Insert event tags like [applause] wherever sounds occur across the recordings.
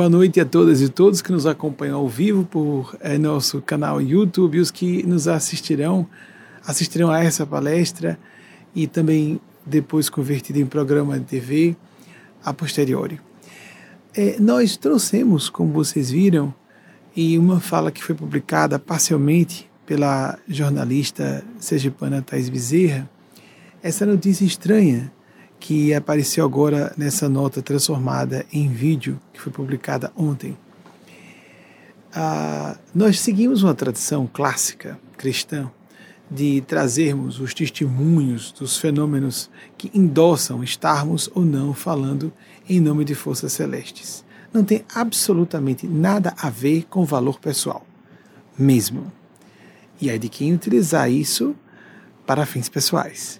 Boa noite a todas e todos que nos acompanham ao vivo por é, nosso canal YouTube e os que nos assistirão, assistirão a essa palestra e também depois convertido em programa de TV a posteriori. É, nós trouxemos, como vocês viram, e uma fala que foi publicada parcialmente pela jornalista sergipana Thais Bezerra, essa notícia estranha que apareceu agora nessa nota transformada em vídeo que foi publicada ontem. Ah, nós seguimos uma tradição clássica cristã de trazermos os testemunhos dos fenômenos que endossam estarmos ou não falando em nome de forças celestes. Não tem absolutamente nada a ver com valor pessoal, mesmo. E aí de quem utilizar isso para fins pessoais.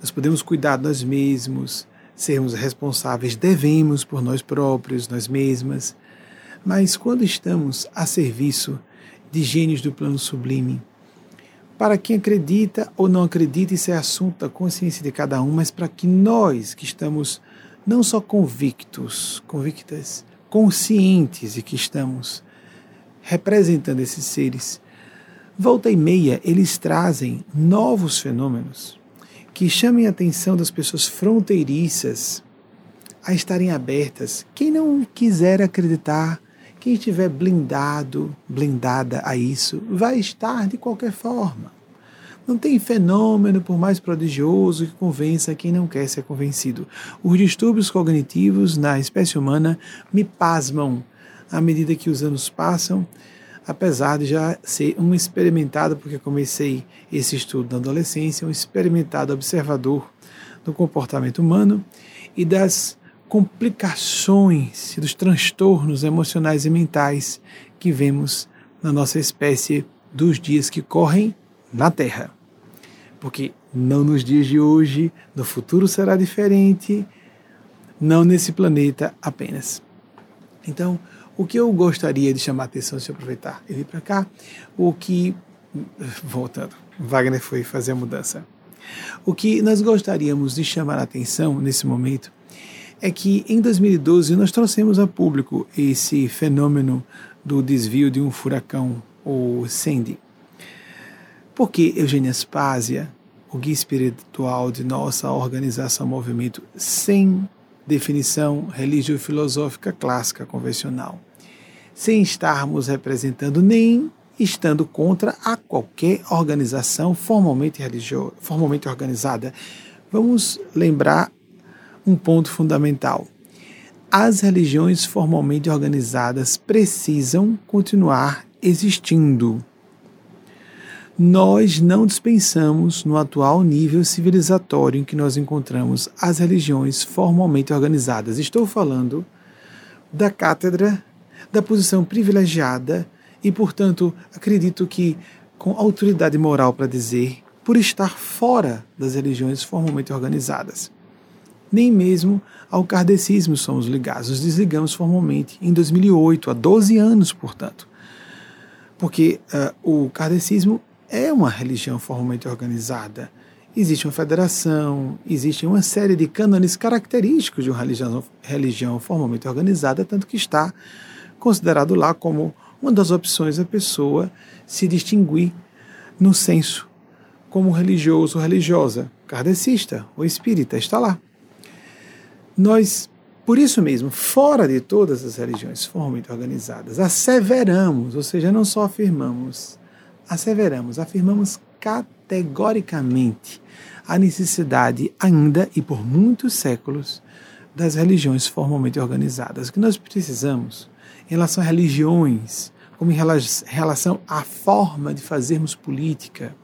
Nós podemos cuidar de nós mesmos, sermos responsáveis, devemos por nós próprios, nós mesmas. Mas quando estamos a serviço de gênios do plano sublime, para quem acredita ou não acredita, isso é assunto da consciência de cada um, mas para que nós que estamos não só convictos, convictas, conscientes de que estamos representando esses seres, volta e meia eles trazem novos fenômenos que chamem a atenção das pessoas fronteiriças a estarem abertas. Quem não quiser acreditar, quem estiver blindado, blindada a isso, vai estar de qualquer forma. Não tem fenômeno, por mais prodigioso, que convença quem não quer ser convencido. Os distúrbios cognitivos na espécie humana me pasmam à medida que os anos passam apesar de já ser um experimentado, porque comecei esse estudo na adolescência, um experimentado observador do comportamento humano e das complicações dos transtornos emocionais e mentais que vemos na nossa espécie dos dias que correm na Terra. Porque não nos dias de hoje, no futuro será diferente, não nesse planeta apenas. Então, o que eu gostaria de chamar a atenção, se aproveitar e vir para cá, o que. Voltando, Wagner foi fazer a mudança. O que nós gostaríamos de chamar a atenção nesse momento é que em 2012 nós trouxemos a público esse fenômeno do desvio de um furacão, o Sandy. Porque Eugênia Spásia, o guia espiritual de nossa organização movimento, sem definição religio-filosófica clássica convencional, sem estarmos representando nem estando contra a qualquer organização formalmente, religiosa, formalmente organizada. Vamos lembrar um ponto fundamental. As religiões formalmente organizadas precisam continuar existindo. Nós não dispensamos, no atual nível civilizatório em que nós encontramos as religiões formalmente organizadas. Estou falando da cátedra da posição privilegiada e, portanto, acredito que com autoridade moral para dizer, por estar fora das religiões formalmente organizadas. Nem mesmo ao kardecismo somos ligados, nos desligamos formalmente em 2008, há 12 anos, portanto. Porque uh, o kardecismo é uma religião formalmente organizada. Existe uma federação, existe uma série de cânones característicos de uma religião, religião formalmente organizada, tanto que está considerado lá como uma das opções da pessoa se distinguir no senso como religioso ou religiosa, kardecista ou espírita, está lá. Nós, por isso mesmo, fora de todas as religiões formalmente organizadas, asseveramos, ou seja, não só afirmamos, asseveramos, afirmamos categoricamente a necessidade ainda e por muitos séculos das religiões formalmente organizadas. O que nós precisamos em relação a religiões, como em relação à forma de fazermos política,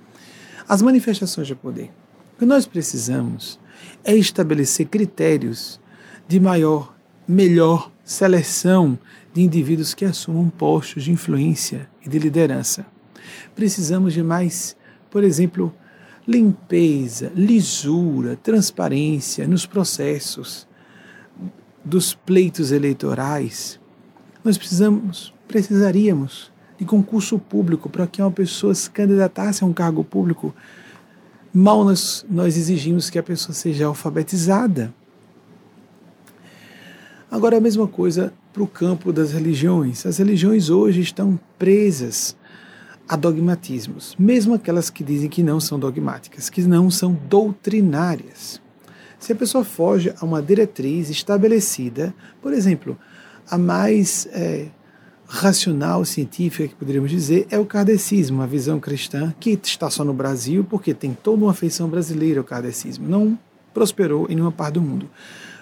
as manifestações de poder. O que nós precisamos é estabelecer critérios de maior, melhor seleção de indivíduos que assumam postos de influência e de liderança. Precisamos de mais, por exemplo, limpeza, lisura, transparência nos processos dos pleitos eleitorais nós precisamos, precisaríamos de concurso público para que uma pessoa se candidatasse a um cargo público. Mal nós, nós exigimos que a pessoa seja alfabetizada. Agora, a mesma coisa para o campo das religiões. As religiões hoje estão presas a dogmatismos, mesmo aquelas que dizem que não são dogmáticas, que não são doutrinárias. Se a pessoa foge a uma diretriz estabelecida, por exemplo, a mais é, racional científica que poderíamos dizer é o kardecismo, a visão cristã que está só no Brasil porque tem toda uma feição brasileira o kardecismo, não prosperou em nenhuma parte do mundo.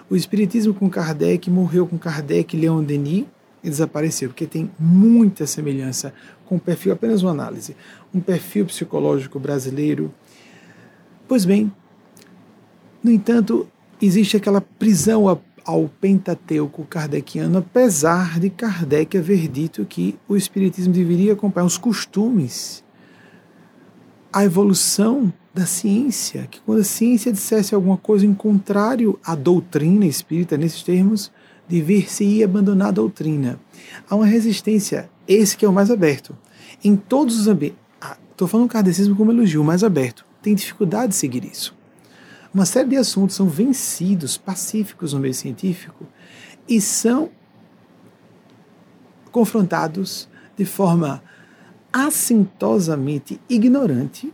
O espiritismo com Kardec morreu com Kardec, Leon Denis e desapareceu, porque tem muita semelhança com o perfil, apenas uma análise, um perfil psicológico brasileiro. Pois bem, no entanto, existe aquela prisão ao Pentateuco kardeciano, apesar de Kardec haver dito que o Espiritismo deveria acompanhar os costumes, a evolução da ciência, que quando a ciência dissesse alguma coisa em contrário à doutrina espírita, nesses termos, dever-se abandonar a doutrina. Há uma resistência, esse que é o mais aberto. Em todos os ambientes, estou ah, falando do kardecismo como elogio, mais aberto, tem dificuldade de seguir isso uma série de assuntos são vencidos, pacíficos no meio científico, e são confrontados de forma assintosamente ignorante,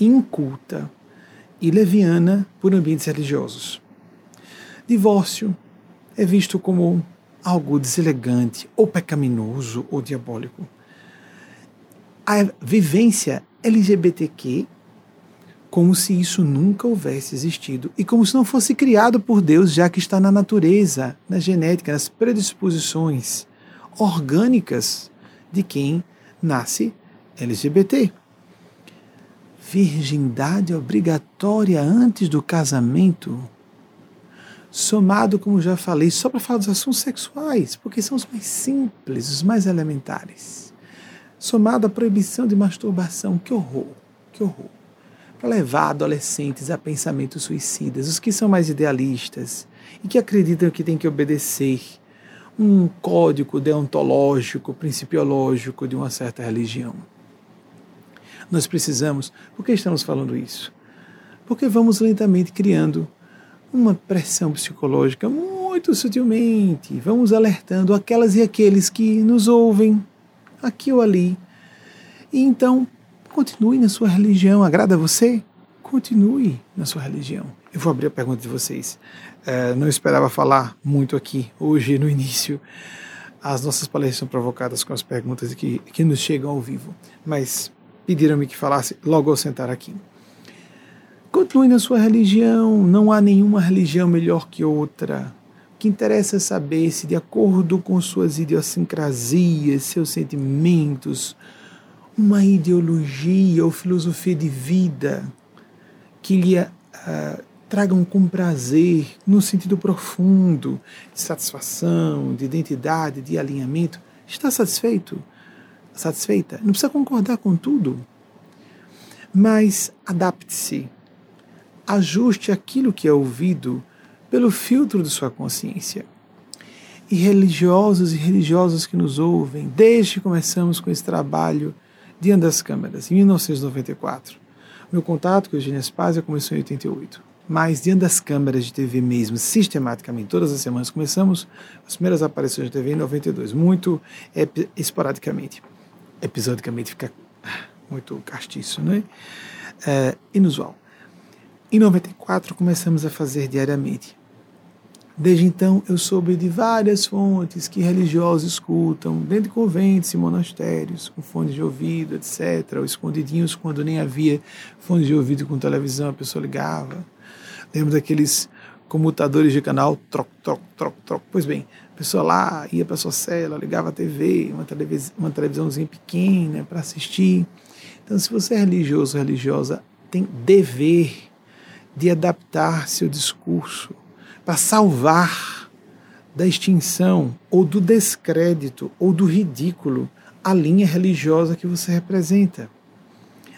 inculta e leviana por ambientes religiosos. Divórcio é visto como algo deselegante, ou pecaminoso, ou diabólico. A vivência LGBTQ como se isso nunca houvesse existido e como se não fosse criado por Deus, já que está na natureza, na genética, nas predisposições orgânicas de quem nasce LGBT. Virgindade obrigatória antes do casamento, somado, como já falei, só para falar dos assuntos sexuais, porque são os mais simples, os mais elementares. Somado à proibição de masturbação, que horror, que horror para levar adolescentes a pensamentos suicidas, os que são mais idealistas e que acreditam que tem que obedecer um código deontológico, principiológico de uma certa religião. Nós precisamos, por que estamos falando isso? Porque vamos lentamente criando uma pressão psicológica muito sutilmente, vamos alertando aquelas e aqueles que nos ouvem aqui ou ali. E então Continue na sua religião. Agrada você? Continue na sua religião. Eu vou abrir a pergunta de vocês. É, não esperava falar muito aqui hoje no início. As nossas palestras são provocadas com as perguntas que, que nos chegam ao vivo, mas pediram-me que falasse logo ao sentar aqui. Continue na sua religião, não há nenhuma religião melhor que outra. O que interessa é saber se, de acordo com suas idiosincrasias, seus sentimentos, uma ideologia ou filosofia de vida que lhe uh, tragam com prazer, no sentido profundo, de satisfação, de identidade, de alinhamento, está satisfeito? Satisfeita? Não precisa concordar com tudo, mas adapte-se, ajuste aquilo que é ouvido pelo filtro de sua consciência. E religiosos e religiosas que nos ouvem, desde que começamos com esse trabalho, Diante das Câmeras, em 1994. Meu contato com a Eugênia Spazia começou em 88. Mas diante das câmeras de TV mesmo, sistematicamente, todas as semanas, começamos as primeiras aparições de TV em 92, muito esporadicamente. Episodicamente fica muito castiço, né? É, inusual. Em 94 começamos a fazer diariamente. Desde então, eu soube de várias fontes que religiosos escutam, dentro de conventos e monastérios, com fones de ouvido, etc., ou escondidinhos quando nem havia fones de ouvido com televisão, a pessoa ligava. Lembro daqueles comutadores de canal, troc, troc, troc, troc. Pois bem, a pessoa lá ia para sua cela, ligava a TV, uma, televis uma televisãozinha pequena para assistir. Então, se você é religioso ou religiosa, tem dever de adaptar seu discurso para salvar da extinção ou do descrédito ou do ridículo a linha religiosa que você representa.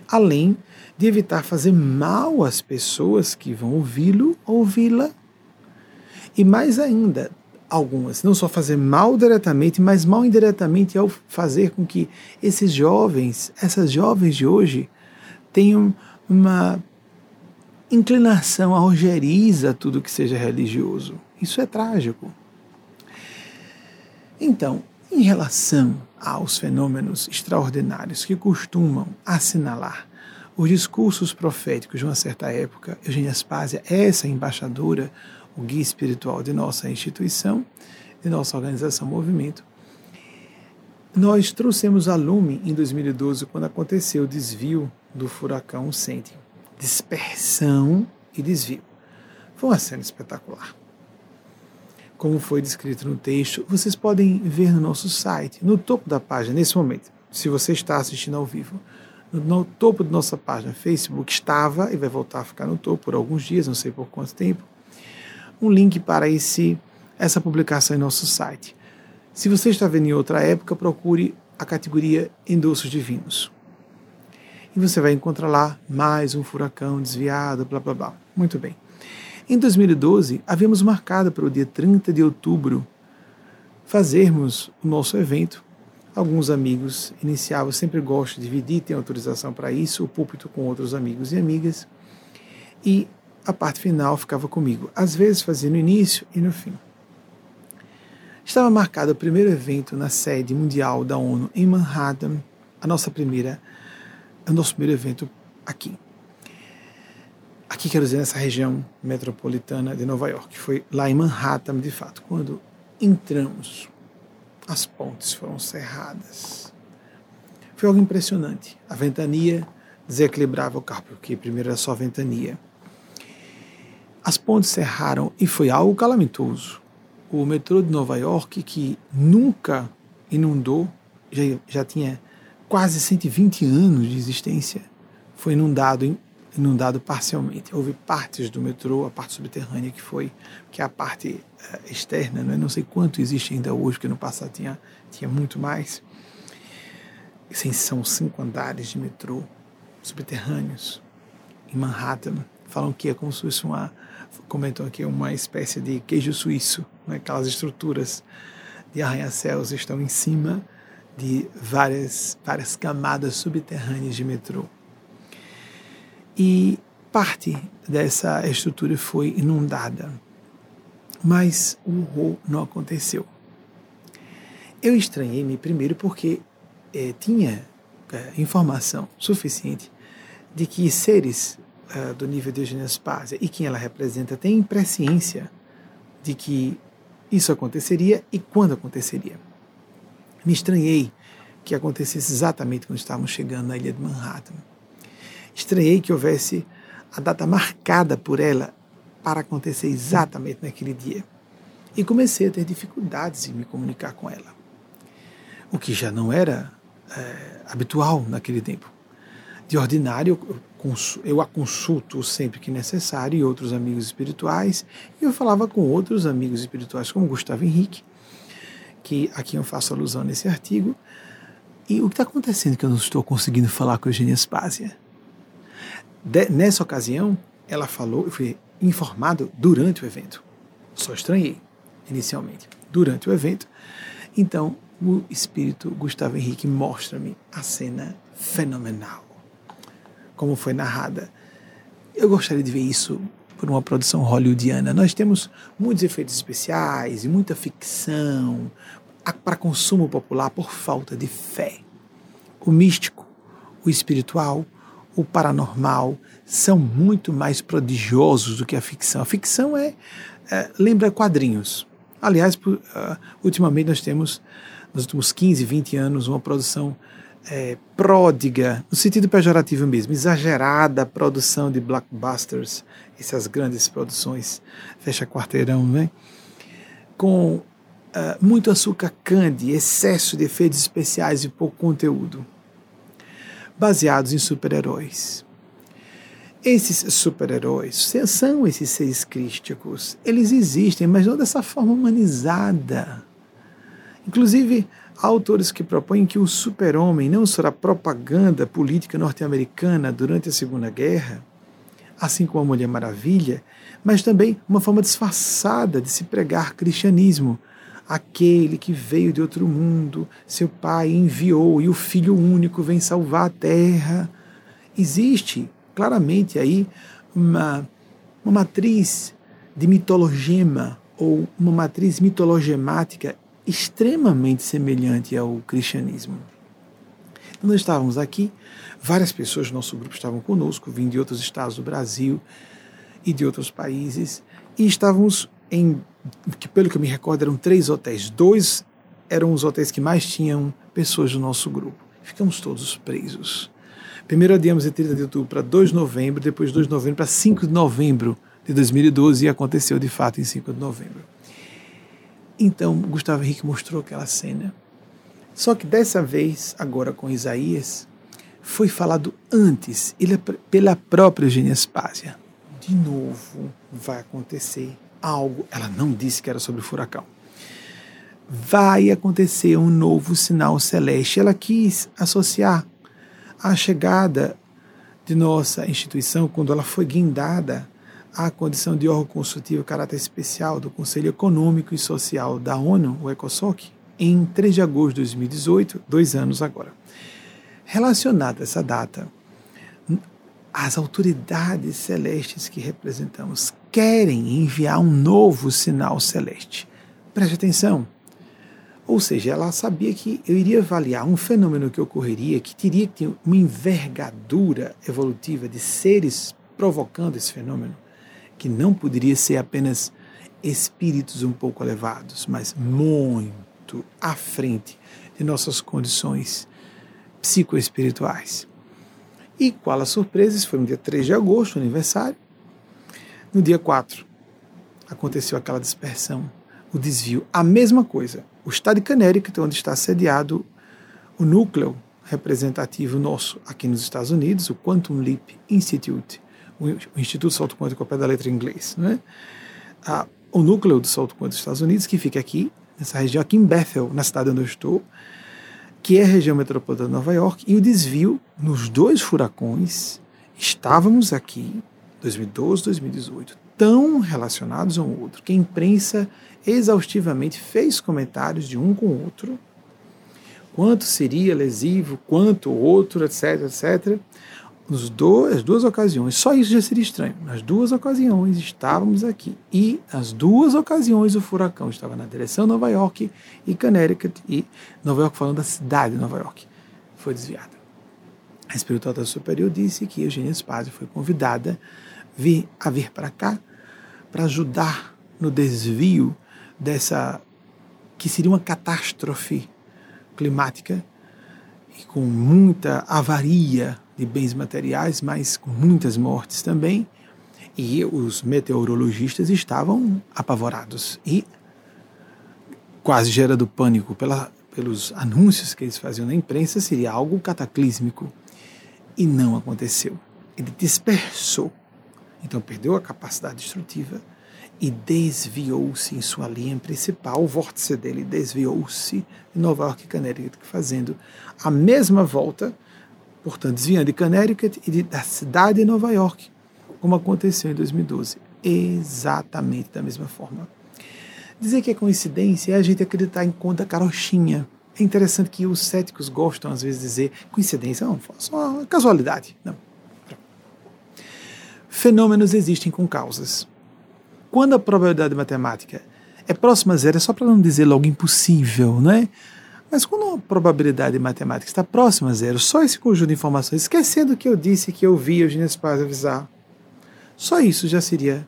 Além de evitar fazer mal às pessoas que vão ouvi-lo ou ouvi-la. E mais ainda, algumas, não só fazer mal diretamente, mas mal indiretamente ao fazer com que esses jovens, essas jovens de hoje, tenham uma inclinação algeriza tudo que seja religioso. Isso é trágico. Então, em relação aos fenômenos extraordinários que costumam assinalar os discursos proféticos de uma certa época, Eugênia Spásia é essa embaixadora, o guia espiritual de nossa instituição, de nossa organização Movimento. Nós trouxemos a lume em 2012 quando aconteceu o desvio do furacão Sandy. Dispersão e desvio. Foi uma cena espetacular. Como foi descrito no texto, vocês podem ver no nosso site, no topo da página, nesse momento, se você está assistindo ao vivo no topo da nossa página Facebook estava e vai voltar a ficar no topo por alguns dias, não sei por quanto tempo, um link para esse essa publicação em nosso site. Se você está vendo em outra época, procure a categoria Endossos Divinos. E você vai encontrar lá mais um furacão desviado, blá blá blá. Muito bem. Em 2012, havíamos marcado para o dia 30 de outubro fazermos o nosso evento Alguns amigos iniciavam, sempre gosto de dividir, tem autorização para isso, o púlpito com outros amigos e amigas. E a parte final ficava comigo. Às vezes fazia no início e no fim. Estava marcado o primeiro evento na sede mundial da ONU em Manhattan, a nossa primeira, o nosso primeiro evento aqui. Aqui quero dizer nessa região metropolitana de Nova York, foi lá em Manhattan, de fato, quando entramos as pontes foram cerradas. Foi algo impressionante. A ventania desequilibrava o carro, porque primeiro era só ventania. As pontes cerraram e foi algo calamitoso. O metrô de Nova York, que nunca inundou, já, já tinha quase 120 anos de existência, foi inundado inundado parcialmente. Houve partes do metrô, a parte subterrânea que foi, que é a parte uh, externa, não, é? não sei quanto existe ainda hoje, porque no passado tinha, tinha muito mais. São cinco andares de metrô subterrâneos em Manhattan. Falam que é como se fosse uma, comentam aqui, uma espécie de queijo suíço, né? aquelas estruturas de arranha-céus estão em cima de várias, várias camadas subterrâneas de metrô. E parte dessa estrutura foi inundada, mas o horror não aconteceu. Eu estranhei-me primeiro porque eh, tinha eh, informação suficiente de que seres eh, do nível de Eugênia Spásia e quem ela representa têm presciência de que isso aconteceria e quando aconteceria. Me estranhei que acontecesse exatamente quando estávamos chegando na ilha de Manhattan. Estranhei que houvesse a data marcada por ela para acontecer exatamente naquele dia. E comecei a ter dificuldades em me comunicar com ela, o que já não era é, habitual naquele tempo. De ordinário, eu a consulto sempre que necessário e outros amigos espirituais, e eu falava com outros amigos espirituais, como Gustavo Henrique, que a quem eu faço alusão nesse artigo. E o que está acontecendo que eu não estou conseguindo falar com a Eugênia Spásia? De, nessa ocasião, ela falou, eu fui informado durante o evento. Só estranhei, inicialmente. Durante o evento. Então, o espírito Gustavo Henrique mostra-me a cena fenomenal. Como foi narrada. Eu gostaria de ver isso por uma produção hollywoodiana. Nós temos muitos efeitos especiais e muita ficção para consumo popular por falta de fé. O místico, o espiritual, o paranormal são muito mais prodigiosos do que a ficção. A ficção é, é lembra quadrinhos. Aliás, por, uh, ultimamente nós temos, nos últimos 15, 20 anos, uma produção é, pródiga, no sentido pejorativo mesmo, exagerada produção de blockbusters, essas grandes produções, fecha quarteirão, né? com uh, muito açúcar candy, excesso de efeitos especiais e pouco conteúdo baseados em super-heróis. Esses super-heróis são esses seres crísticos. Eles existem, mas não dessa forma humanizada. Inclusive, há autores que propõem que o super-homem não será propaganda política norte-americana durante a Segunda Guerra, assim como a Mulher Maravilha, mas também uma forma disfarçada de se pregar cristianismo, aquele que veio de outro mundo, seu pai enviou e o filho único vem salvar a terra. Existe claramente aí uma, uma matriz de mitologema ou uma matriz mitologemática extremamente semelhante ao cristianismo. Nós estávamos aqui, várias pessoas do nosso grupo estavam conosco, vindo de outros estados do Brasil e de outros países, e estávamos em, que pelo que eu me recordo, eram três hotéis. Dois eram os hotéis que mais tinham pessoas do nosso grupo. Ficamos todos presos. Primeiro adiamos de 30 de outubro para 2 de novembro, depois de 2 de novembro para 5 de novembro de 2012 e aconteceu de fato em 5 de novembro. Então, Gustavo Henrique mostrou aquela cena só que dessa vez, agora com Isaías, foi falado antes, ele, pela própria Eugênia Spásia. De novo vai acontecer algo. Ela não disse que era sobre o furacão. Vai acontecer um novo sinal celeste. Ela quis associar a chegada de nossa instituição, quando ela foi guindada à condição de órgão consultivo caráter especial do Conselho Econômico e Social da ONU, o ECOSOC, em 3 de agosto de 2018, dois anos agora. Relacionada a essa data, as autoridades celestes que representamos querem enviar um novo sinal celeste. Preste atenção. Ou seja, ela sabia que eu iria avaliar um fenômeno que ocorreria, que teria que ter uma envergadura evolutiva de seres provocando esse fenômeno, que não poderia ser apenas espíritos um pouco elevados, mas muito à frente de nossas condições psicoespirituais. E qual a surpresa? Isso foi no dia 3 de agosto, aniversário. No dia 4, aconteceu aquela dispersão, o desvio. A mesma coisa. O estado de Connecticut, onde está sediado o núcleo representativo nosso aqui nos Estados Unidos, o Quantum Leap Institute, o Instituto Salto Quântico ao pé da letra em inglês. Né? Ah, o núcleo do Salto Quântico dos Estados Unidos, que fica aqui nessa região aqui em Bethel, na cidade onde eu estou, que é a região metropolitana de Nova York, e o desvio nos dois furacões, estávamos aqui, 2012, 2018, tão relacionados um ao outro, que a imprensa exaustivamente fez comentários de um com o outro, quanto seria lesivo, quanto outro, etc, etc nos dois, as duas ocasiões, só isso já seria estranho. Nas duas ocasiões estávamos aqui. E nas duas ocasiões o furacão estava na direção de Nova York e Connecticut, e Nova York falando da cidade de Nova York. Foi desviada. A espiritualidade superior disse que Eugênia Spazio foi convidada vir, a vir para cá para ajudar no desvio dessa que seria uma catástrofe climática e com muita avaria de bens materiais, mas com muitas mortes também. E os meteorologistas estavam apavorados e quase gerando pânico pela, pelos anúncios que eles faziam na imprensa, seria algo cataclísmico. E não aconteceu. Ele dispersou, então perdeu a capacidade destrutiva e desviou-se em sua linha principal, o vórtice dele desviou-se de Nova York e fazendo a mesma volta portanto, desviando de Connecticut e de, da cidade de Nova York, como aconteceu em 2012. Exatamente da mesma forma. Dizer que é coincidência é a gente acreditar em conta carochinha. É interessante que os céticos gostam, às vezes, de dizer coincidência, não, só uma casualidade. Não. Fenômenos existem com causas. Quando a probabilidade matemática é próxima a zero, é só para não dizer logo impossível, não é? Mas quando a probabilidade matemática está próxima a zero, só esse conjunto de informações, esquecendo que eu disse que eu vi Eugênia Spaz avisar, só isso já seria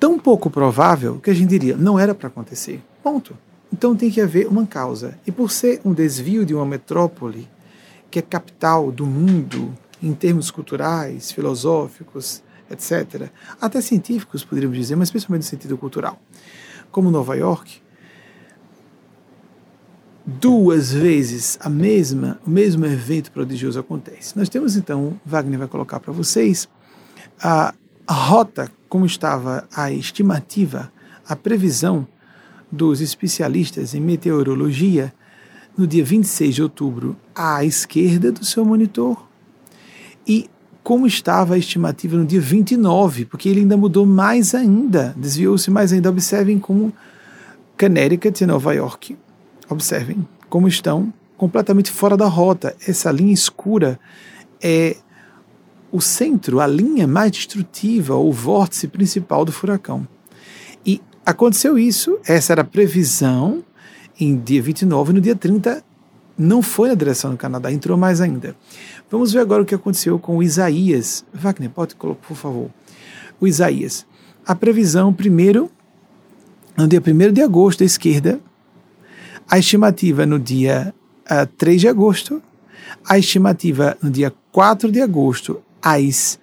tão pouco provável que a gente diria, não era para acontecer. Ponto. Então tem que haver uma causa. E por ser um desvio de uma metrópole, que é capital do mundo, em termos culturais, filosóficos, etc., até científicos, poderíamos dizer, mas principalmente no sentido cultural, como Nova York, duas vezes a mesma, o mesmo evento prodigioso acontece. Nós temos então, Wagner vai colocar para vocês, a, a rota, como estava a estimativa, a previsão dos especialistas em meteorologia no dia 26 de outubro à esquerda do seu monitor e como estava a estimativa no dia 29, porque ele ainda mudou mais ainda, desviou-se mais ainda. Observem como Connecticut e Nova York Observem como estão completamente fora da rota. Essa linha escura é o centro, a linha mais destrutiva, o vórtice principal do furacão. E aconteceu isso, essa era a previsão, em dia 29, no dia 30 não foi na direção do Canadá, entrou mais ainda. Vamos ver agora o que aconteceu com o Isaías. Wagner, pode colocar, por favor. O Isaías. A previsão, primeiro, no dia 1 de agosto, à esquerda. A estimativa no dia uh, ah, 3 de agosto. A estimativa no dia 4 de agosto, às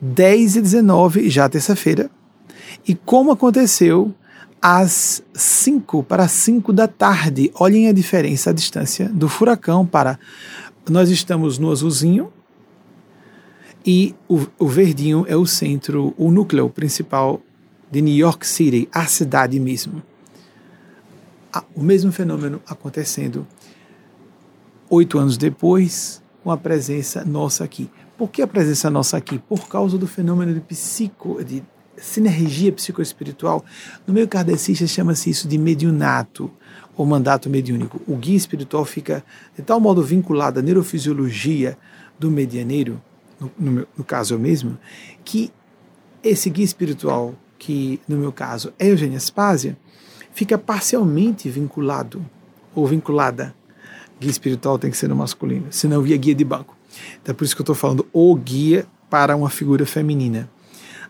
10 e 19 já terça-feira. E como aconteceu às 5 para 5 da tarde. Olhem a diferença, a distância do furacão para. Nós estamos no azulzinho e o, o verdinho é o centro, o núcleo principal de New York City, a cidade mesmo. O mesmo fenômeno acontecendo oito anos depois, com a presença nossa aqui. Por que a presença nossa aqui? Por causa do fenômeno de psico, de sinergia psicoespiritual. No meio kardecista chama-se isso de mediunato ou mandato mediúnico. O guia espiritual fica de tal modo vinculado à neurofisiologia do medianeiro, no, no, no caso eu mesmo, que esse guia espiritual, que no meu caso é Eugênia Spásia, fica parcialmente vinculado ou vinculada. Guia espiritual tem que ser no masculino, senão via guia de banco. Então é por isso que eu estou falando o guia para uma figura feminina.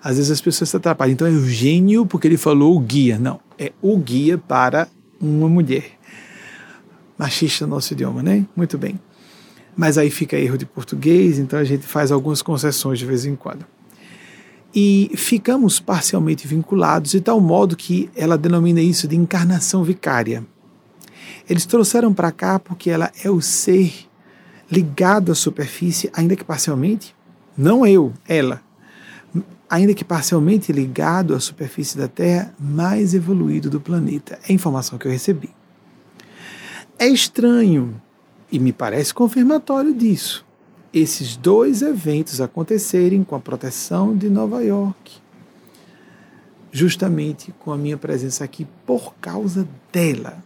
Às vezes as pessoas se atrapalham. Então é o gênio porque ele falou o guia. Não, é o guia para uma mulher. Machista no nosso idioma, né? Muito bem. Mas aí fica erro de português, então a gente faz algumas concessões de vez em quando. E ficamos parcialmente vinculados de tal modo que ela denomina isso de encarnação vicária. Eles trouxeram para cá porque ela é o ser ligado à superfície, ainda que parcialmente. Não eu, ela ainda que parcialmente ligado à superfície da Terra, mais evoluído do planeta. É a informação que eu recebi. É estranho, e me parece confirmatório disso, esses dois eventos acontecerem com a proteção de Nova York, justamente com a minha presença aqui por causa dela.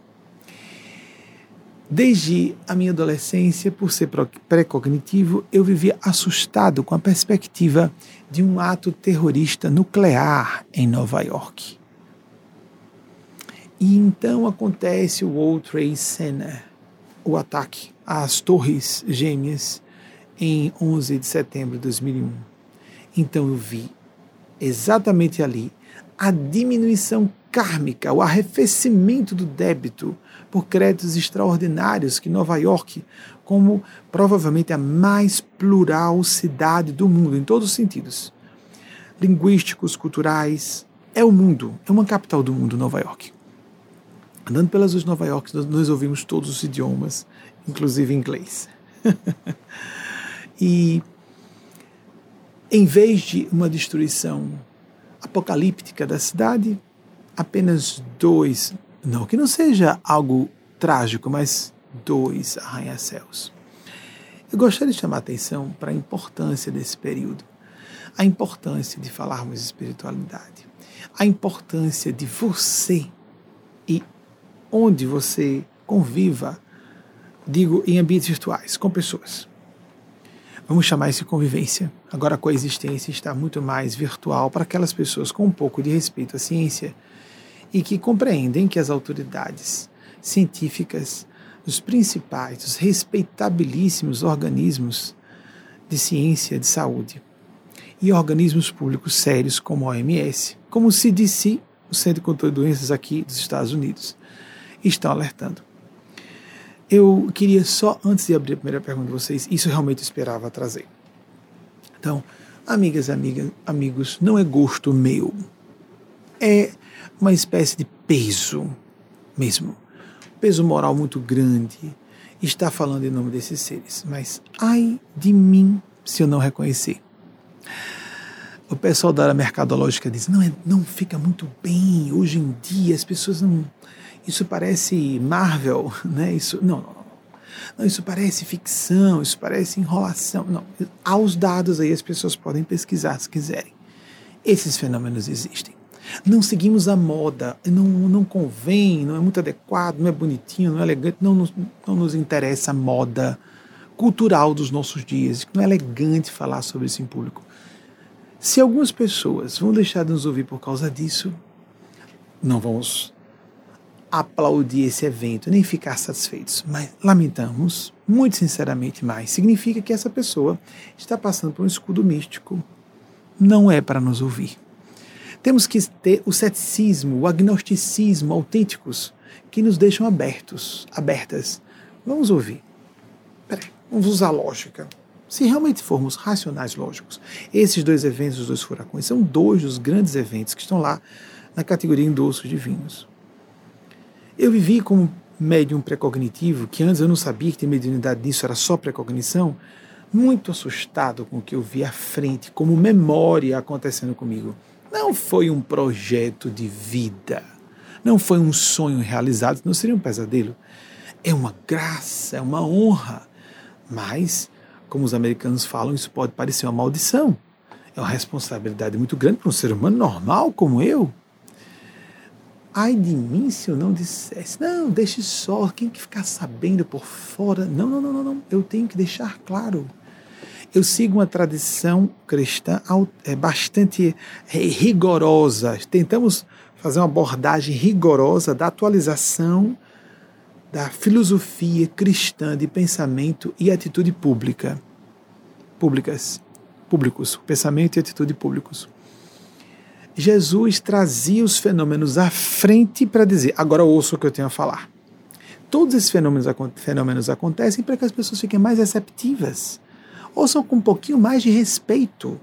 Desde a minha adolescência, por ser pré-cognitivo, eu vivia assustado com a perspectiva de um ato terrorista nuclear em Nova York. E então acontece o World Trade Center, o ataque às Torres Gêmeas em 11 de setembro de 2001. Então eu vi exatamente ali a diminuição kármica, o arrefecimento do débito por créditos extraordinários que Nova York, como provavelmente a mais plural cidade do mundo, em todos os sentidos, linguísticos, culturais, é o mundo, é uma capital do mundo, Nova York. Andando pelas ruas de Nova York, nós ouvimos todos os idiomas, inclusive inglês. [laughs] e em vez de uma destruição apocalíptica da cidade, apenas dois não que não seja algo trágico, mas dois arranha-céus. Eu gostaria de chamar a atenção para a importância desse período, a importância de falarmos de espiritualidade, a importância de você e onde você conviva, digo, em ambientes virtuais, com pessoas. Vamos chamar isso de convivência. Agora a coexistência está muito mais virtual para aquelas pessoas com um pouco de respeito à ciência e que compreendem que as autoridades científicas, os principais, os respeitabilíssimos organismos de ciência de saúde e organismos públicos sérios como a OMS, como o CDC, o Centro de Controle de Doenças aqui dos Estados Unidos, estão alertando. Eu queria só, antes de abrir a primeira pergunta de vocês, isso realmente esperava trazer. Então, amigas, amigas, amigos, não é gosto meu. É uma espécie de peso mesmo, peso moral muito grande, está falando em nome desses seres. Mas ai de mim se eu não reconhecer. O pessoal da área mercadológica diz: não, é, não fica muito bem hoje em dia, as pessoas não. Isso parece Marvel, [laughs] né? Isso, não, não, não. Isso parece ficção, isso parece enrolação. Não, há os dados aí, as pessoas podem pesquisar se quiserem. Esses fenômenos existem. Não seguimos a moda, não, não convém, não é muito adequado, não é bonitinho, não é elegante, não nos, não nos interessa a moda cultural dos nossos dias, não é elegante falar sobre isso em público. Se algumas pessoas vão deixar de nos ouvir por causa disso, não vamos aplaudir esse evento, nem ficar satisfeitos, mas lamentamos, muito sinceramente, mais. Significa que essa pessoa está passando por um escudo místico. Não é para nos ouvir. Temos que ter o ceticismo, o agnosticismo autênticos que nos deixam abertos, abertas. Vamos ouvir. Peraí, vamos usar lógica. Se realmente formos racionais lógicos, esses dois eventos, os dois furacões, são dois dos grandes eventos que estão lá na categoria endossos divinos. Eu vivi como médium precognitivo, que antes eu não sabia que ter mediunidade disso era só precognição, muito assustado com o que eu vi à frente, como memória acontecendo comigo. Não foi um projeto de vida, não foi um sonho realizado, não seria um pesadelo. É uma graça, é uma honra. Mas, como os americanos falam, isso pode parecer uma maldição. É uma responsabilidade muito grande para um ser humano normal como eu. Ai de mim se eu não dissesse. Não, deixe só. Quem que ficar sabendo por fora? Não, não, não, não, não. Eu tenho que deixar claro eu sigo uma tradição cristã é, bastante é, rigorosa. Tentamos fazer uma abordagem rigorosa da atualização da filosofia cristã de pensamento e atitude pública. Públicas. Públicos. Pensamento e atitude públicos. Jesus trazia os fenômenos à frente para dizer: agora ouço o que eu tenho a falar. Todos esses fenômenos, fenômenos acontecem para que as pessoas fiquem mais receptivas ouçam com um pouquinho mais de respeito.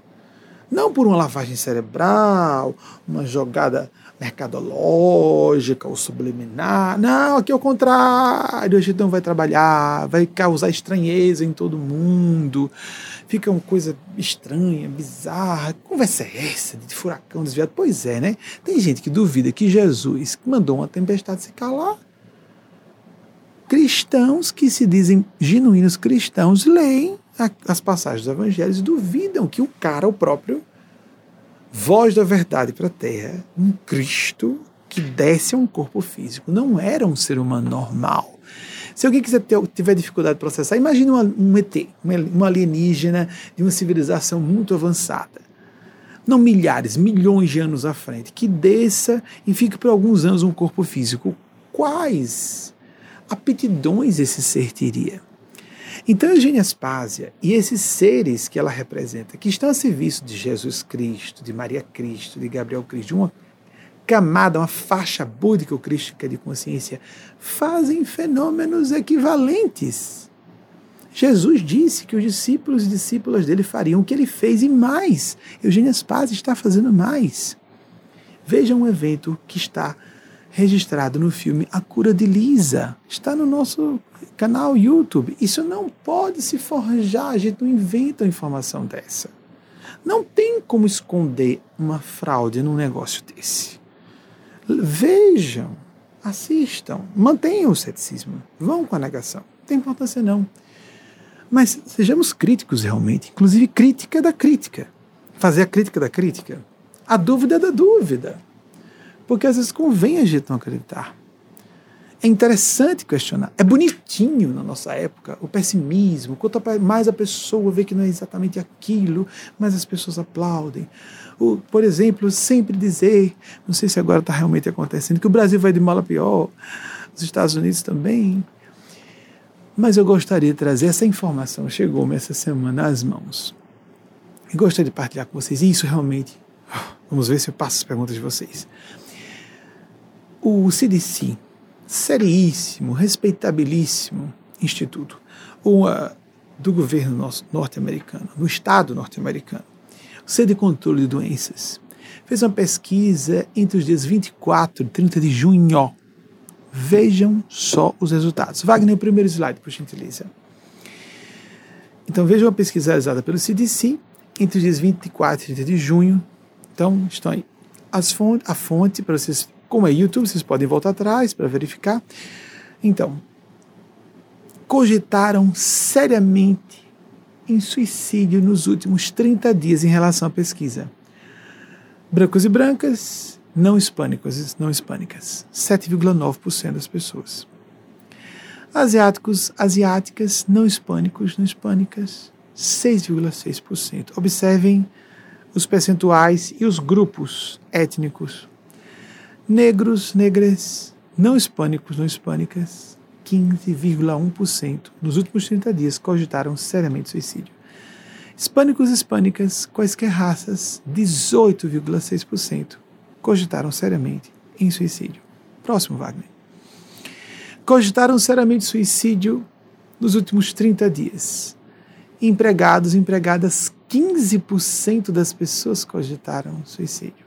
Não por uma lavagem cerebral, uma jogada mercadológica ou subliminar. Não, aqui é o contrário. A gente não vai trabalhar, vai causar estranheza em todo mundo. Fica uma coisa estranha, bizarra. Conversa é essa de furacão desviado? Pois é, né? Tem gente que duvida que Jesus mandou uma tempestade se calar cristãos que se dizem genuínos cristãos leem as passagens dos evangelhos e duvidam que o cara, o próprio voz da verdade para a terra, um Cristo que desce a um corpo físico, não era um ser humano normal. Se alguém quiser ter, tiver dificuldade de processar, imagine um ET, uma alienígena de uma civilização muito avançada. Não milhares, milhões de anos à frente, que desça e fique por alguns anos um corpo físico. Quais aptidões esse ser teria? Então, Eugênia Aspásia e esses seres que ela representa, que estão a serviço de Jesus Cristo, de Maria Cristo, de Gabriel Cristo, de uma camada, uma faixa búdica crística de consciência, fazem fenômenos equivalentes. Jesus disse que os discípulos e discípulas dele fariam o que ele fez e mais. Eugênia Aspásia está fazendo mais. Veja um evento que está registrado no filme A Cura de Lisa. Está no nosso canal YouTube. Isso não pode se forjar, a gente não inventa informação dessa. Não tem como esconder uma fraude num negócio desse. Vejam, assistam, mantenham o ceticismo, vão com a negação. Não tem importância não. Mas sejamos críticos realmente, inclusive crítica da crítica. Fazer a crítica da crítica. A dúvida da dúvida. Porque às vezes convém a gente não acreditar. É interessante questionar. É bonitinho na nossa época o pessimismo. Quanto mais a pessoa vê que não é exatamente aquilo, mais as pessoas aplaudem. Por exemplo, sempre dizer, não sei se agora está realmente acontecendo, que o Brasil vai de mal a pior, os Estados Unidos também. Mas eu gostaria de trazer essa informação, chegou-me essa semana às mãos. E gostaria de partilhar com vocês. E isso realmente. Vamos ver se eu passo as perguntas de vocês. O CDC, seríssimo, respeitabilíssimo instituto, o, uh, do governo norte-americano, do Estado norte-americano, o Centro de Controle de Doenças, fez uma pesquisa entre os dias 24 e 30 de junho. Vejam só os resultados. Wagner, o primeiro slide, por gentileza. Então, vejam a pesquisa realizada pelo CDC entre os dias 24 e 30 de junho. Então, estão aí as a fonte para vocês como é YouTube, vocês podem voltar atrás para verificar. Então, cogitaram seriamente em suicídio nos últimos 30 dias em relação à pesquisa. Brancos e brancas, não hispânicos, não hispânicas, 7,9% das pessoas. Asiáticos, asiáticas, não hispânicos, não hispânicas, 6,6%. Observem os percentuais e os grupos étnicos negros, negras, Não hispânicos, não hispânicas, 15,1% nos últimos 30 dias cogitaram seriamente suicídio. Hispânicos hispânicas, quaisquer raças, 18,6% cogitaram seriamente em suicídio. Próximo, Wagner. Cogitaram seriamente suicídio nos últimos 30 dias. Empregados, empregadas, 15% das pessoas cogitaram suicídio.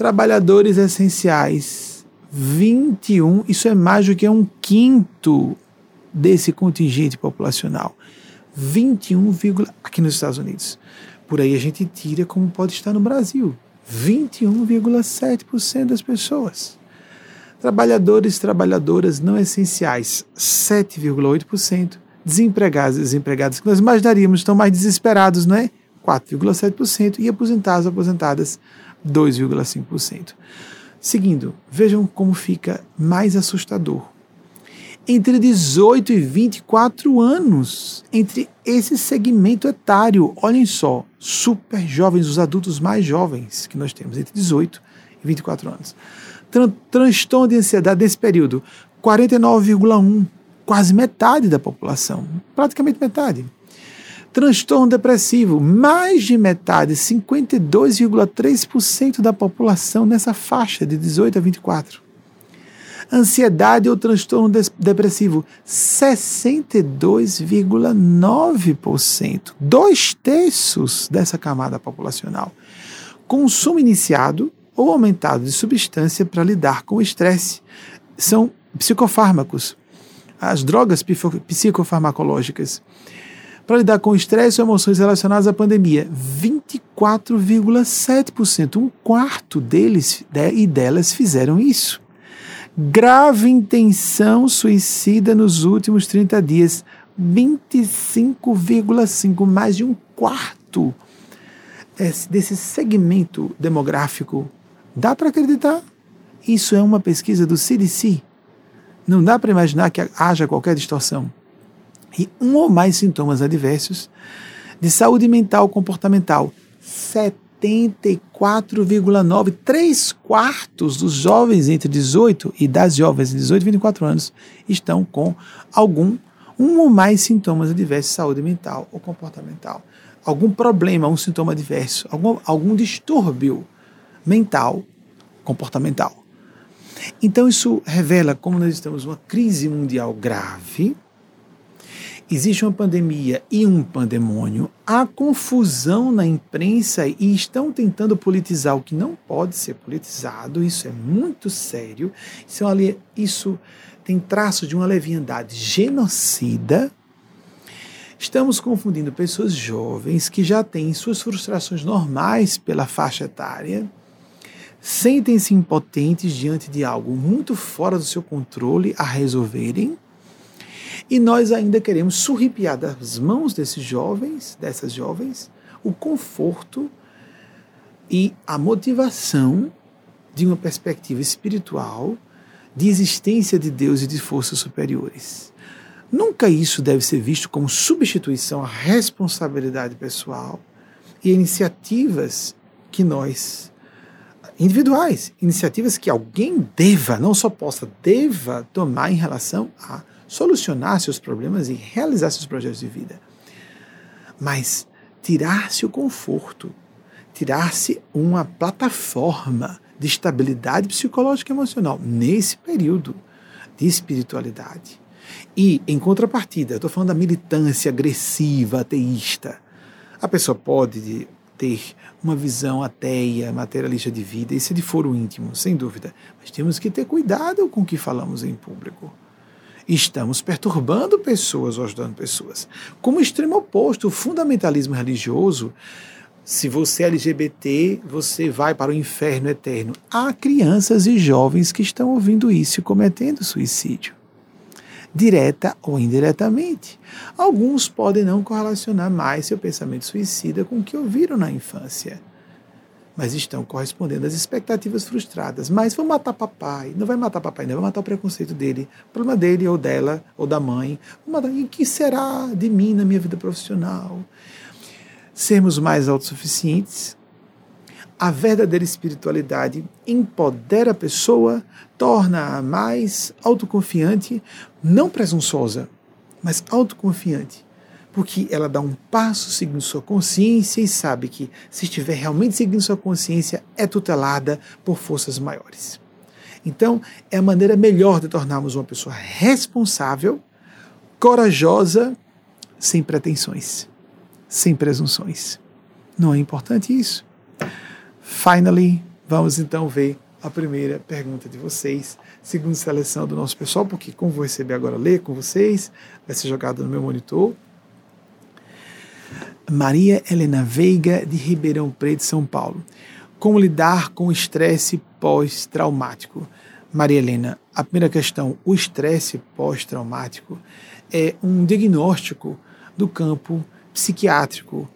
Trabalhadores essenciais, 21, isso é mais do que um quinto desse contingente populacional. 21, aqui nos Estados Unidos. Por aí a gente tira como pode estar no Brasil. 21,7% das pessoas. Trabalhadores e trabalhadoras não essenciais, 7,8%. Desempregados e desempregadas que nós imaginaríamos estão mais desesperados, não é? 4,7%. E aposentados e aposentadas, 2,5%. Seguindo, vejam como fica mais assustador entre 18 e 24 anos, entre esse segmento etário. Olhem só, super jovens, os adultos mais jovens que nós temos, entre 18 e 24 anos. Tran transtorno de ansiedade nesse período, 49,1, quase metade da população, praticamente metade. Transtorno depressivo, mais de metade, 52,3% da população nessa faixa de 18 a 24 Ansiedade ou transtorno depressivo, 62,9%. Dois terços dessa camada populacional. Consumo iniciado ou aumentado de substância para lidar com o estresse. São psicofármacos, as drogas psicofarmacológicas. Para lidar com estresse ou emoções relacionadas à pandemia, 24,7%. Um quarto deles e delas fizeram isso grave intenção suicida nos últimos 30 dias. 25,5, mais de um quarto desse segmento demográfico. Dá para acreditar? Isso é uma pesquisa do CDC. Não dá para imaginar que haja qualquer distorção. E um ou mais sintomas adversos de saúde mental comportamental. 70 84,9, três quartos dos jovens entre 18 e das jovens entre 18 e 24 anos estão com algum um ou mais sintomas adversos de saúde mental ou comportamental. Algum problema, um sintoma adverso, algum, algum distúrbio mental, comportamental. Então isso revela como nós estamos numa crise mundial grave, existe uma pandemia e um pandemônio, há confusão na imprensa e estão tentando politizar o que não pode ser politizado, isso é muito sério, isso, é isso tem traços de uma leviandade genocida. Estamos confundindo pessoas jovens que já têm suas frustrações normais pela faixa etária, sentem-se impotentes diante de algo muito fora do seu controle a resolverem e nós ainda queremos surripiar das mãos desses jovens, dessas jovens, o conforto e a motivação de uma perspectiva espiritual, de existência de Deus e de forças superiores. Nunca isso deve ser visto como substituição à responsabilidade pessoal e iniciativas que nós, individuais, iniciativas que alguém deva, não só possa, deva tomar em relação a solucionar seus problemas e realizar seus projetos de vida. Mas tirar-se o conforto, tirar-se uma plataforma de estabilidade psicológica e emocional nesse período de espiritualidade. E, em contrapartida, estou falando da militância agressiva, ateísta. A pessoa pode ter uma visão ateia, materialista de vida, isso é de foro íntimo, sem dúvida. Mas temos que ter cuidado com o que falamos em público estamos perturbando pessoas ou ajudando pessoas. Como extremo oposto, o fundamentalismo religioso, se você é LGBT, você vai para o inferno eterno. Há crianças e jovens que estão ouvindo isso e cometendo suicídio. Direta ou indiretamente. Alguns podem não correlacionar mais seu pensamento suicida com o que ouviram na infância mas estão correspondendo às expectativas frustradas. Mas vão matar papai, não vai matar papai, não vai matar o preconceito dele, o problema dele ou dela ou da mãe. E o que será de mim na minha vida profissional? Sermos mais autossuficientes, a verdadeira espiritualidade empodera a pessoa, torna-a mais autoconfiante, não presunçosa, mas autoconfiante. Porque ela dá um passo seguindo sua consciência e sabe que, se estiver realmente seguindo sua consciência, é tutelada por forças maiores. Então, é a maneira melhor de tornarmos uma pessoa responsável, corajosa, sem pretensões, sem presunções. Não é importante isso? Finally, vamos então ver a primeira pergunta de vocês, segundo seleção do nosso pessoal, porque como vou receber agora ler com vocês, vai ser jogado no meu monitor. Maria Helena Veiga, de Ribeirão Preto, São Paulo. Como lidar com o estresse pós-traumático? Maria Helena, a primeira questão, o estresse pós-traumático é um diagnóstico do campo psiquiátrico,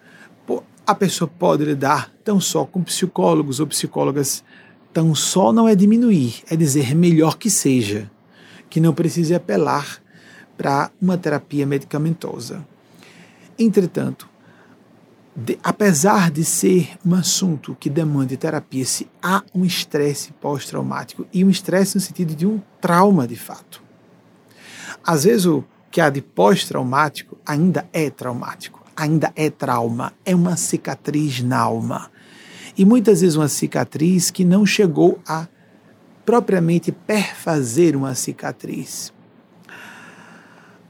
a pessoa pode lidar tão só com psicólogos ou psicólogas. Tão só não é diminuir, é dizer melhor que seja, que não precise apelar para uma terapia medicamentosa. Entretanto, de, apesar de ser um assunto que demande terapia, se há um estresse pós-traumático e um estresse no sentido de um trauma de fato. Às vezes o que há de pós-traumático ainda é traumático ainda é trauma, é uma cicatriz na alma. E muitas vezes uma cicatriz que não chegou a propriamente perfazer uma cicatriz.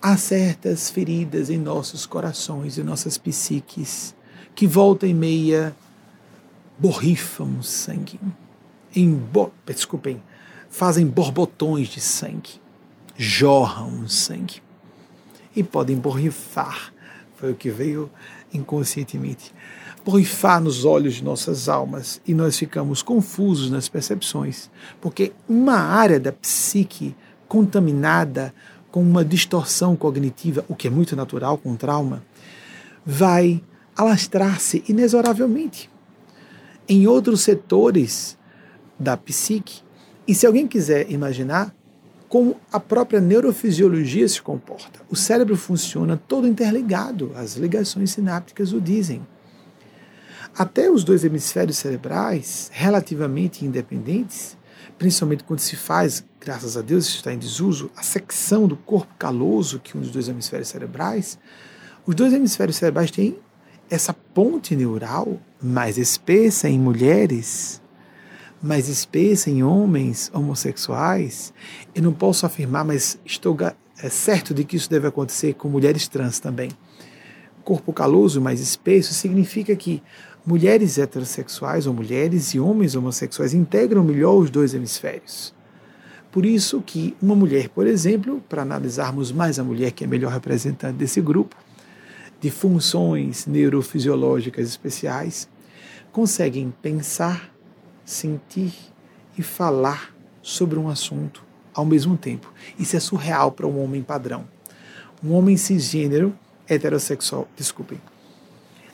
Há certas feridas em nossos corações e nossas psiques que volta e meia borrifam sangue. Em desculpem, fazem borbotões de sangue, jorram sangue e podem borrifar foi o que veio inconscientemente. Borrifar nos olhos de nossas almas e nós ficamos confusos nas percepções, porque uma área da psique contaminada com uma distorção cognitiva, o que é muito natural com trauma, vai alastrar-se inexoravelmente em outros setores da psique. E se alguém quiser imaginar, como a própria neurofisiologia se comporta. O cérebro funciona todo interligado, as ligações sinápticas o dizem. Até os dois hemisférios cerebrais, relativamente independentes, principalmente quando se faz, graças a Deus está em desuso, a secção do corpo caloso que um dos dois hemisférios cerebrais, os dois hemisférios cerebrais têm essa ponte neural mais espessa em mulheres mais espessa em homens homossexuais, eu não posso afirmar, mas estou é certo de que isso deve acontecer com mulheres trans também. Corpo caloso mais espesso significa que mulheres heterossexuais ou mulheres e homens homossexuais integram melhor os dois hemisférios. Por isso que uma mulher, por exemplo, para analisarmos mais a mulher que é melhor representante desse grupo, de funções neurofisiológicas especiais, conseguem pensar, sentir e falar sobre um assunto ao mesmo tempo. Isso é surreal para um homem padrão. Um homem cisgênero, heterossexual, desculpem,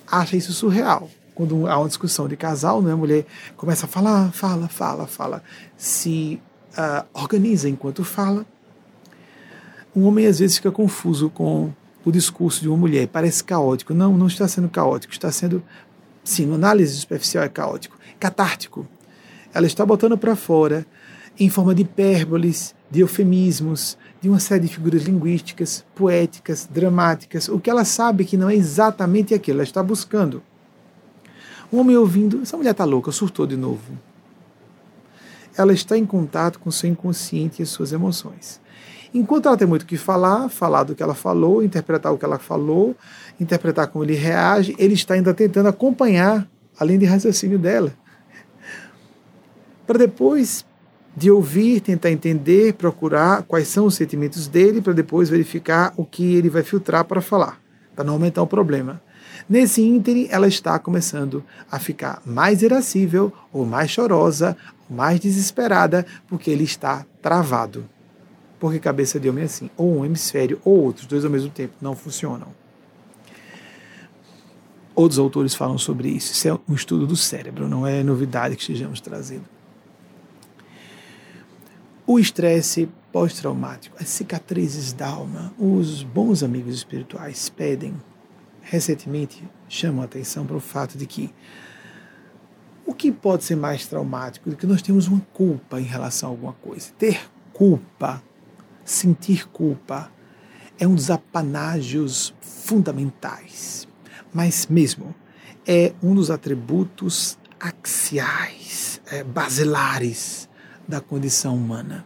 acha isso surreal. Quando há uma discussão de casal, né, a mulher começa a falar, fala, fala, fala, se uh, organiza enquanto fala. Um homem às vezes fica confuso com o discurso de uma mulher, parece caótico. Não, não está sendo caótico, está sendo, sim, no análise superficial é caótico, catártico ela está botando para fora, em forma de hipérboles, de eufemismos, de uma série de figuras linguísticas, poéticas, dramáticas, o que ela sabe que não é exatamente aquilo, ela está buscando. Um homem ouvindo, essa mulher está louca, surtou de novo. Ela está em contato com o seu inconsciente e as suas emoções. Enquanto ela tem muito o que falar, falar do que ela falou, interpretar o que ela falou, interpretar como ele reage, ele está ainda tentando acompanhar a linha de raciocínio dela para depois de ouvir, tentar entender, procurar quais são os sentimentos dele, para depois verificar o que ele vai filtrar para falar, para não aumentar o problema. Nesse ínterim, ela está começando a ficar mais irascível, ou mais chorosa, ou mais desesperada, porque ele está travado. Porque cabeça de homem é assim, ou um hemisfério ou outros, dois ao mesmo tempo, não funcionam. Outros autores falam sobre isso. Isso é um estudo do cérebro, não é novidade que estejamos trazendo. O estresse pós-traumático, as cicatrizes da alma, os bons amigos espirituais pedem, recentemente chamam a atenção para o fato de que O que pode ser mais traumático do que nós temos uma culpa em relação a alguma coisa? Ter culpa, sentir culpa, é um dos apanágios fundamentais, mas mesmo é um dos atributos axiais, é, basilares da condição humana.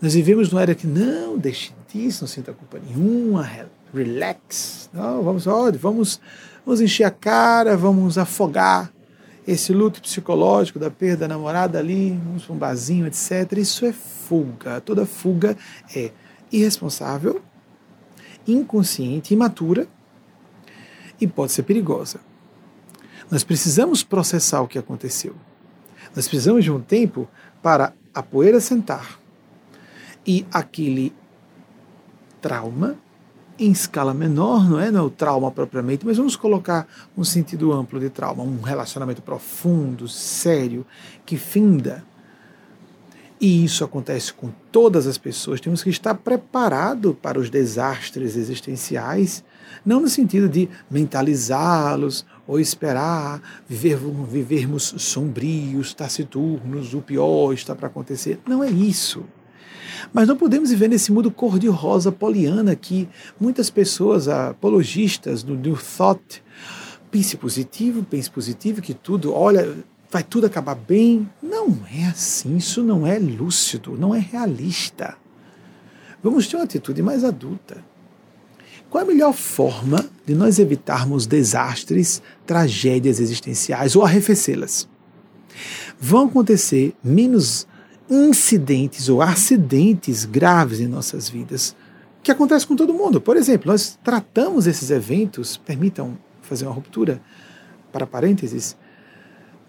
Nós vivemos numa era que não, deixe disso, não sinta culpa nenhuma, relax, não, vamos, ó, vamos, vamos encher a cara, vamos afogar esse luto psicológico da perda da namorada ali, vamos um etc. Isso é fuga. Toda fuga é irresponsável, inconsciente, imatura e pode ser perigosa. Nós precisamos processar o que aconteceu. Nós precisamos de um tempo para a poeira sentar e aquele trauma em escala menor, não é, não é o trauma propriamente, mas vamos colocar um sentido amplo de trauma, um relacionamento profundo, sério, que finda. E isso acontece com todas as pessoas. Temos que estar preparado para os desastres existenciais, não no sentido de mentalizá-los ou esperar viver, vivermos sombrios, taciturnos, o pior está para acontecer. Não é isso. Mas não podemos viver nesse mundo cor-de-rosa poliana que muitas pessoas, apologistas do New Thought, pense positivo, pense positivo, que tudo, olha, vai tudo acabar bem. Não é assim, isso não é lúcido, não é realista. Vamos ter uma atitude mais adulta. Qual a melhor forma de nós evitarmos desastres, tragédias existenciais ou arrefecê-las? Vão acontecer menos incidentes ou acidentes graves em nossas vidas, que acontece com todo mundo. Por exemplo, nós tratamos esses eventos, permitam fazer uma ruptura para parênteses,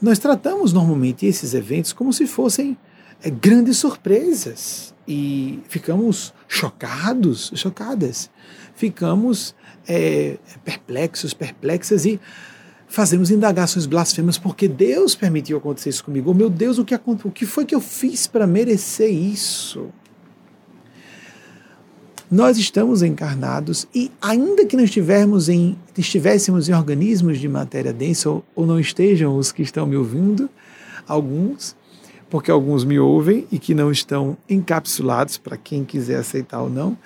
nós tratamos normalmente esses eventos como se fossem é, grandes surpresas e ficamos chocados, chocadas, ficamos é, perplexos, perplexas e fazemos indagações blasfemas porque Deus permitiu acontecer isso comigo. Oh, meu Deus, o que, o que foi que eu fiz para merecer isso? Nós estamos encarnados e, ainda que não estivermos em, estivéssemos em organismos de matéria densa, ou, ou não estejam os que estão me ouvindo, alguns, porque alguns me ouvem e que não estão encapsulados, para quem quiser aceitar ou não,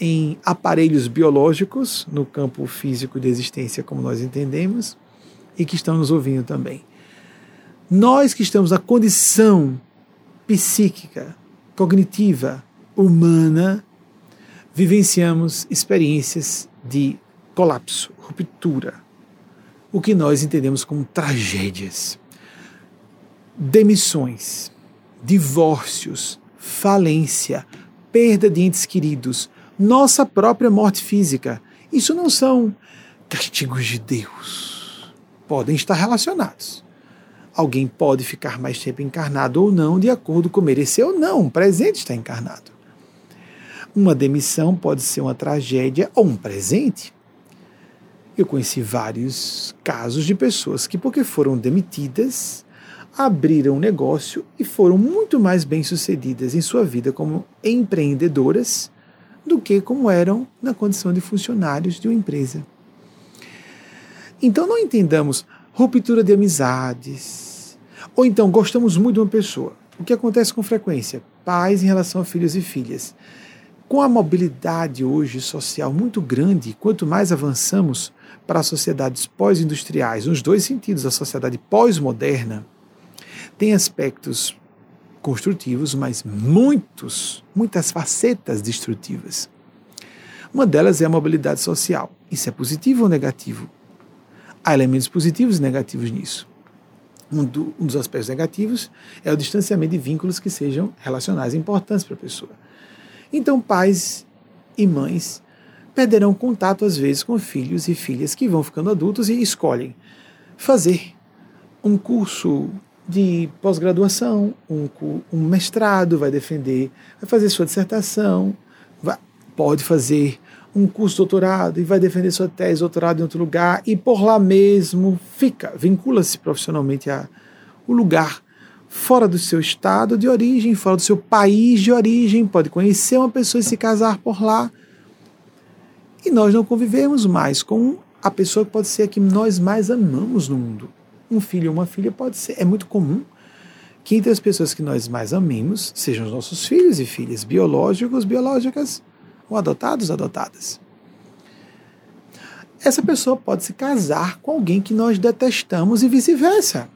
em aparelhos biológicos no campo físico de existência como nós entendemos, e que estão nos ouvindo também. Nós que estamos na condição psíquica, cognitiva, humana, vivenciamos experiências de colapso, ruptura, o que nós entendemos como tragédias, demissões, divórcios, falência, perda de entes queridos, nossa própria morte física. Isso não são castigos de Deus podem estar relacionados. Alguém pode ficar mais tempo encarnado ou não, de acordo com merecer ou não, um presente está encarnado. Uma demissão pode ser uma tragédia ou um presente. Eu conheci vários casos de pessoas que, porque foram demitidas, abriram um negócio e foram muito mais bem-sucedidas em sua vida como empreendedoras do que como eram na condição de funcionários de uma empresa. Então não entendamos ruptura de amizades. Ou então gostamos muito de uma pessoa. O que acontece com frequência? Pais em relação a filhos e filhas. Com a mobilidade hoje social muito grande, quanto mais avançamos para sociedades pós-industriais, nos dois sentidos, a sociedade pós-moderna, tem aspectos construtivos, mas muitos, muitas facetas destrutivas. Uma delas é a mobilidade social. Isso é positivo ou negativo? Há elementos positivos e negativos nisso. Um, do, um, dos aspectos negativos é o distanciamento de vínculos que sejam relacionais importantes para a pessoa. Então, pais e mães perderão contato, às vezes, com filhos e filhas que vão ficando adultos e escolhem fazer um curso de pós-graduação, um, um, mestrado, vai defender, vai fazer sua dissertação, vai, pode fazer um curso doutorado e vai defender sua tese, doutorado em outro lugar e por lá mesmo fica, vincula-se profissionalmente a o lugar fora do seu estado de origem, fora do seu país de origem, pode conhecer uma pessoa e se casar por lá. E nós não convivemos mais com a pessoa que pode ser a que nós mais amamos no mundo. um filho ou uma filha pode ser, é muito comum que entre as pessoas que nós mais amemos sejam os nossos filhos e filhas, biológicos, biológicas, ou adotados, adotadas. Essa pessoa pode se casar com alguém que nós detestamos e vice-versa.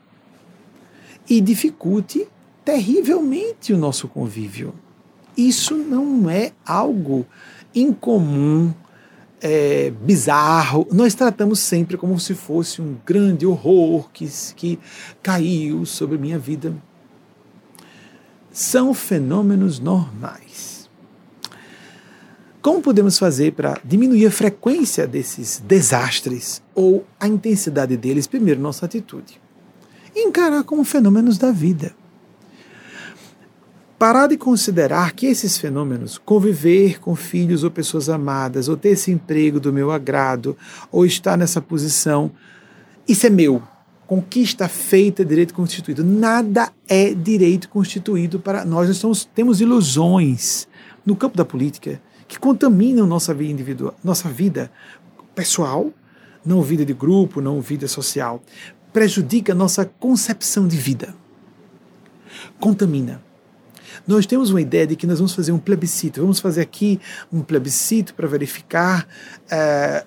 E dificulte terrivelmente o nosso convívio. Isso não é algo incomum, é, bizarro. Nós tratamos sempre como se fosse um grande horror que, que caiu sobre minha vida são fenômenos normais. Como podemos fazer para diminuir a frequência desses desastres ou a intensidade deles? Primeiro, nossa atitude. Encarar como fenômenos da vida. Parar de considerar que esses fenômenos, conviver com filhos ou pessoas amadas, ou ter esse emprego do meu agrado, ou estar nessa posição, isso é meu, conquista feita, direito constituído. Nada é direito constituído para nós. Nós temos ilusões no campo da política que contaminam nossa vida individual, nossa vida pessoal, não vida de grupo, não vida social. Prejudica nossa concepção de vida. Contamina. Nós temos uma ideia de que nós vamos fazer um plebiscito, vamos fazer aqui um plebiscito para verificar.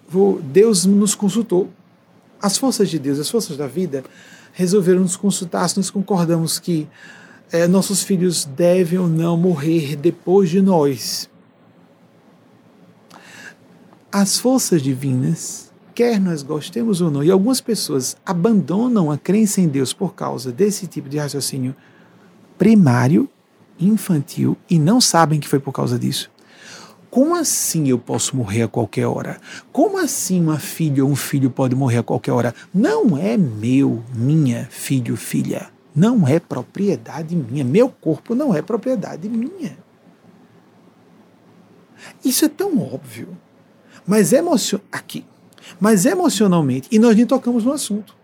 Uh, Deus nos consultou as forças de Deus, as forças da vida, resolveram nos consultar se nós concordamos que é, nossos filhos devem ou não morrer depois de nós. As forças divinas, quer nós gostemos ou não, e algumas pessoas abandonam a crença em Deus por causa desse tipo de raciocínio primário, infantil, e não sabem que foi por causa disso. Como assim eu posso morrer a qualquer hora? Como assim uma filha ou um filho pode morrer a qualquer hora? Não é meu, minha, filho, filha. Não é propriedade minha. Meu corpo não é propriedade minha. Isso é tão óbvio. Mas emocion... aqui. Mas emocionalmente, e nós nem tocamos no assunto.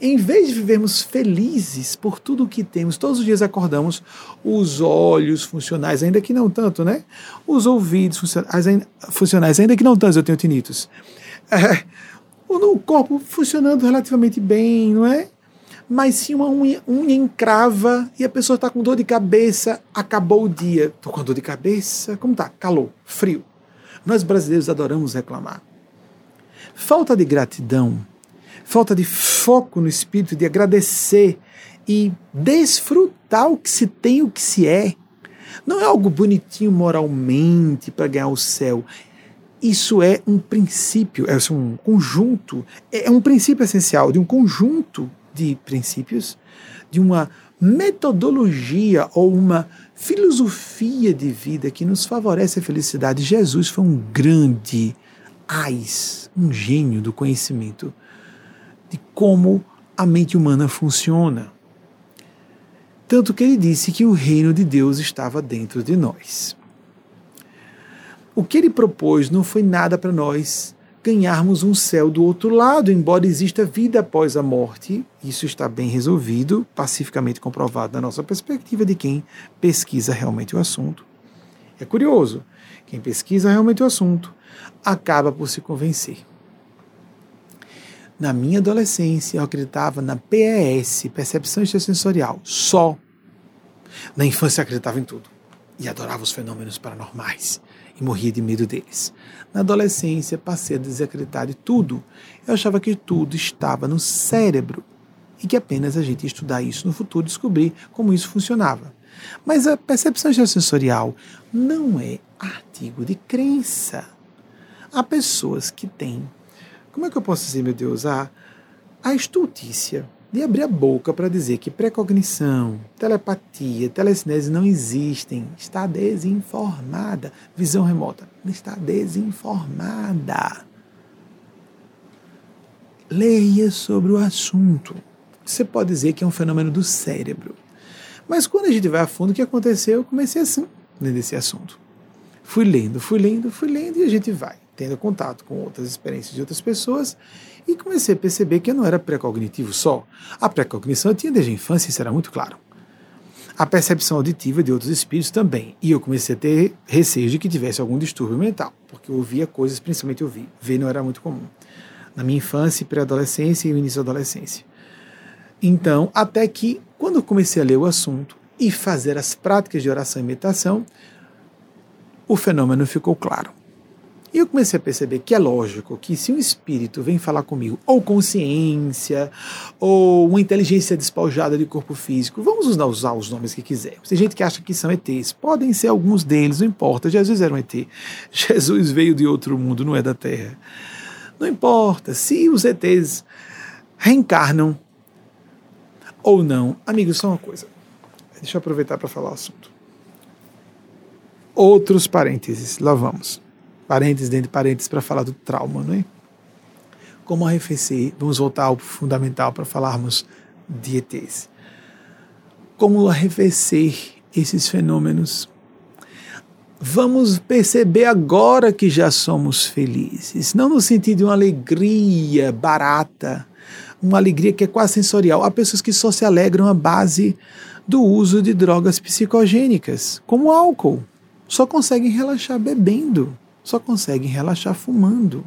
Em vez de vivermos felizes por tudo o que temos, todos os dias acordamos, os olhos funcionais, ainda que não tanto, né? Os ouvidos funcionais, ainda que não tanto, eu tenho tinitos. É, [laughs] o corpo funcionando relativamente bem, não é? Mas se uma unha, unha encrava e a pessoa está com dor de cabeça, acabou o dia. Estou com dor de cabeça, como tá? Calor, frio. Nós brasileiros adoramos reclamar. Falta de gratidão falta de foco no espírito, de agradecer e desfrutar o que se tem, o que se é. Não é algo bonitinho moralmente para ganhar o céu. Isso é um princípio, é um conjunto, é um princípio essencial de um conjunto de princípios, de uma metodologia ou uma filosofia de vida que nos favorece a felicidade. Jesus foi um grande ais, um gênio do conhecimento de como a mente humana funciona. Tanto que ele disse que o reino de Deus estava dentro de nós. O que ele propôs não foi nada para nós ganharmos um céu do outro lado, embora exista vida após a morte. Isso está bem resolvido, pacificamente comprovado da nossa perspectiva de quem pesquisa realmente o assunto. É curioso, quem pesquisa realmente o assunto acaba por se convencer. Na minha adolescência, eu acreditava na PES, percepção extrasensorial, só. Na infância, eu acreditava em tudo e adorava os fenômenos paranormais e morria de medo deles. Na adolescência, passei a desacreditar de tudo. Eu achava que tudo estava no cérebro e que apenas a gente ia estudar isso no futuro e descobrir como isso funcionava. Mas a percepção extrasensorial não é artigo de crença. Há pessoas que têm como é que eu posso dizer, meu Deus, a, a estultícia de abrir a boca para dizer que precognição, telepatia, telecinese não existem, está desinformada. Visão remota, está desinformada. Leia sobre o assunto. Você pode dizer que é um fenômeno do cérebro. Mas quando a gente vai a fundo, o que aconteceu? Eu comecei assim, nesse assunto. Fui lendo, fui lendo, fui lendo e a gente vai tendo contato com outras experiências de outras pessoas e comecei a perceber que eu não era pré-cognitivo só. A pré-cognição eu tinha desde a infância, isso era muito claro. A percepção auditiva de outros espíritos também. E eu comecei a ter receio de que tivesse algum distúrbio mental, porque eu ouvia coisas, principalmente eu vi. Ver não era muito comum. Na minha infância, pré-adolescência e início da adolescência. Então, até que, quando eu comecei a ler o assunto e fazer as práticas de oração e meditação, o fenômeno ficou claro. E eu comecei a perceber que é lógico que se um espírito vem falar comigo, ou consciência, ou uma inteligência despojada de corpo físico, vamos usar os nomes que quisermos. Tem gente que acha que são ETs, podem ser alguns deles, não importa. Jesus era um ET. [laughs] Jesus veio de outro mundo, não é da Terra. Não importa. Se os ETs reencarnam ou não. Amigos, só uma coisa. Deixa eu aproveitar para falar o assunto. Outros parênteses, lá vamos parênteses dentro de parênteses para falar do trauma, não é? Como arrefecer, vamos voltar ao fundamental para falarmos de ETs. Como arrefecer esses fenômenos? Vamos perceber agora que já somos felizes, não no sentido de uma alegria barata, uma alegria que é quase sensorial. Há pessoas que só se alegram à base do uso de drogas psicogênicas, como álcool. Só conseguem relaxar bebendo só conseguem relaxar fumando.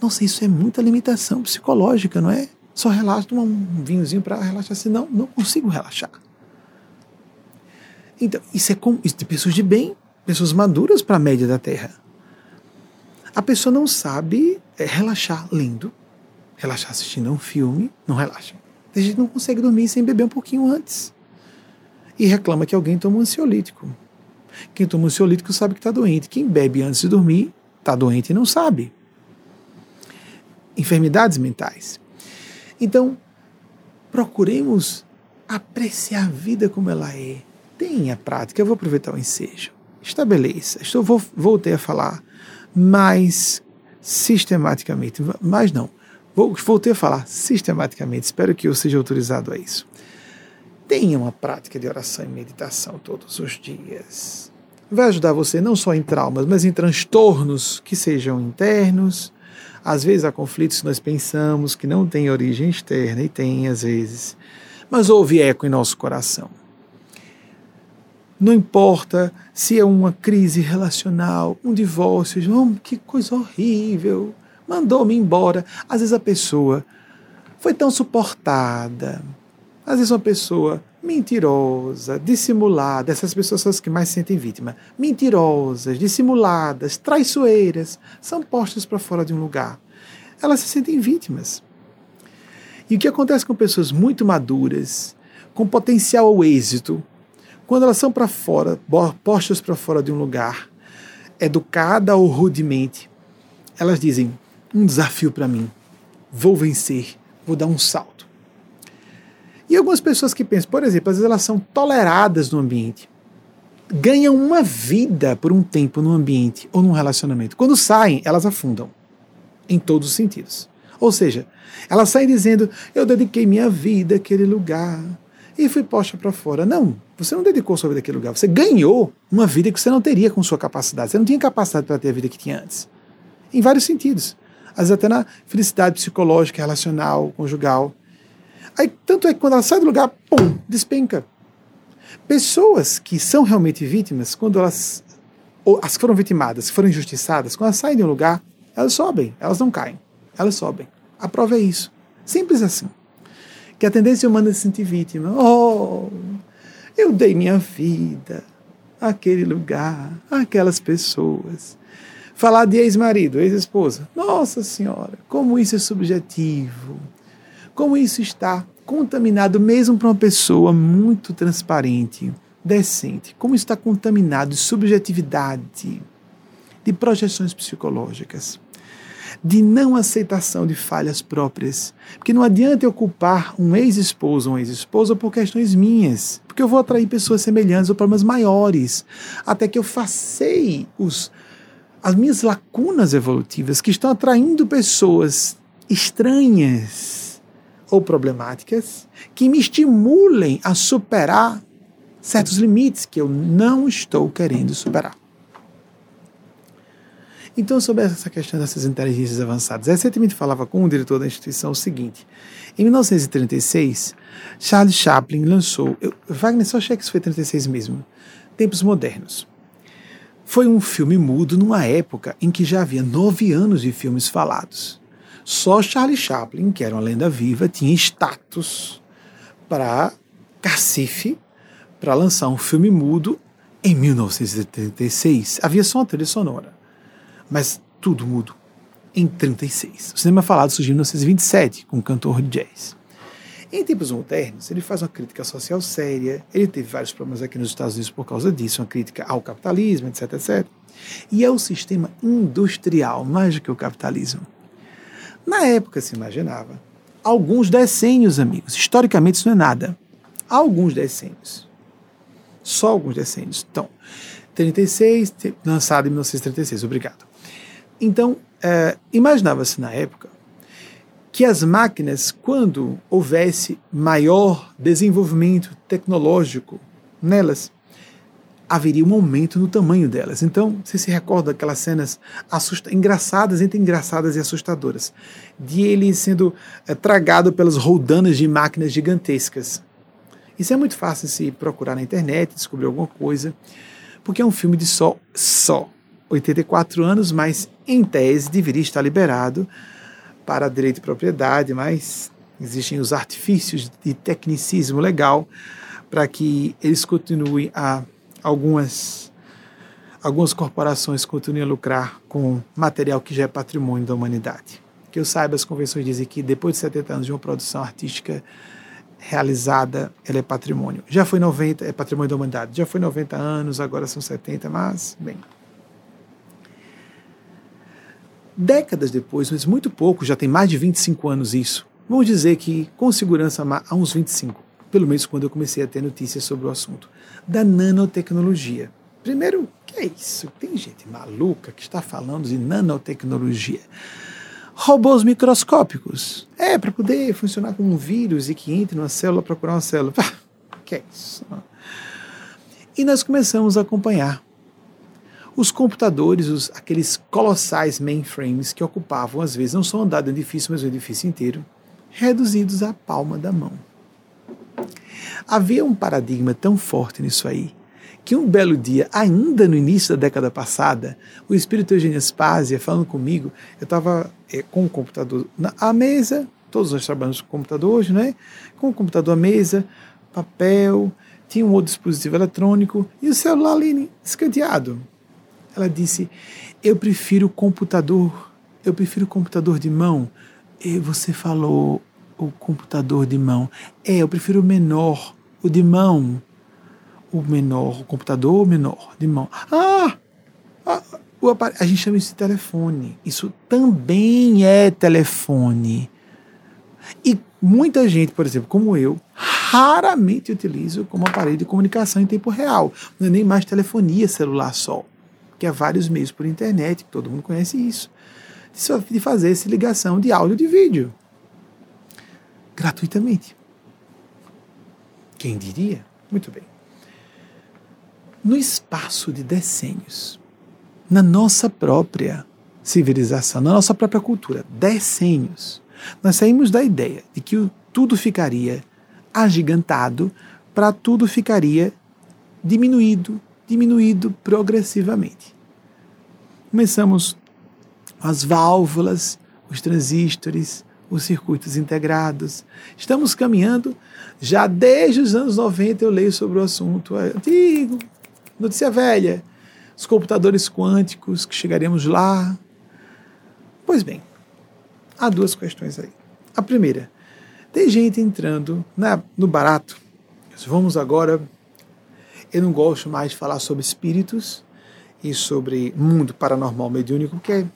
Nossa, isso é muita limitação psicológica, não é? Só relaxa, tomar um vinhozinho para relaxar, senão não consigo relaxar. Então, isso é com, isso de pessoas de bem, pessoas maduras para a média da Terra. A pessoa não sabe é, relaxar lendo, relaxar assistindo a um filme, não relaxa. A gente não consegue dormir sem beber um pouquinho antes. E reclama que alguém toma um ansiolítico. Quem toma ansiolítico sabe que está doente. Quem bebe antes de dormir está doente e não sabe. Enfermidades mentais. Então, procuremos apreciar a vida como ela é. Tenha prática. Eu vou aproveitar o ensejo. Estabeleça. Estou, vou, voltei a falar mais sistematicamente. Mas não. Voltei a falar sistematicamente. Espero que eu seja autorizado a isso. Tenha uma prática de oração e meditação todos os dias. Vai ajudar você não só em traumas, mas em transtornos que sejam internos. Às vezes há conflitos que nós pensamos que não têm origem externa, e tem às vezes, mas houve eco em nosso coração. Não importa se é uma crise relacional, um divórcio, oh, que coisa horrível, mandou-me embora. Às vezes a pessoa foi tão suportada, às vezes uma pessoa mentirosa, dissimulada, essas pessoas são as que mais se sentem vítima. Mentirosas, dissimuladas, traiçoeiras, são postas para fora de um lugar. Elas se sentem vítimas. E o que acontece com pessoas muito maduras, com potencial ao êxito, quando elas são para fora, postas para fora de um lugar, educada ou rudemente, elas dizem: um desafio para mim, vou vencer, vou dar um salto. E algumas pessoas que pensam, por exemplo, às vezes elas são toleradas no ambiente, ganham uma vida por um tempo no ambiente ou num relacionamento. Quando saem, elas afundam, em todos os sentidos. Ou seja, elas saem dizendo: Eu dediquei minha vida àquele lugar e fui posta para fora. Não, você não dedicou sua vida àquele lugar. Você ganhou uma vida que você não teria com sua capacidade. Você não tinha capacidade para ter a vida que tinha antes. Em vários sentidos. Às vezes até na felicidade psicológica, relacional, conjugal. Aí, tanto é que quando ela sai do lugar, pum, despenca. Pessoas que são realmente vítimas, quando elas, as foram vitimadas, foram injustiçadas, quando elas saem de um lugar, elas sobem, elas não caem, elas sobem. A prova é isso. Simples assim. Que a tendência humana é se sentir vítima. Oh, eu dei minha vida àquele lugar, àquelas pessoas. Falar de ex-marido, ex-esposa. Nossa Senhora, como isso é subjetivo como isso está contaminado mesmo para uma pessoa muito transparente, decente? Como isso está contaminado de subjetividade, de projeções psicológicas, de não aceitação de falhas próprias? Porque não adianta eu culpar um ex-esposo ou uma ex-esposa por questões minhas, porque eu vou atrair pessoas semelhantes ou problemas maiores, até que eu facei os as minhas lacunas evolutivas que estão atraindo pessoas estranhas ou problemáticas que me estimulem a superar certos limites que eu não estou querendo superar. Então, sobre essa questão dessas inteligências avançadas, recentemente falava com o diretor da instituição o seguinte: em 1936, Charles Chaplin lançou, eu, Wagner só achei que isso foi 36 mesmo, Tempos Modernos. Foi um filme mudo numa época em que já havia nove anos de filmes falados Só Charlie Chaplin, que era uma lenda viva, tinha status para cacife para lançar um filme mudo em 1936. Havia só uma trilha sonora, mas tudo mudo em 36. O cinema falado surgiu em 1927 com um cantor de jazz. Em tempos modernos, ele faz uma crítica social séria, ele teve vários problemas aqui nos Estados Unidos por causa disso, uma crítica ao capitalismo, etc, etc. E é o sistema industrial, mais do que o capitalismo. Na época se imaginava alguns decênios, amigos. Historicamente isso não é nada. Alguns decênios. Só alguns decênios. Então, 36, lançado em 1936, obrigado. Então, é, imaginava-se na época que as máquinas, quando houvesse maior desenvolvimento tecnológico nelas, haveria um aumento no tamanho delas. Então, você se recorda daquelas cenas engraçadas, entre engraçadas e assustadoras, de ele sendo é, tragado pelas roldanas de máquinas gigantescas. Isso é muito fácil se procurar na internet, descobrir alguma coisa, porque é um filme de só, só 84 anos, mas em tese deveria estar liberado para direito de propriedade, mas existem os artifícios de tecnicismo legal para que eles continuem a algumas algumas corporações continuem a lucrar com material que já é patrimônio da humanidade. Que eu saiba, as convenções dizem que depois de 70 anos de uma produção artística realizada, ela é patrimônio. Já foi 90, é patrimônio da humanidade. Já foi 90 anos, agora são 70, mas, bem, Décadas depois, mas muito pouco, já tem mais de 25 anos isso. Vamos dizer que, com segurança, há uns 25, pelo menos quando eu comecei a ter notícias sobre o assunto, da nanotecnologia. Primeiro, que é isso? Tem gente maluca que está falando de nanotecnologia. Robôs microscópicos. É, para poder funcionar como um vírus e que entre numa célula procurar uma célula. [laughs] Ah, que é isso? E nós começamos a acompanhar os computadores, os, aqueles colossais mainframes que ocupavam, às vezes, não só andar do edifício, mas o edifício inteiro, reduzidos à palma da mão. Havia um paradigma tão forte nisso aí, que um belo dia, ainda no início da década passada, o espírito Eugênio Spazia, falando comigo, eu estava é, com o computador à mesa, todos nós trabalhamos com computador hoje, né? Com o computador à mesa, papel, tinha um outro dispositivo eletrônico e o celular ali escanteado. Ela disse: Eu prefiro computador, eu prefiro computador de mão. E você falou o computador de mão. É, eu prefiro o menor, o de mão. O menor, o computador menor, de mão. Ah! ah o a gente chama isso de telefone. Isso também é telefone. E muita gente, por exemplo, como eu, raramente utilizo como aparelho de comunicação em tempo real. Não é nem mais telefonia celular só que há vários meios por internet, todo mundo conhece isso, de fazer essa ligação de áudio e de vídeo. Gratuitamente. Quem diria? Muito bem. No espaço de decênios, na nossa própria civilização, na nossa própria cultura, decênios, nós saímos da ideia de que tudo ficaria agigantado para tudo ficaria diminuído, diminuído progressivamente. Começamos as válvulas, os transistores, os circuitos integrados. Estamos caminhando, já desde os anos 90 eu leio sobre o assunto, é antigo, notícia velha, os computadores quânticos, que chegaremos lá. Pois bem, há duas questões aí. A primeira, tem gente entrando na, no barato. Vamos agora eu não gosto mais de falar sobre espíritos e sobre mundo paranormal mediúnico, porque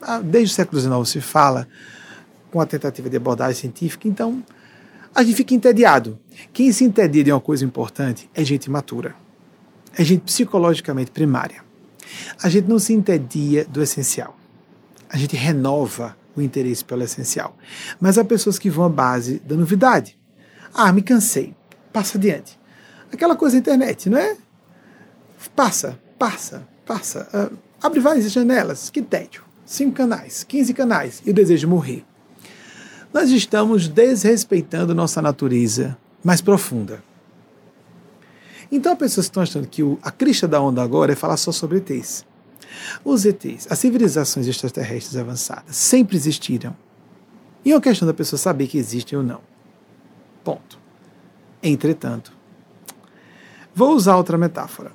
ah, desde o século XIX se fala com a tentativa de abordagem científica, então a gente fica entediado. Quem se entedia de uma coisa importante é gente matura, é gente psicologicamente primária. A gente não se entedia do essencial. A gente renova o interesse pelo essencial. Mas há pessoas que vão à base da novidade. Ah, me cansei. Passa adiante. Aquela coisa da internet, não é? Passa, passa, passa. Uh, abre várias janelas, que tédio. Cinco canais, quinze canais e o desejo de morrer. Nós estamos desrespeitando nossa natureza mais profunda. Então, as pessoas estão achando que o, a crista da onda agora é falar só sobre ETs. Os ETs, as civilizações extraterrestres avançadas, sempre existiram. E é uma questão da pessoa saber que existem ou não. Ponto. Entretanto, vou usar outra metáfora.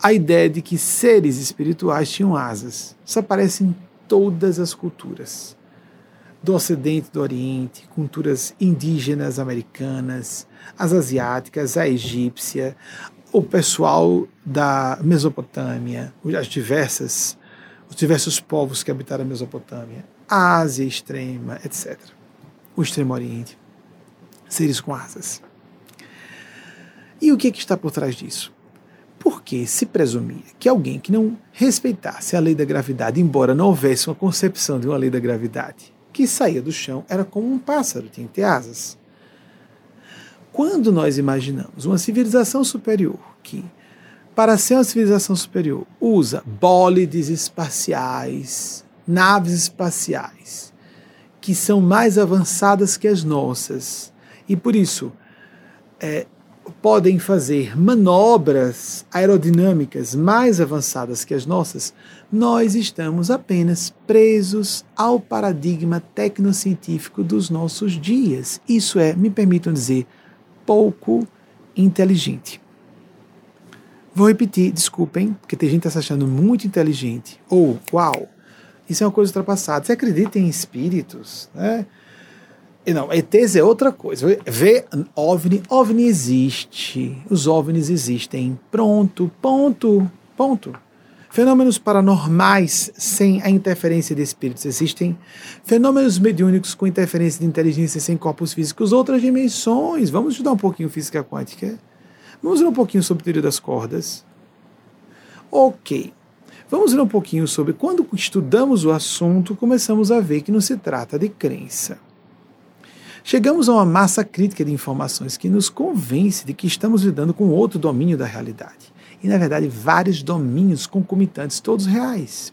A ideia de que seres espirituais tinham asas. Isso aparece em todas as culturas. Do Ocidente, do Oriente, culturas indígenas americanas, as asiáticas, a egípcia, o pessoal da Mesopotâmia, as diversas, os diversos povos que habitaram a Mesopotâmia, a Ásia extrema, etc. O Extremo Oriente. Seres com asas. E o que, é que está por trás disso? Porque se presumia que alguém que não respeitasse a lei da gravidade, embora não houvesse uma concepção de uma lei da gravidade, que saía do chão, era como um pássaro, tinha que ter asas. Quando nós imaginamos uma civilização superior que, para ser uma civilização superior, usa bólides espaciais, naves espaciais, que são mais avançadas que as nossas, e por isso é, podem fazer manobras aerodinâmicas mais avançadas que as nossas, nós estamos apenas presos ao paradigma tecnocientífico dos nossos dias. Isso é, me permitam dizer, pouco inteligente. Vou repetir, desculpem, porque tem gente que está se achando muito inteligente. Ou, uau, isso é uma coisa ultrapassada. Você acredita em espíritos? Né? Não, ETs é outra coisa. Vê OVNI, OVNI existe. Os OVNIs existem. Pronto, ponto, ponto. Fenômenos paranormais sem a interferência de espíritos existem. Fenômenos mediúnicos com interferência de inteligência sem corpos físicos, outras dimensões. Vamos estudar um pouquinho física quântica. Vamos ver um pouquinho sobre teoria das cordas. Ok. Vamos ver um pouquinho sobre quando estudamos o assunto, começamos a ver que não se trata de crença. Chegamos a uma massa crítica de informações que nos convence de que estamos lidando com outro domínio da realidade. E, na verdade, vários domínios concomitantes, todos reais.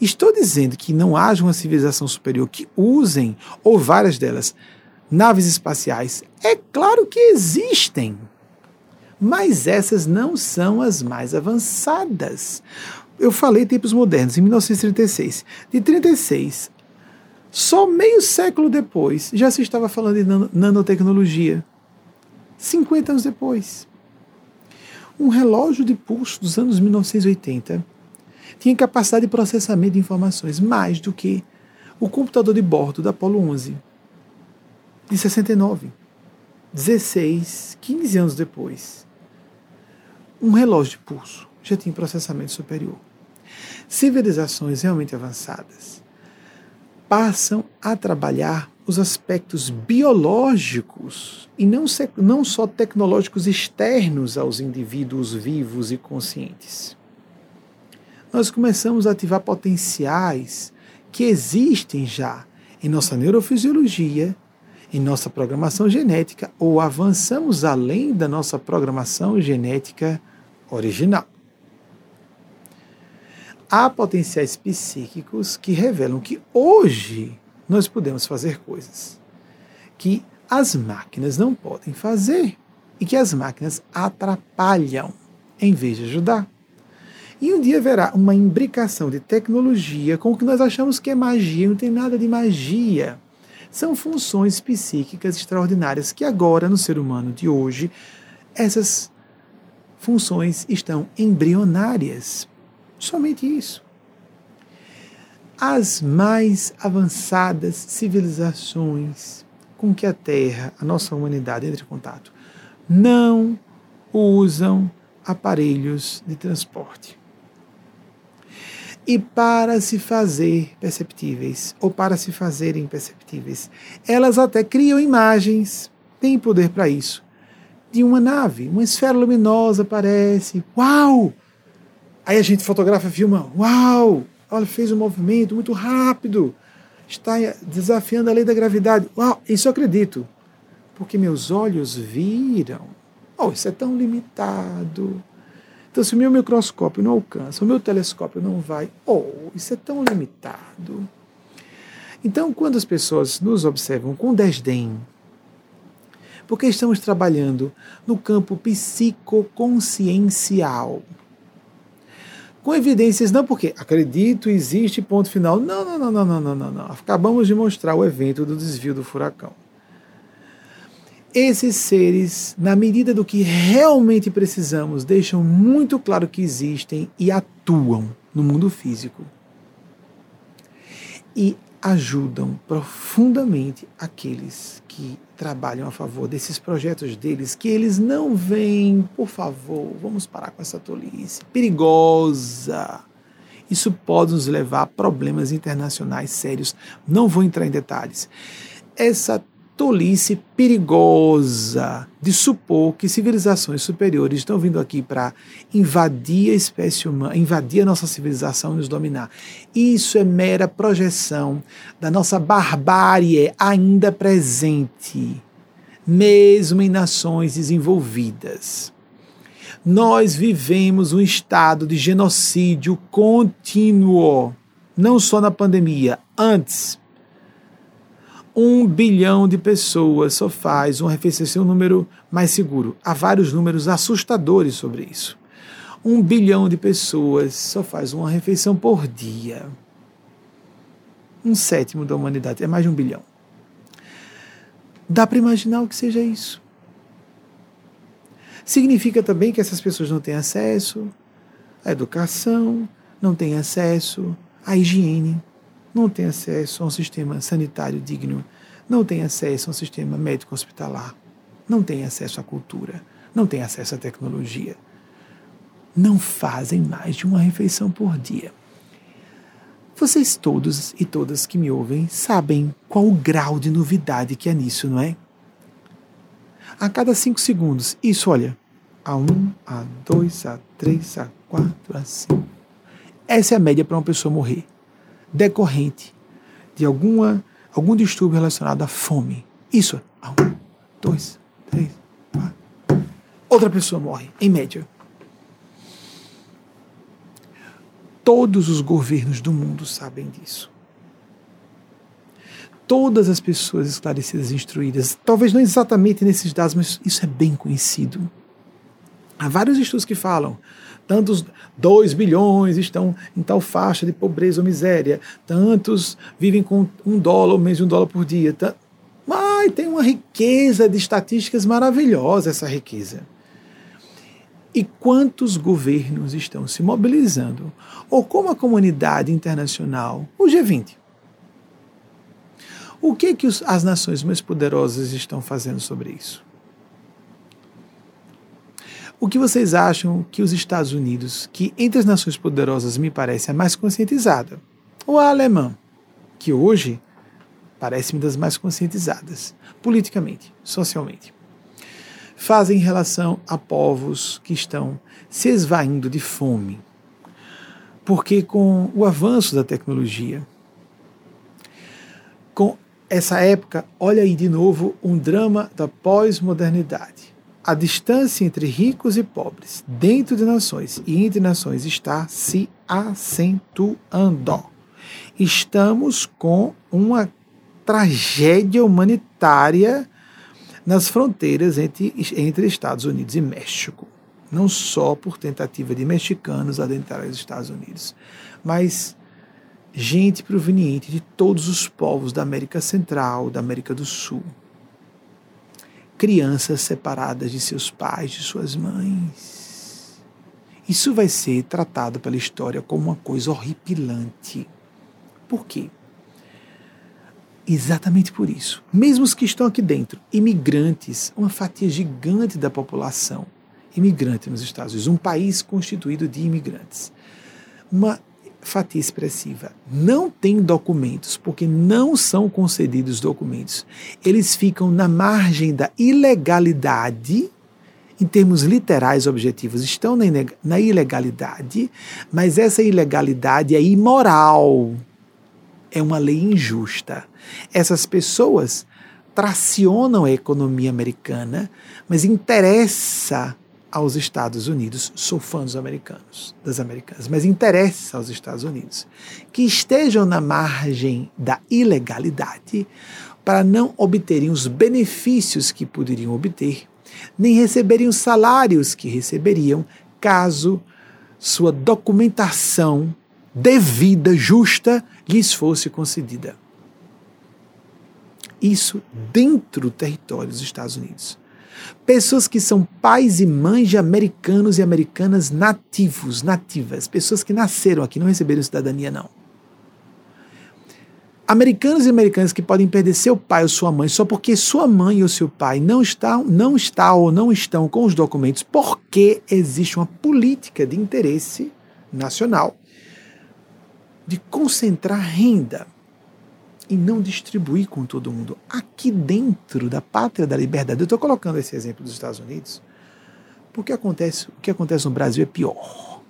Estou dizendo que não haja uma civilização superior que usem, ou várias delas, naves espaciais. É claro que existem. Mas essas não são as mais avançadas. Eu falei tempos modernos, em 1936. De 36 só meio século depois já se estava falando de nanotecnologia. 50 anos depois. Um relógio de pulso dos anos 1980 tinha capacidade de processamento de informações mais do que o computador de bordo da Apollo 11 de 69. 16, 15 anos depois. Um relógio de pulso já tinha processamento superior. Civilizações realmente avançadas passam a trabalhar os aspectos biológicos e não, não só tecnológicos externos aos indivíduos vivos e conscientes. Nós começamos a ativar potenciais que existem já em nossa neurofisiologia, em nossa programação genética, ou avançamos além da nossa programação genética original há potenciais psíquicos que revelam que hoje nós podemos fazer coisas que as máquinas não podem fazer e que as máquinas atrapalham em vez de ajudar. E um dia haverá uma imbricação de tecnologia com o que nós achamos que é magia, não tem nada de magia. São funções psíquicas extraordinárias que agora, no ser humano de hoje, essas funções estão embrionárias. Somente isso. As mais avançadas civilizações com que a Terra, a nossa humanidade, entra em contato, não usam aparelhos de transporte. E para se fazer perceptíveis, ou para se fazerem perceptíveis, elas até criam imagens, têm poder para isso, de uma nave, uma esfera luminosa aparece. Uau! Aí a gente fotografa, filma, uau, olha, fez um movimento muito rápido, está desafiando a lei da gravidade. Uau, isso eu acredito, porque meus olhos viram. Oh, isso é tão limitado. Então, se o meu microscópio não alcança, o meu telescópio não vai, oh, isso é tão limitado. Então, quando as pessoas nos observam com desdém, porque estamos trabalhando no campo psicoconsciencial, com evidências, não porque acredito, existe, ponto final. Não, não, não, não, não, não, não. Acabamos de mostrar o evento do desvio do furacão. Esses seres, na medida do que realmente precisamos, deixam muito claro que existem e atuam no mundo físico. E ajudam profundamente aqueles que trabalham a favor desses projetos deles, que eles não veem, por favor, vamos parar com essa tolice, perigosa. Isso pode nos levar a problemas internacionais sérios. Não vou entrar em detalhes. Essa tolice perigosa de supor que civilizações superiores estão vindo aqui para invadir a espécie humana, invadir a nossa civilização e nos dominar. Isso é mera projeção da nossa barbárie ainda presente, mesmo em nações desenvolvidas. Nós vivemos um estado de genocídio contínuo, não só na pandemia, antes um bilhão de pessoas só faz uma refeição, é um número mais seguro. Há vários números assustadores sobre isso. Um bilhão de pessoas só faz uma refeição por dia. Um sétimo da humanidade, é mais de um bilhão. Dá para imaginar o que seja isso. Significa também que essas pessoas não têm acesso à educação, não têm acesso à higiene, não tem acesso a um sistema sanitário digno, não tem acesso a um sistema médico hospitalar, não tem acesso à cultura, não tem acesso à tecnologia. Não fazem mais de uma refeição por dia. Vocês todos e todas que me ouvem sabem qual o grau de novidade que é nisso, não é? A cada cinco segundos, isso, olha, a um, a dois, a três, a quatro, a cinco. Essa é a média para uma pessoa morrer decorrente de alguma, algum distúrbio relacionado à fome. Isso. Um, dois, três, quatro. Outra pessoa morre, em média. Todos os governos do mundo sabem disso. Todas as pessoas esclarecidas e instruídas, talvez não exatamente nesses dados, mas isso é bem conhecido. Há vários estudos que falam tantos 2 bilhões estão em tal faixa de pobreza ou miséria, tantos vivem com um dólar ou menos de um dólar por dia. Mas tem uma riqueza de estatísticas maravilhosa essa riqueza. E quantos governos estão se mobilizando? Ou como a comunidade internacional, o G20? O que, que os, as nações mais poderosas estão fazendo sobre isso? O que vocês acham que os Estados Unidos, que entre as nações poderosas me parece a mais conscientizada, ou a alemã, que hoje parece-me das mais conscientizadas, politicamente, socialmente, fazem em relação a povos que estão se esvaindo de fome? Porque com o avanço da tecnologia, com essa época, olha aí de novo um drama da pós-modernidade a distância entre ricos e pobres, dentro de nações e entre nações, está se acentuando. Estamos com uma tragédia humanitária nas fronteiras entre, entre Estados Unidos e México. Não só por tentativa de mexicanos adentrarem os Estados Unidos, mas gente proveniente de todos os povos da América Central, da América do Sul crianças separadas de seus pais, de suas mães. Isso vai ser tratado pela história como uma coisa horripilante. Por quê? Exatamente por isso. Mesmo os que estão aqui dentro, imigrantes, uma fatia gigante da população, imigrante nos Estados Unidos, um país constituído de imigrantes. Uma fatia expressiva. Não tem documentos, porque não são concedidos documentos, eles ficam na margem da ilegalidade, em termos literais objetivos, estão na ilegalidade, mas essa ilegalidade é imoral, é uma lei injusta. Essas pessoas tracionam a economia americana, mas interessa aos Estados Unidos, sou fã dos americanos, das americanas, mas interessa aos Estados Unidos que estejam na margem da ilegalidade para não obterem os benefícios que poderiam obter, nem receberem os salários que receberiam caso sua documentação devida, justa, lhes fosse concedida. Isso dentro do território dos Estados Unidos. Pessoas que são pais e mães de americanos e americanas nativos, nativas, pessoas que nasceram aqui, não receberam cidadania, não. Americanos e americanas que podem perder seu pai ou sua mãe só porque sua mãe ou seu pai não estão, não está ou não estão com os documentos, porque existe uma política de interesse nacional de concentrar renda e não distribuir com todo mundo. Aqui dentro da pátria da liberdade, eu estou colocando esse exemplo dos Estados Unidos, porque acontece, o que acontece no Brasil é pior.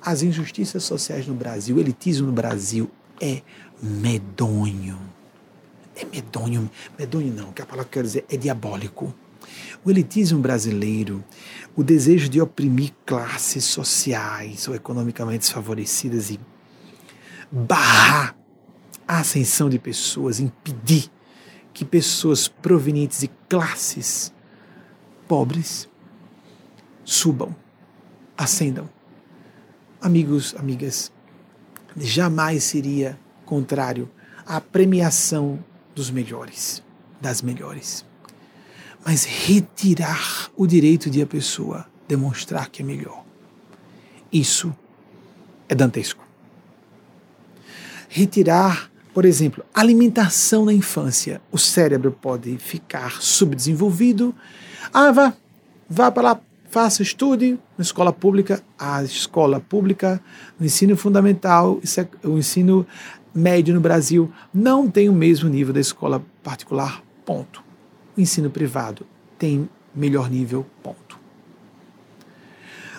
As injustiças sociais no Brasil, o elitismo no Brasil é medonho. É medonho. Medonho não, que a palavra que eu quero dizer é diabólico. O elitismo brasileiro, o desejo de oprimir classes sociais ou economicamente desfavorecidas e barrar a ascensão de pessoas, impedir que pessoas provenientes de classes pobres subam, ascendam. Amigos, amigas, jamais seria contrário à premiação dos melhores, das melhores. Mas retirar o direito de a pessoa demonstrar que é melhor. Isso é dantesco. Retirar por exemplo, alimentação na infância. O cérebro pode ficar subdesenvolvido. Ah, vá, vá para lá, faça, estude na escola pública. A escola pública, o ensino fundamental, é o ensino médio no Brasil não tem o mesmo nível da escola particular, ponto. O ensino privado tem melhor nível, ponto.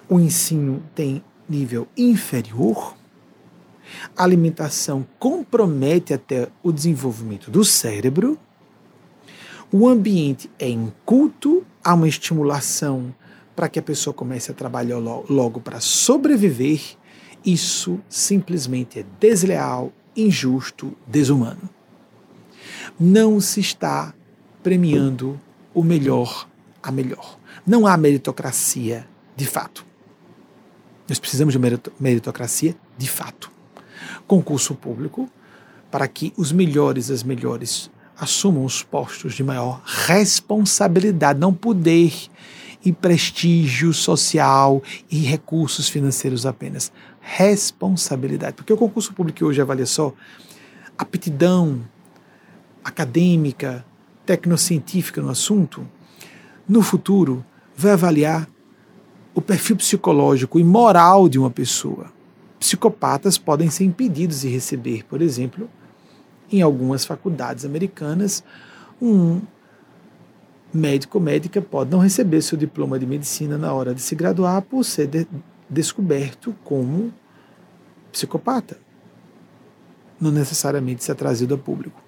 O ensino tem nível inferior, a alimentação compromete até o desenvolvimento do cérebro. O ambiente é inculto, há uma estimulação para que a pessoa comece a trabalhar logo para sobreviver. Isso simplesmente é desleal, injusto, desumano. Não se está premiando o melhor a melhor. Não há meritocracia de fato. Nós precisamos de meritocracia de fato concurso público para que os melhores as melhores assumam os postos de maior responsabilidade, não poder e prestígio social e recursos financeiros apenas. Responsabilidade. Porque o concurso público hoje avalia só aptidão acadêmica, tecnocientífica no assunto, no futuro vai avaliar o perfil psicológico e moral de uma pessoa psicopatas podem ser impedidos de receber, por exemplo, em algumas faculdades americanas, um médico ou médica pode não receber seu diploma de medicina na hora de se graduar por ser de descoberto como psicopata. Não necessariamente ser trazido a público.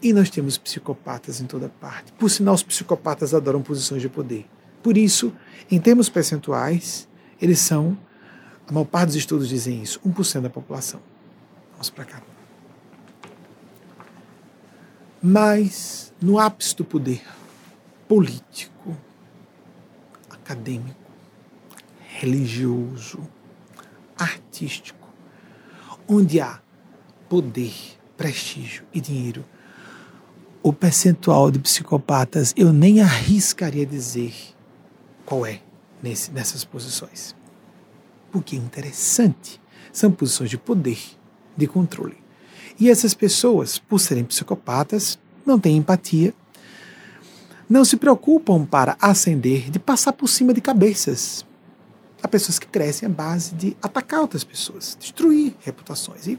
E nós temos psicopatas em toda parte. Por sinal, os psicopatas adoram posições de poder. Por isso, em termos percentuais, eles são a maior parte dos estudos dizem isso, 1% da população. Vamos para cá. Mas, no ápice do poder político, acadêmico, religioso, artístico, onde há poder, prestígio e dinheiro, o percentual de psicopatas eu nem arriscaria dizer qual é nesse, nessas posições porque é interessante. São posições de poder, de controle. E essas pessoas, por serem psicopatas, não têm empatia, não se preocupam para ascender, de passar por cima de cabeças. Há pessoas que crescem à base de atacar outras pessoas, destruir reputações e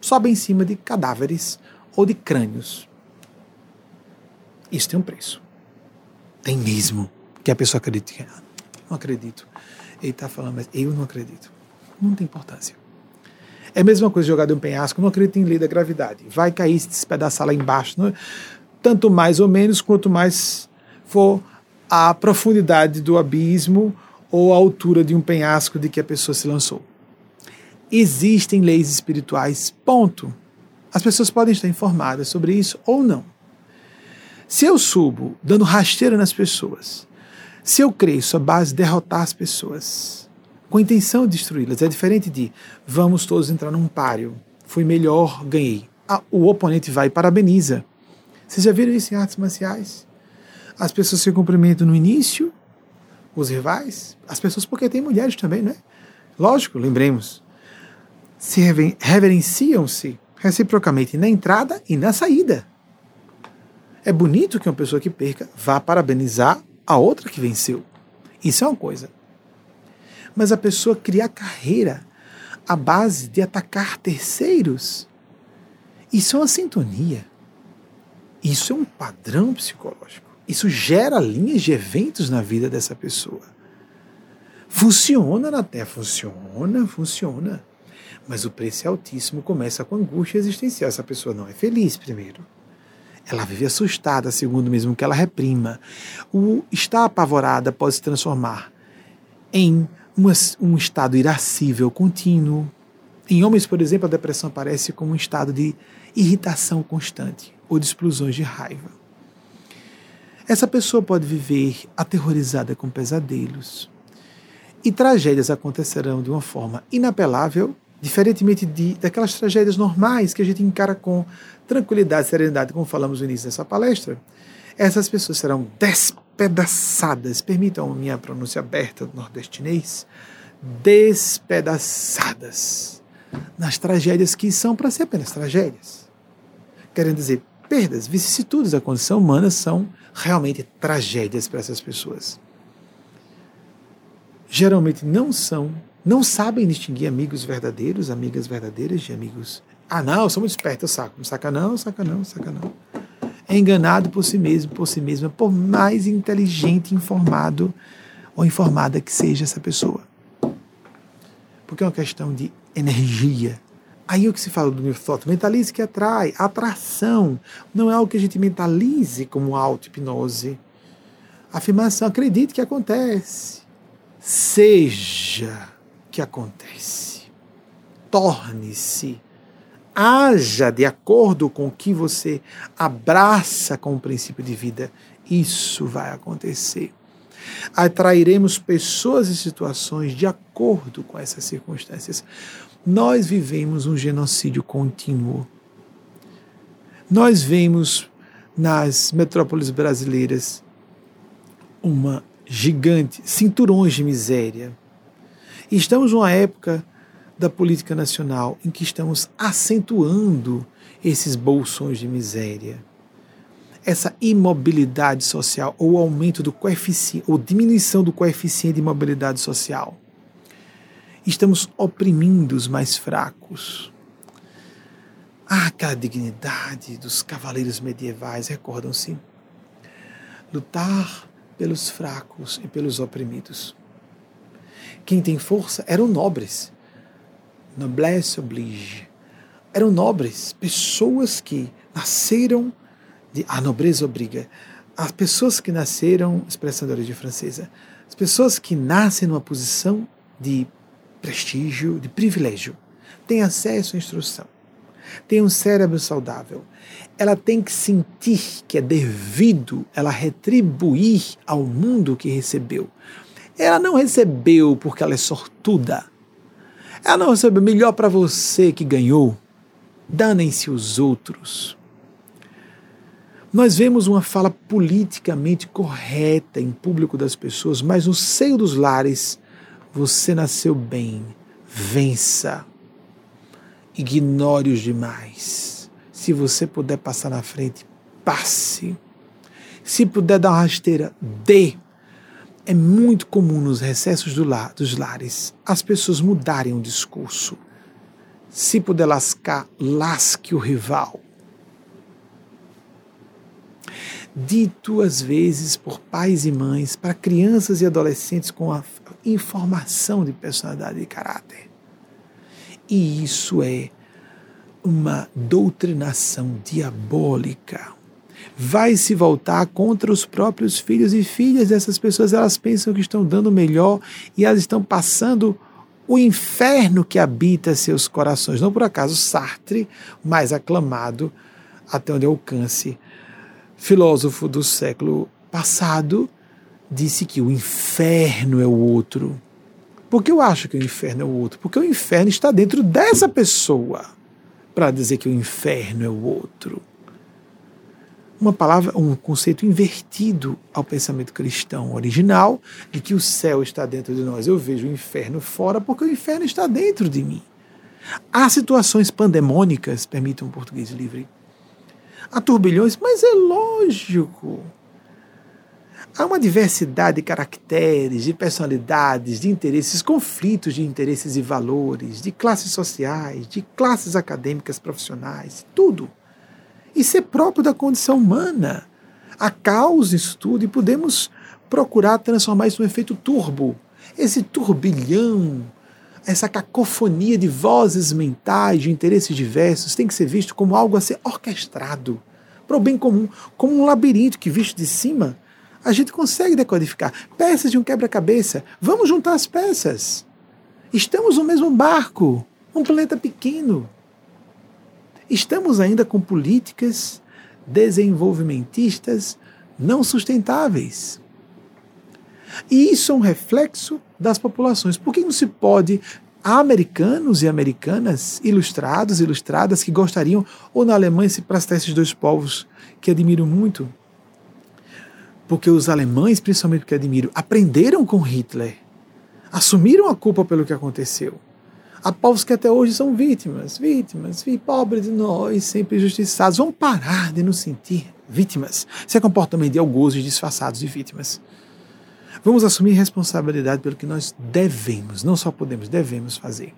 sobem em cima de cadáveres ou de crânios. Isso tem um preço. Tem mesmo. Que a pessoa acredite que ah, não acredito. Ele está falando, mas eu não acredito. Não tem importância. É a mesma coisa jogar de um penhasco, não acredito em lei da gravidade. Vai cair, se despedaçar lá embaixo. É? Tanto mais ou menos, quanto mais for a profundidade do abismo ou a altura de um penhasco de que a pessoa se lançou. Existem leis espirituais, ponto. As pessoas podem estar informadas sobre isso ou não. Se eu subo dando rasteira nas pessoas, Se eu cresço a base de derrotar as pessoas, com a intenção de destruí-las, é diferente de vamos todos entrar num páreo, fui melhor, ganhei. Ah, o oponente vai e parabeniza. Vocês já viram isso em artes marciais? As pessoas se cumprimentam no início, os rivais, as pessoas, porque tem mulheres também, né? Lógico, lembremos, se reverenciam-se reciprocamente na entrada e na saída. É bonito que uma pessoa que perca vá parabenizar a outra que venceu. Isso é uma coisa. Mas a pessoa criar carreira à base de atacar terceiros, isso é uma sintonia. Isso é um padrão psicológico. Isso gera linhas de eventos na vida dessa pessoa. Funciona na Terra, funciona, funciona. Mas o preço é altíssimo, começa com angústia existencial. Essa pessoa não é feliz, primeiro. Ela vive assustada, segundo mesmo que ela reprima. O estar apavorada pode se transformar em uma, um estado irascível contínuo. Em homens, por exemplo, a depressão aparece como um estado de irritação constante ou de explosões de raiva. Essa pessoa pode viver aterrorizada com pesadelos. E tragédias acontecerão de uma forma inapelável Diferentemente de, daquelas tragédias normais que a gente encara com tranquilidade, serenidade, como falamos no início dessa palestra, essas pessoas serão despedaçadas, permitam a minha pronúncia aberta do nordestinês, despedaçadas nas tragédias que são para ser apenas tragédias. Querendo dizer, perdas, vicissitudes da condição humana são realmente tragédias para essas pessoas. Geralmente não são não sabem distinguir amigos verdadeiros, amigas verdadeiras de amigos. Ah, não, eu sou muito esperto, eu saco. Saca não, saca não, saca não. É enganado por si mesmo, por si mesma, por mais inteligente, informado ou informada que seja essa pessoa. Porque é uma questão de energia. Aí o que se fala do New Thought, mentalize que atrai, atração. Não é algo que a gente mentalize como auto-hipnose. Afirmação, acredite que acontece. Seja que acontece. Torne-se, haja de acordo com o que você abraça com o princípio de vida. Isso vai acontecer. Atrairemos pessoas e situações de acordo com essas circunstâncias. Nós vivemos um genocídio contínuo. Nós vemos nas metrópoles brasileiras uma gigante, cinturões de miséria, estamos numa época da política nacional em que estamos acentuando esses bolsões de miséria. Essa imobilidade social, ou aumento do coeficiente, ou diminuição do coeficiente de mobilidade social. Estamos oprimindo os mais fracos. Ah, aquela dignidade dos cavaleiros medievais, recordam-se? Lutar pelos fracos e pelos oprimidos. Quem tem força eram nobres. Noblesse oblige. Eram nobres, pessoas que nasceram de. A nobreza obriga. As pessoas que nasceram, expressão de francesa, as pessoas que nascem numa posição de prestígio, de privilégio, têm acesso à instrução, têm um cérebro saudável. Ela tem que sentir que é devido ela retribuir ao mundo que recebeu. Ela não recebeu porque ela é sortuda. Ela não recebeu melhor para você que ganhou. Danem-se os outros. Nós vemos uma fala politicamente correta em público das pessoas, mas no seio dos lares, você nasceu bem. Vença. Ignore os demais. Se você puder passar na frente, passe. Se puder dar uma rasteira, dê é muito comum nos recessos do lar, dos lares as pessoas mudarem o discurso. Se puder lascar, lasque o rival. Dito às vezes por pais e mães para crianças e adolescentes com a informação de personalidade e caráter. E isso é uma doutrinação diabólica vai se voltar contra os próprios filhos e filhas dessas pessoas. Elas pensam que estão dando melhor e elas estão passando o inferno que habita seus corações. Não por acaso Sartre, mais aclamado até onde alcance, filósofo do século passado, disse que o inferno é o outro. Por que eu acho que o inferno é o outro? Porque o inferno está dentro dessa pessoa para dizer que o inferno é o outro. Uma palavra, um conceito invertido ao pensamento cristão original de que o céu está dentro de nós. Eu vejo o inferno fora porque o inferno está dentro de mim. Há situações pandemônicas, permitam um português livre. Há turbilhões, mas é lógico Há uma diversidade de caracteres, de personalidades, de interesses, conflitos de interesses e valores, de classes sociais, de classes acadêmicas profissionais, tudo. Isso é próprio da condição humana. Há causa isso tudo e podemos procurar transformar isso num efeito turbo. Esse turbilhão, essa cacofonia de vozes mentais, de interesses diversos, tem que ser visto como algo a ser orquestrado para o bem comum, como um labirinto que, visto de cima, a gente consegue decodificar. Peças de um quebra-cabeça. Vamos juntar as peças. Estamos no mesmo barco, um planeta pequeno. Estamos ainda com políticas desenvolvimentistas não sustentáveis. E isso é um reflexo das populações. Por que não se pode Há americanos e americanas ilustrados, ilustradas, que gostariam, ou na Alemanha, se para esses dois povos que admiro muito, porque os alemães, principalmente porque admiro, aprenderam com Hitler, assumiram a culpa pelo que aconteceu. Há povos que até hoje são vítimas, vítimas, pobres de nós, sempre injustiçados. Vamos parar de nos sentir vítimas. Isso é comportamento de algozes disfarçados de vítimas. Vamos assumir responsabilidade pelo que nós devemos, não só podemos, devemos fazer.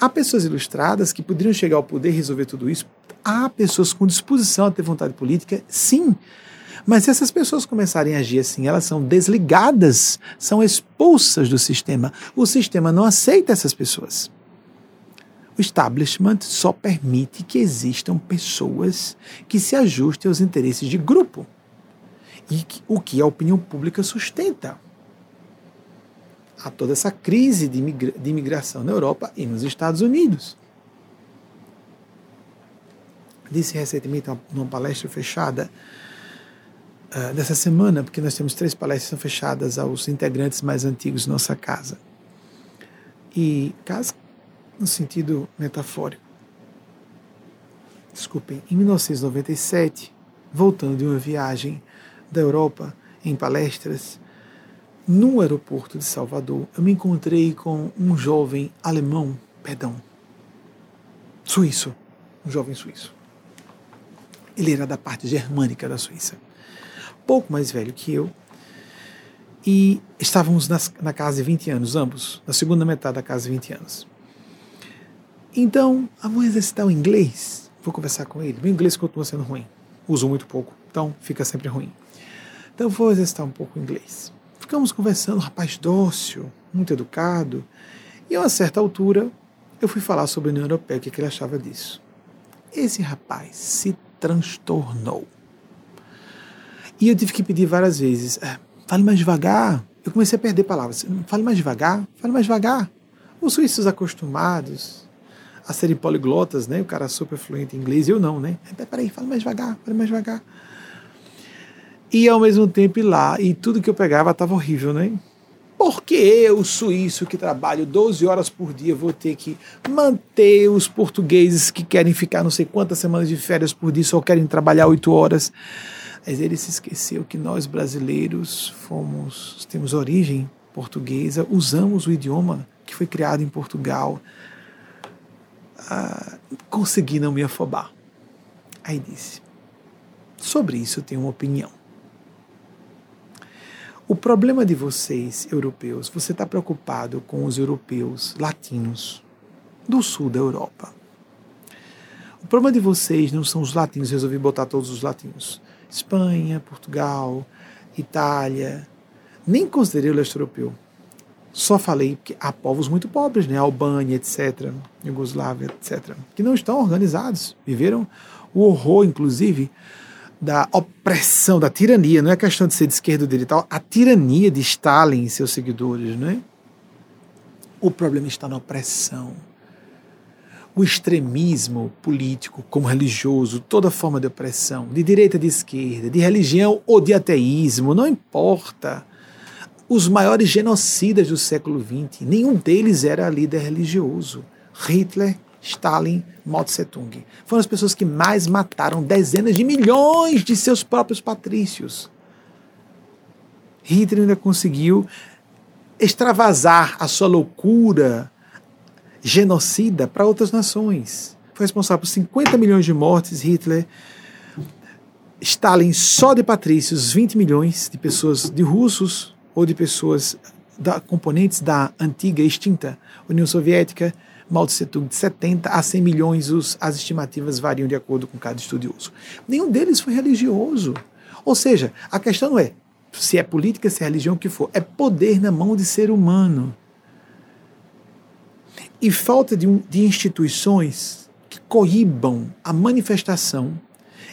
Há pessoas ilustradas que poderiam chegar ao poder e resolver tudo isso. Há pessoas com disposição a ter vontade política, sim, mas se essas pessoas começarem a agir assim, elas são desligadas, são expulsas do sistema. O sistema não aceita essas pessoas. O establishment só permite que existam pessoas que se ajustem aos interesses de grupo. E o que a opinião pública sustenta. Há toda essa crise de, imigra de imigração na Europa e nos Estados Unidos. Disse recentemente numa palestra fechada uh, dessa semana, porque nós temos três palestras fechadas aos integrantes mais antigos de nossa casa. E casa no sentido metafórico. Desculpem, em 1997, voltando de uma viagem da Europa em palestras, no aeroporto de Salvador, eu me encontrei com um jovem alemão, perdão, suíço, um jovem suíço. Ele era da parte germânica da Suíça pouco mais velho que eu, e estávamos nas, na casa de 20 anos, ambos, na segunda metade da casa de 20 anos. Então, ah, vou exercitar o inglês, vou conversar com ele. Meu inglês continua sendo ruim, uso muito pouco, então fica sempre ruim. Então, vou exercitar um pouco o inglês. Ficamos conversando, rapaz dócil, muito educado, e a uma certa altura eu fui falar sobre a União Europeia, o que, que ele achava disso. Esse rapaz se transtornou. E eu tive que pedir várias vezes: é, fale mais devagar. Eu comecei a perder palavras. Fale mais devagar, fale mais devagar. Os suíços acostumados a serem poliglotas, né? O cara super fluente em inglês, eu não, né? É, peraí, fale mais devagar, fale mais devagar. E ao mesmo tempo lá, e tudo que eu pegava estava horrível, né? Porque eu, suíço, que trabalho 12 horas por dia, vou ter que manter os portugueses que querem ficar não sei quantas semanas de férias por dia, só querem trabalhar 8 horas. Mas ele se esqueceu que nós brasileiros fomos, temos origem portuguesa, usamos o idioma que foi criado em Portugal. Ah, consegui não me afobar. Aí disse: Sobre isso eu tenho uma opinião. O problema de vocês, europeus, você está preocupado com os europeus latinos do sul da Europa. O problema de vocês não são os latinos, resolvi botar todos os latinos. Espanha, Portugal, Itália. Nem considerei o leste europeu. Só falei que há povos muito pobres, né? Albânia, etc., Iugoslávia, etc., que não estão organizados. Viveram o horror, inclusive, da opressão, da tirania. Não é questão de ser de esquerda ou de direita, a tirania de Stalin e seus seguidores, não é? O problema está na opressão. O extremismo político como religioso, toda forma de opressão, de direita, de esquerda, de religião ou de ateísmo, não importa. Os maiores genocidas do século XX, nenhum deles era líder religioso. Hitler, Stalin, Mao Tse Tung. Foram as pessoas que mais mataram dezenas de milhões de seus próprios patrícios. Hitler ainda conseguiu extravasar a sua loucura genocida para outras nações. Foi responsável por 50 milhões de mortes, Hitler. Stalin, só de patrícios, 20 milhões de pessoas, de russos ou de pessoas, da, componentes da antiga extinta União Soviética, Mao Tse Tung, de 70 a 100 milhões, os, as estimativas variam de acordo com cada estudioso. Nenhum deles foi religioso. Ou seja, a questão não é se é política, se é religião, o que for, é poder na mão de ser humano e falta de, de instituições que coíbam a manifestação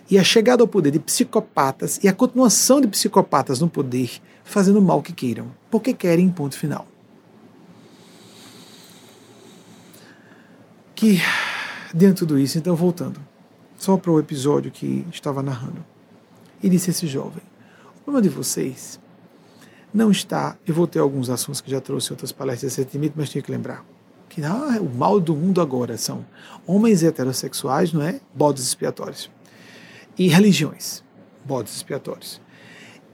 e a chegada ao poder de psicopatas e a continuação de psicopatas no poder, fazendo mal que queiram, porque querem, ponto final. Que, dentro de tudo isso, então voltando, só para o episódio que estava narrando, e disse esse jovem: o problema de vocês não está. Eu vou ter alguns assuntos que já trouxe em outras palestras recentemente, mas tinha que lembrar que ah, o mal do mundo agora são homens heterossexuais, não é? Bodes expiatórios. E religiões, bodes expiatórios.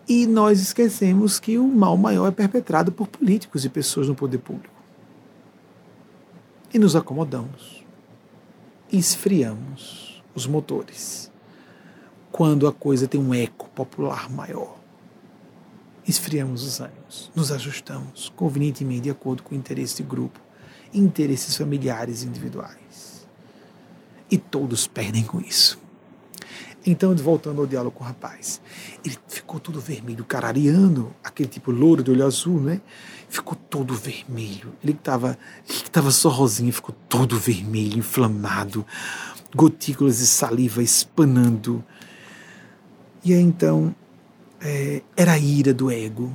E nós esquecemos que o mal maior é perpetrado por políticos e pessoas no poder público. E nos acomodamos. Esfriamos os motores. Quando a coisa tem um eco popular maior. Esfriamos os ânimos, nos ajustamos convenientemente de acordo com o interesse de grupo interesses familiares individuais. E todos perdem com isso. Então, voltando ao diálogo com o rapaz, ele ficou todo vermelho, carariano, aquele tipo louro de olho azul, né? Ficou todo vermelho. Ele estava tava só rosinha, ficou todo vermelho, inflamado, gotículas de saliva espanando. E aí então, é, era a ira do ego,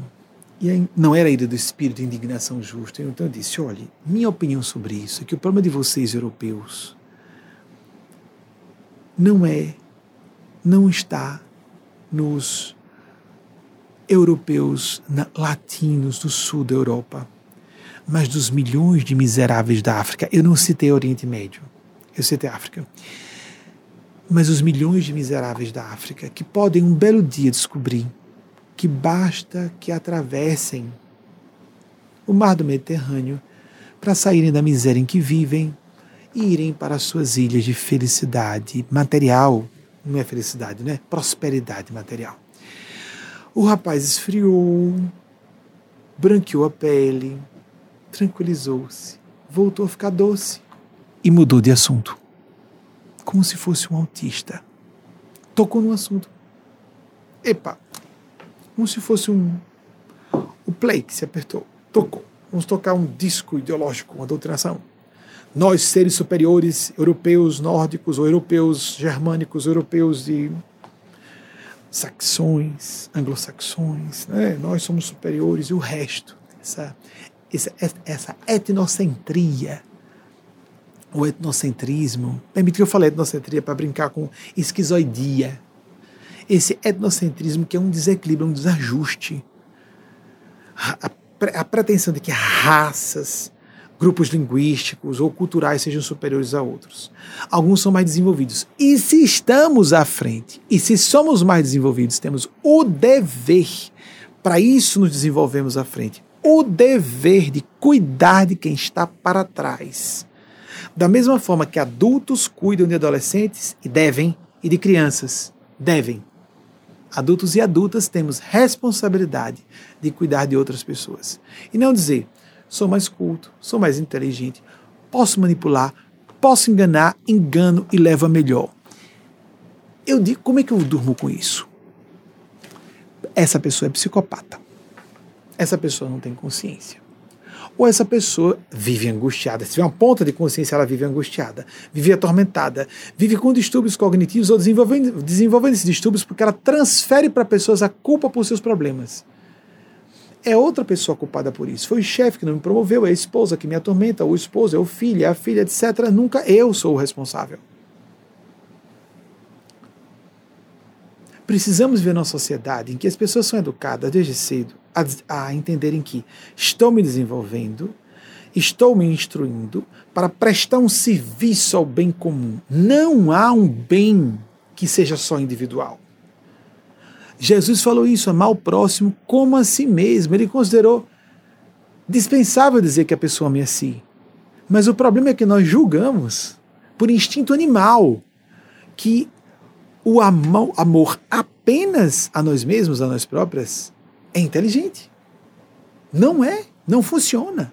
e não era a ira do espírito de indignação justa. Então eu disse: olhe, minha opinião sobre isso é que o problema de vocês, europeus, não é, não está nos europeus na, latinos do sul da Europa, mas dos milhões de miseráveis da África. Eu não citei Oriente Médio, eu citei África. Mas os milhões de miseráveis da África que podem um belo dia descobrir que basta que atravessem o mar do Mediterrâneo para saírem da miséria em que vivem e irem para suas ilhas de felicidade material. Não é felicidade, né? Prosperidade material. O rapaz esfriou, branqueou a pele, tranquilizou-se, voltou a ficar doce e mudou de assunto. Como se fosse um autista. Tocou no assunto. Epa, como se fosse um o play que se apertou, tocou. Vamos tocar um disco ideológico, uma doutrinação. Nós, seres superiores, europeus nórdicos ou europeus germânicos, europeus de saxões, anglo-saxões, né? nós somos superiores e o resto, essa, essa, essa etnocentria, o etnocentrismo, permite que eu fale etnocentria para brincar com esquizoidia, esse etnocentrismo que é um desequilíbrio, um desajuste. A, a, a pretensão de que raças, grupos linguísticos ou culturais sejam superiores a outros. Alguns são mais desenvolvidos. E se estamos à frente, e se somos mais desenvolvidos, temos o dever, para isso nos desenvolvemos à frente, o dever de cuidar de quem está para trás. Da mesma forma que adultos cuidam de adolescentes e devem, e de crianças, devem adultos e adultas temos responsabilidade de cuidar de outras pessoas. E não dizer, sou mais culto, sou mais inteligente, posso manipular, posso enganar, engano e levo a melhor. Eu digo, como é que eu durmo com isso? Essa pessoa é psicopata. Essa pessoa não tem consciência ou essa pessoa vive angustiada. Se tiver uma ponta de consciência, ela vive angustiada, vive atormentada, vive com distúrbios cognitivos ou desenvolvendo, desenvolvendo esses distúrbios porque ela transfere para pessoas a culpa por seus problemas. é outra pessoa culpada por isso. Foi o chefe que não me promoveu, é a esposa que me atormenta, o esposo, é o filho, é a filha, etc. Nunca eu sou o responsável. Precisamos ver uma sociedade em que as pessoas são educadas desde cedo a, a entenderem que estou me desenvolvendo, estou me instruindo para prestar um serviço ao bem comum. Não há um bem que seja só individual. Jesus falou isso, amar o próximo como a si mesmo. Ele considerou dispensável dizer que a pessoa ame a si. Mas o problema é que nós julgamos, por instinto animal, que o amor apenas a nós mesmos, a nós próprias, é inteligente. Não é, não funciona.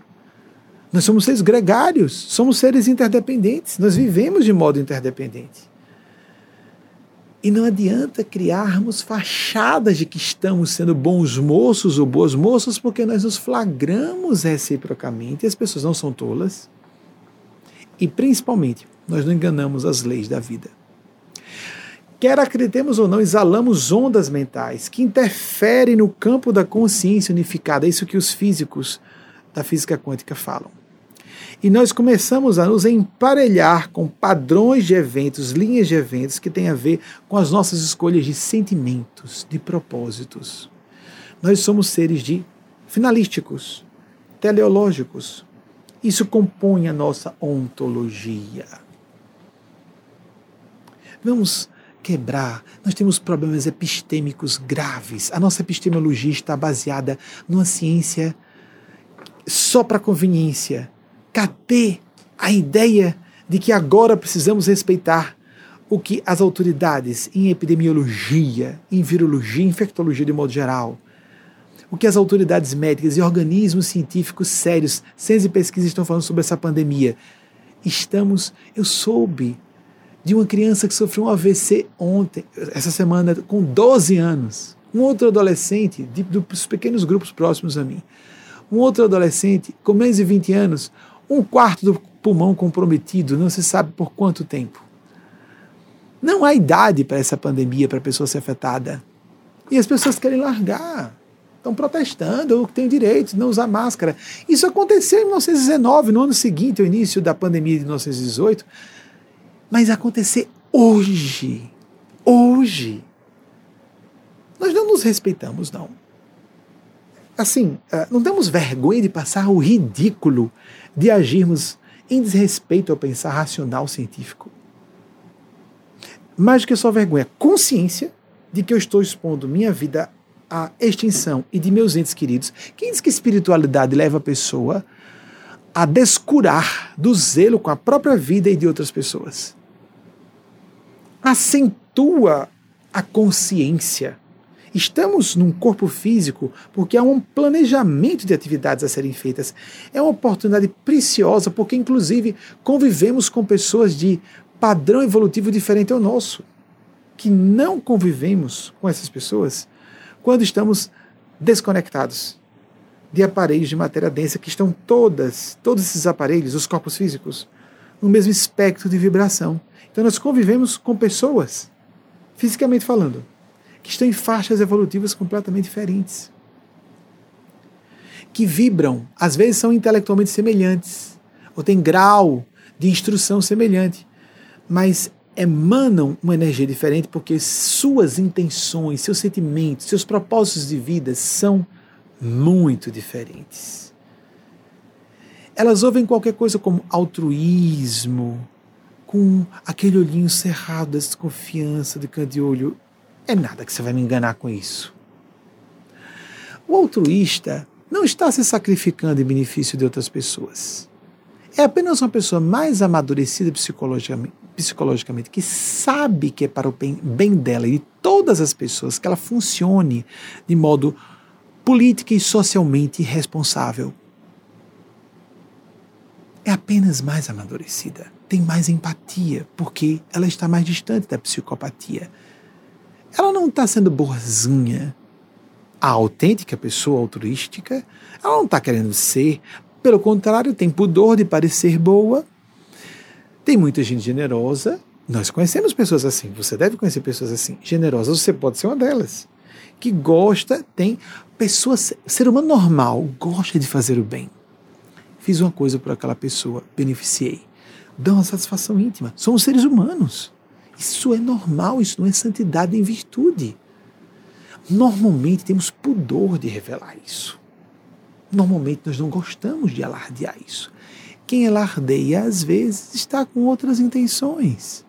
Nós somos seres gregários, somos seres interdependentes, nós vivemos de modo interdependente. E não adianta criarmos fachadas de que estamos sendo bons moços ou boas moças, porque nós nos flagramos reciprocamente, as pessoas não são tolas. E principalmente, nós não enganamos as leis da vida. Quer acreditemos ou não, exalamos ondas mentais que interferem no campo da consciência unificada, é isso que os físicos da física quântica falam. E nós começamos a nos emparelhar com padrões de eventos, linhas de eventos que têm a ver com as nossas escolhas de sentimentos, de propósitos. Nós somos seres de finalísticos, teleológicos. Isso compõe a nossa ontologia. Vamos quebrar. Nós temos problemas epistêmicos graves. A nossa epistemologia está baseada numa ciência só para conveniência. Cadê a ideia de que agora precisamos respeitar o que as autoridades em epidemiologia, em virologia, infectologia de modo geral, o que as autoridades médicas e organismos científicos sérios, ciência e pesquisa estão falando sobre essa pandemia? Estamos, eu soube de uma criança que sofreu um AVC ontem, essa semana, com 12 anos. Um outro adolescente, de, dos pequenos grupos próximos a mim. Um outro adolescente com menos de 20 anos, um quarto do pulmão comprometido, não se sabe por quanto tempo. Não há idade para essa pandemia, para a pessoa ser afetada. E as pessoas querem largar. Estão protestando, têm o direito de não usar máscara. Isso aconteceu em 1919, no ano seguinte, ao início da pandemia de 1918 mas acontecer hoje. Hoje. Nós não nos respeitamos, não. Assim, eh, não temos vergonha de passar o ridículo de agirmos em desrespeito ao pensar racional científico. Mais do que só vergonha, consciência de que eu estou expondo minha vida à extinção e de meus entes queridos. Quem diz que espiritualidade leva a pessoa a descurar do zelo com a própria vida e de outras pessoas? Acentua a consciência. Estamos num corpo físico porque há um planejamento de atividades a serem feitas. É uma oportunidade preciosa porque, inclusive, convivemos com pessoas de padrão evolutivo diferente ao nosso. Que não convivemos com essas pessoas quando estamos desconectados de aparelhos de matéria densa que estão todas, todos esses aparelhos, os corpos físicos, no mesmo espectro de vibração. Então nós convivemos com pessoas, fisicamente falando, que estão em faixas evolutivas completamente diferentes. Que vibram, às vezes são intelectualmente semelhantes, ou têm grau de instrução semelhante, mas emanam uma energia diferente porque suas intenções, seus sentimentos, seus propósitos de vida são muito diferentes. Elas ouvem qualquer coisa como altruísmo, com aquele olhinho cerrado da desconfiança de canto de olho. É nada que você vai me enganar com isso. O altruísta não está se sacrificando em benefício de outras pessoas. É apenas uma pessoa mais amadurecida psicologicamente, psicologicamente que sabe que é para o bem, bem dela e de todas as pessoas que ela funcione de modo política e socialmente responsável. É apenas mais amadurecida tem mais empatia, porque ela está mais distante da psicopatia. Ela não está sendo boazinha. A autêntica pessoa altruística, ela não está querendo ser. Pelo contrário, tem pudor de parecer boa. Tem muita gente generosa. Nós conhecemos pessoas assim. Você deve conhecer pessoas assim. Generosas, você pode ser uma delas. que gosta, tem pessoa, ser humano normal, gosta de fazer o bem. Fiz uma coisa por aquela pessoa, beneficiei. Dá uma satisfação íntima. Somos seres humanos. Isso é normal, isso não é santidade em virtude. Normalmente temos pudor de revelar isso. Normalmente nós não gostamos de alardear isso. Quem alardeia, às vezes, está com outras intenções.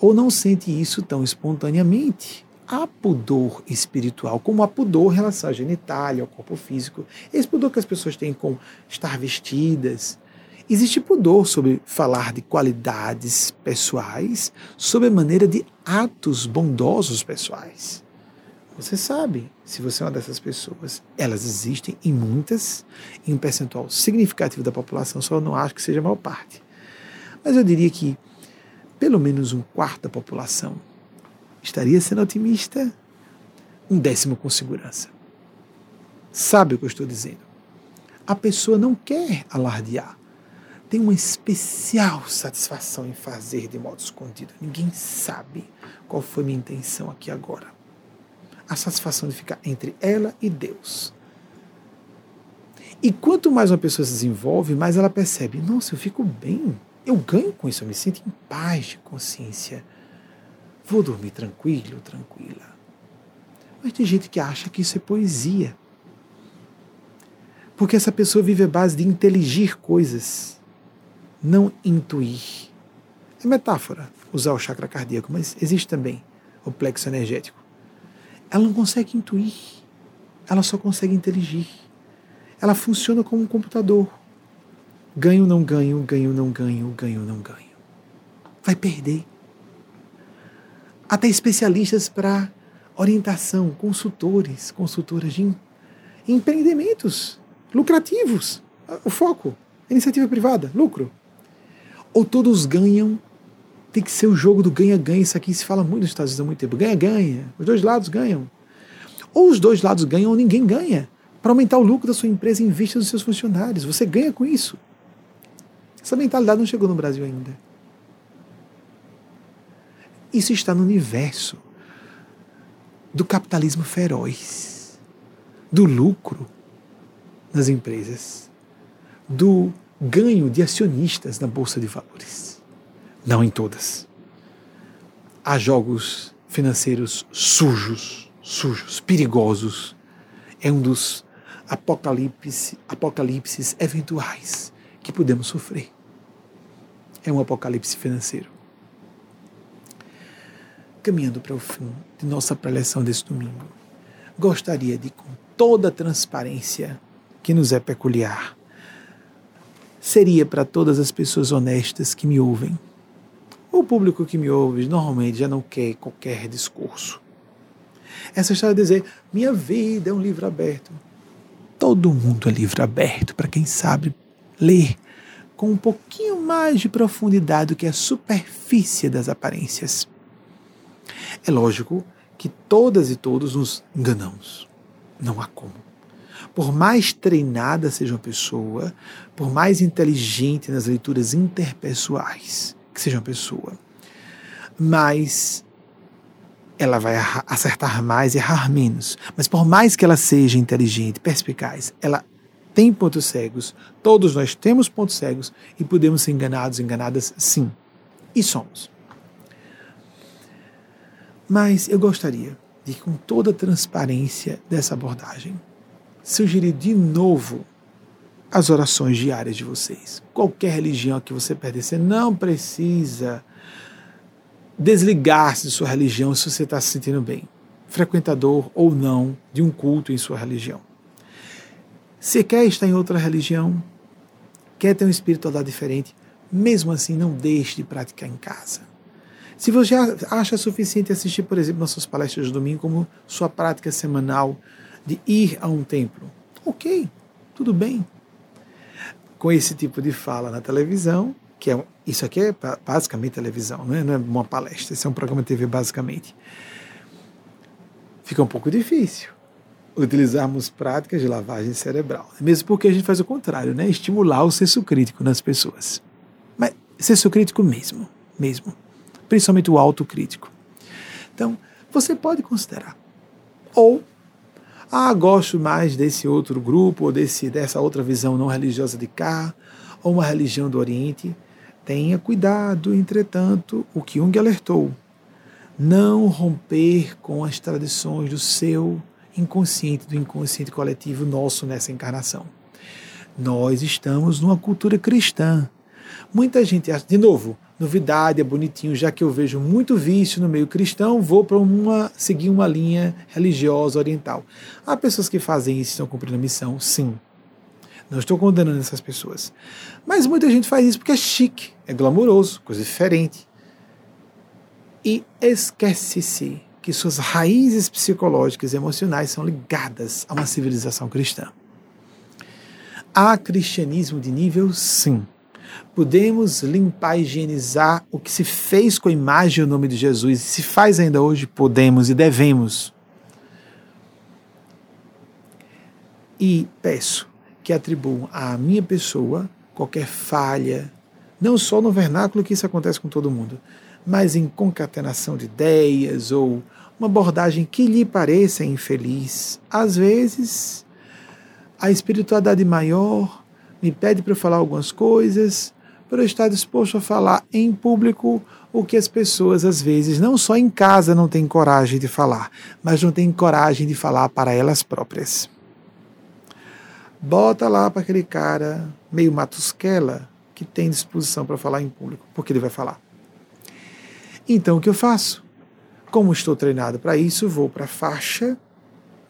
Ou não sente isso tão espontaneamente. Há pudor espiritual, como há pudor em relação à genitália, ao corpo físico. Esse pudor que as pessoas têm com estar vestidas. Existe pudor sobre falar de qualidades pessoais, sobre a maneira de atos bondosos pessoais. Você sabe, se você é uma dessas pessoas, elas existem em muitas, em um percentual significativo da população, só não acho que seja a maior parte. Mas eu diria que pelo menos um quarto da população estaria sendo otimista, um décimo com segurança. Sabe o que eu estou dizendo? A pessoa não quer alardear. Tem uma especial satisfação em fazer de modo escondido. Ninguém sabe qual foi minha intenção aqui agora a satisfação de ficar entre ela e Deus. E quanto mais uma pessoa se desenvolve, mais ela percebe: nossa, eu fico bem, eu ganho com isso, eu me sinto em paz de consciência. Vou dormir tranquilo, tranquila. Mas tem gente que acha que isso é poesia. Porque essa pessoa vive a base de inteligir coisas, não intuir. É metáfora usar o chakra cardíaco, mas existe também o plexo energético. Ela não consegue intuir, ela só consegue inteligir. Ela funciona como um computador. Ganho, não ganho, ganho, não ganho, ganho, não ganho. Vai perder. Até especialistas para orientação, consultores, consultoras de empreendimentos lucrativos. O foco, iniciativa privada, lucro. Ou todos ganham tem que ser o jogo do ganha-ganha. Isso aqui se fala muito nos Estados Unidos há muito tempo. Ganha-ganha. Os dois lados ganham. Ou os dois lados ganham ou ninguém ganha. Para aumentar o lucro da sua empresa em vista dos seus funcionários. Você ganha com isso. Essa mentalidade não chegou no Brasil ainda. Isso está no universo do capitalismo feroz, do lucro nas empresas, do ganho de acionistas na bolsa de valores. Não em todas. Há jogos financeiros sujos, sujos, perigosos. É um dos apocalipse, apocalipses eventuais que podemos sofrer. É um apocalipse financeiro. Caminhando para o fim de nossa preleção desse domingo, gostaria de, com toda a transparência que nos é peculiar, seria para todas as pessoas honestas que me ouvem, o público que me ouve normalmente já não quer qualquer discurso. Essa história de dizer, minha vida é um livro aberto. Todo mundo é livro aberto para quem sabe ler com um pouquinho mais de profundidade do que a superfície das aparências. É lógico que todas e todos nos enganamos. Não há como. Por mais treinada seja uma pessoa, por mais inteligente nas leituras interpessoais, que seja uma pessoa, mas ela vai acertar mais e errar menos. Mas por mais que ela seja inteligente, perspicaz, ela tem pontos cegos. Todos nós temos pontos cegos e podemos ser enganados, enganadas, sim. E somos. Mas eu gostaria de, com toda a transparência dessa abordagem, sugerir de novo as orações diárias de vocês. Qualquer religião que você pertencer, não precisa desligar-se de sua religião se você está se sentindo bem, frequentador ou não de um culto em sua religião. Se quer estar em outra religião, quer ter uma espiritualidade diferente, mesmo assim não deixe de praticar em casa. Se você acha suficiente assistir, por exemplo, nossas palestras de domingo como sua prática semanal de ir a um templo, ok, tudo bem com esse tipo de fala na televisão, que é isso aqui é basicamente televisão, não é, não é uma palestra, isso é um programa de TV basicamente. Fica um pouco difícil utilizarmos práticas de lavagem cerebral, mesmo porque a gente faz o contrário, né? Estimular o senso crítico nas pessoas. Mas senso crítico mesmo, mesmo, principalmente o autocrítico. Então, você pode considerar Ou, ah, gosto mais desse outro grupo, ou desse, dessa outra visão não religiosa de cá, ou uma religião do Oriente. Tenha cuidado, entretanto, o que Jung alertou. Não romper com as tradições do seu inconsciente, do inconsciente coletivo nosso nessa encarnação. Nós estamos numa cultura cristã. Muita gente acha, de novo, novidade, é bonitinho, já que eu vejo muito vício no meio cristão, vou para uma seguir uma linha religiosa oriental. Há pessoas que fazem isso estão cumprindo a missão, sim. Não estou condenando essas pessoas. Mas muita gente faz isso porque é chique, é glamouroso, coisa diferente. E esquece-se que suas raízes psicológicas e emocionais são ligadas a uma civilização cristã. Há cristianismo de nível, sim. Podemos limpar, higienizar o que se fez com a imagem e o nome de Jesus, e se faz ainda hoje, podemos e devemos. E peço que atribuam à minha pessoa qualquer falha, não só no vernáculo que isso acontece com todo mundo, mas em concatenação de ideias ou uma abordagem que lhe pareça infeliz. Às vezes, a espiritualidade maior me pede para falar algumas coisas, para eu estar disposto a falar em público o que as pessoas, às vezes, não só em casa não têm coragem de falar, mas não têm coragem de falar para elas próprias. Bota lá para aquele cara meio matusquela que tem disposição para falar em público, porque ele vai falar. Então o que eu faço? Como estou treinado para isso, vou para a faixa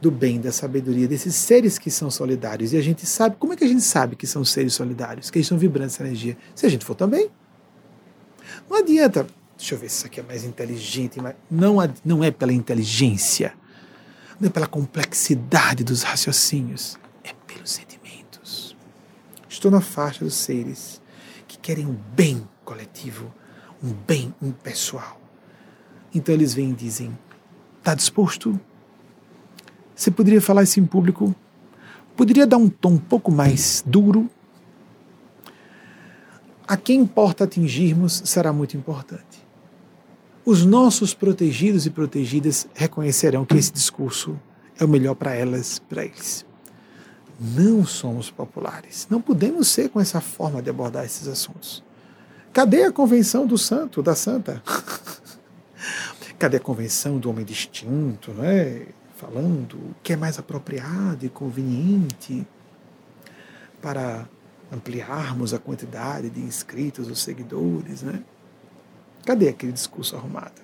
do bem, da sabedoria, desses seres que são solidários. E a gente sabe, como é que a gente sabe que são seres solidários, que eles estão vibrando essa energia? Se a gente for também. Não adianta, deixa eu ver se isso aqui é mais inteligente, mas não, não é pela inteligência, não é pela complexidade dos raciocínios, é pelos sentimentos. Estou na faixa dos seres que querem um bem coletivo, um bem impessoal. Então eles vêm e dizem: está disposto você poderia falar isso em público? Poderia dar um tom um pouco mais duro? A quem importa atingirmos será muito importante. Os nossos protegidos e protegidas reconhecerão que esse discurso é o melhor para elas, para eles. Não somos populares. Não podemos ser com essa forma de abordar esses assuntos. Cadê a convenção do santo, da santa? [laughs] Cadê a convenção do homem distinto, não é? Falando, o que é mais apropriado e conveniente para ampliarmos a quantidade de inscritos ou seguidores, né? Cadê aquele discurso arrumado?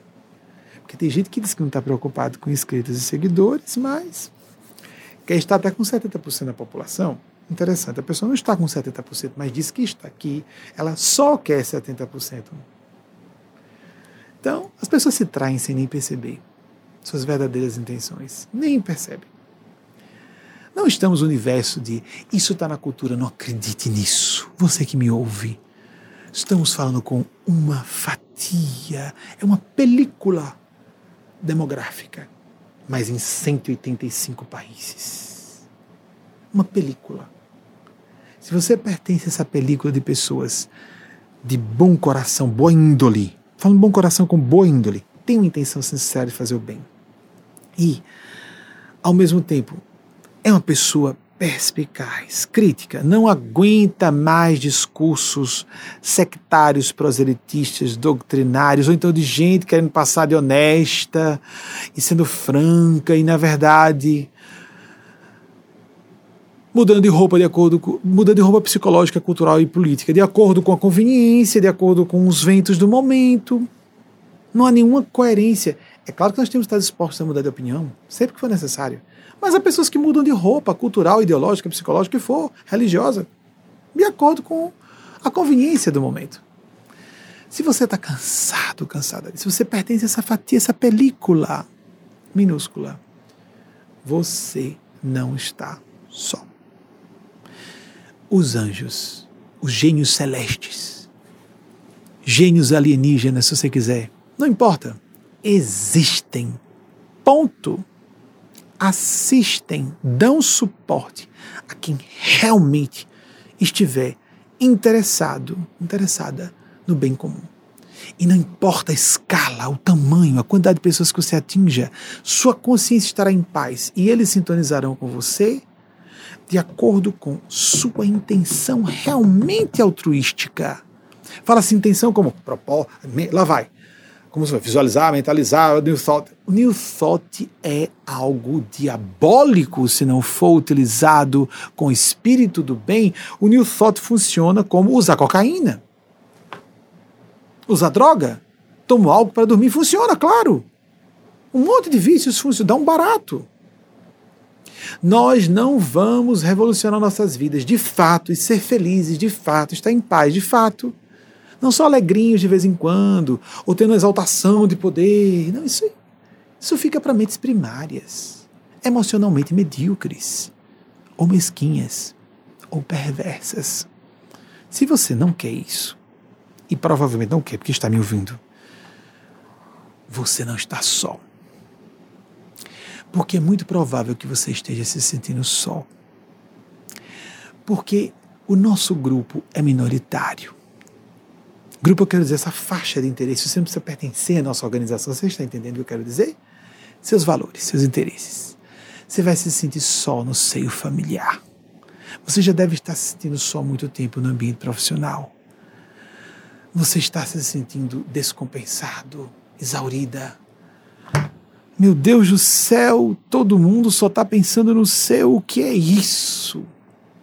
Porque tem gente que diz que não está preocupado com inscritos e seguidores, mas quer estar até com 70% da população. Interessante, a pessoa não está com 70%, mas diz que está aqui, ela só quer 70%. Então, as pessoas se traem sem nem perceber suas verdadeiras intenções. Nem percebe. Não estamos no universo de isso está na cultura, não acredite nisso. Você que me ouve. Estamos falando com uma fatia, é uma película demográfica, mas em 185 países. Uma película. Se você pertence a essa película de pessoas de bom coração, boa índole, falando bom coração com boa índole, tem uma intenção sincera de fazer o bem. E, ao mesmo tempo, é uma pessoa perspicaz, crítica, não aguenta mais discursos sectários, proselitistas, doutrinários, ou então de gente querendo passar de honesta e sendo franca e, na verdade, mudando de roupa de acordo com, mudando de roupa psicológica, cultural e política, de acordo com a conveniência, de acordo com os ventos do momento. Não há nenhuma coerência. É claro que nós temos que estar dispostos a mudar de opinião, sempre que for necessário. Mas há pessoas que mudam de roupa cultural, ideológica, psicológica, que for, religiosa, de acordo com a conveniência do momento. Se você está cansado, cansada, se você pertence a essa fatia, essa película minúscula, você não está só. Os anjos, os gênios celestes, gênios alienígenas, se você quiser, não importa. Existem. Ponto. Assistem, dão suporte a quem realmente estiver interessado, interessada no bem comum. E não importa a escala, o tamanho, a quantidade de pessoas que você atinja, sua consciência estará em paz e eles sintonizarão com você de acordo com sua intenção realmente altruística. Fala assim, intenção como propósito, lá vai. Como vai visualizar, mentalizar, o New Thought. O New Thought é algo diabólico se não for utilizado com espírito do bem. O New Thought funciona como usar cocaína. Usar droga. Tomar algo para dormir funciona, claro. Um monte de vícios funcionam, dá um barato. Nós não vamos revolucionar nossas vidas de fato e ser felizes de fato, estar em paz de fato. Não só alegrinhos de vez em quando, ou tendo exaltação de poder. Não, isso, isso fica para mentes primárias, emocionalmente medíocres, ou mesquinhas, ou perversas. Se você não quer isso, e provavelmente não quer porque está me ouvindo, você não está só. Porque é muito provável que você esteja se sentindo só. Porque o nosso grupo é minoritário. Grupo, eu quero dizer, essa faixa de interesse. Você não precisa pertencer à nossa organização. Você está entendendo o que eu quero dizer? Seus valores, seus interesses. Você vai se sentir só no seio familiar. Você já deve estar se sentindo só há muito tempo no ambiente profissional. Você está se sentindo descompensado, exaurida. Meu Deus do céu, todo mundo só está pensando no seu. O que é isso?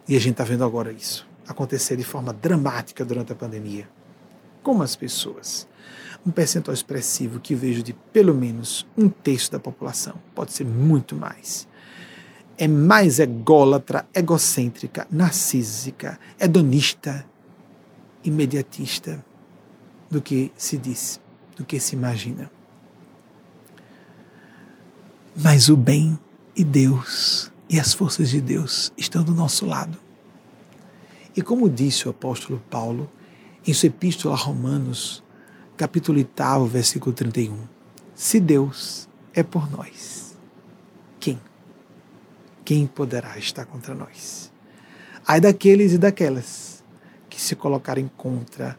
E a gente está vendo agora isso acontecer de forma dramática durante a pandemia como as pessoas. Um percentual expressivo que vejo de pelo menos um terço da população, pode ser muito mais. É mais ególatra, egocêntrica, narcísica, hedonista, imediatista do que se diz, do que se imagina. Mas o bem e Deus e as forças de Deus estão do nosso lado. E como disse o apóstolo Paulo, em sua epístola a Romanos, capítulo 8, versículo 31. Se Deus é por nós, quem? Quem poderá estar contra nós? Ai daqueles e daquelas que se colocarem contra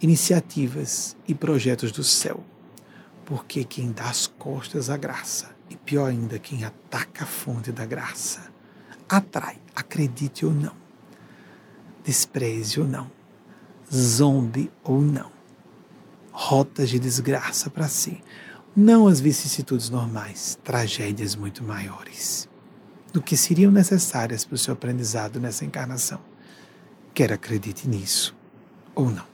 iniciativas e projetos do céu, porque quem dá as costas à graça, e pior ainda, quem ataca a fonte da graça, atrai, acredite ou não, despreze ou não, zombe ou não. Rotas de desgraça para si. Não as vicissitudes normais, tragédias muito maiores do que seriam necessárias para o seu aprendizado nessa encarnação. Quer acredite nisso ou não.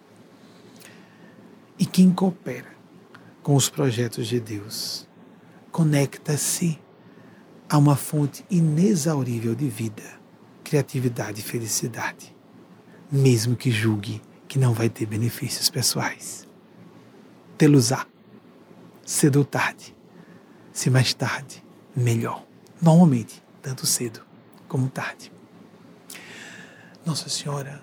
E quem coopera com os projetos de Deus conecta-se a uma fonte inexaurível de vida, criatividade e felicidade, mesmo que julgue que não vai ter benefícios pessoais. Tê-los-á, cedo ou tarde. Se mais tarde, melhor. Normalmente, tanto cedo como tarde. Nossa Senhora,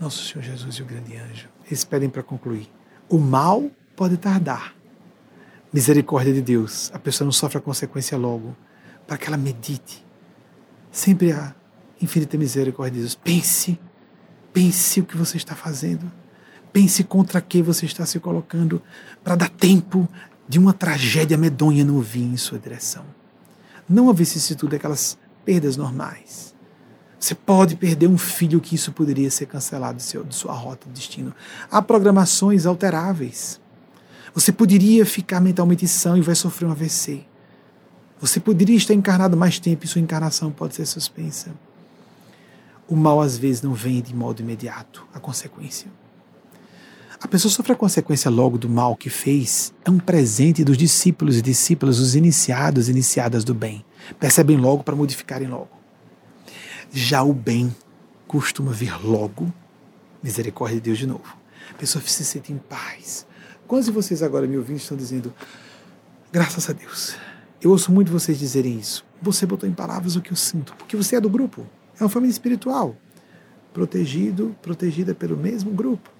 Nosso Senhor Jesus e o grande anjo, eles pedem para concluir. O mal pode tardar. Misericórdia de Deus, a pessoa não sofre a consequência logo, para que ela medite. Sempre a infinita misericórdia de Deus. Pense Pense o que você está fazendo. Pense contra que você está se colocando para dar tempo de uma tragédia medonha não vir em sua direção. Não a vicissitude daquelas perdas normais. Você pode perder um filho que isso poderia ser cancelado de, seu, de sua rota de destino. Há programações alteráveis. Você poderia ficar mentalmente são e vai sofrer um AVC. Você poderia estar encarnado mais tempo e sua encarnação pode ser suspensa o mal às vezes não vem de modo imediato, a consequência. A pessoa sofre a consequência logo do mal que fez, é um presente dos discípulos e discípulas, os iniciados e iniciadas do bem. Percebem logo para modificarem logo. Já o bem costuma vir logo, misericórdia de Deus de novo. A pessoa se sente em paz. Quantos de vocês agora me ouvindo estão dizendo, graças a Deus, eu ouço muito vocês dizerem isso. Você botou em palavras o que eu sinto, porque você é do grupo. É uma família espiritual, protegido, protegida pelo mesmo grupo.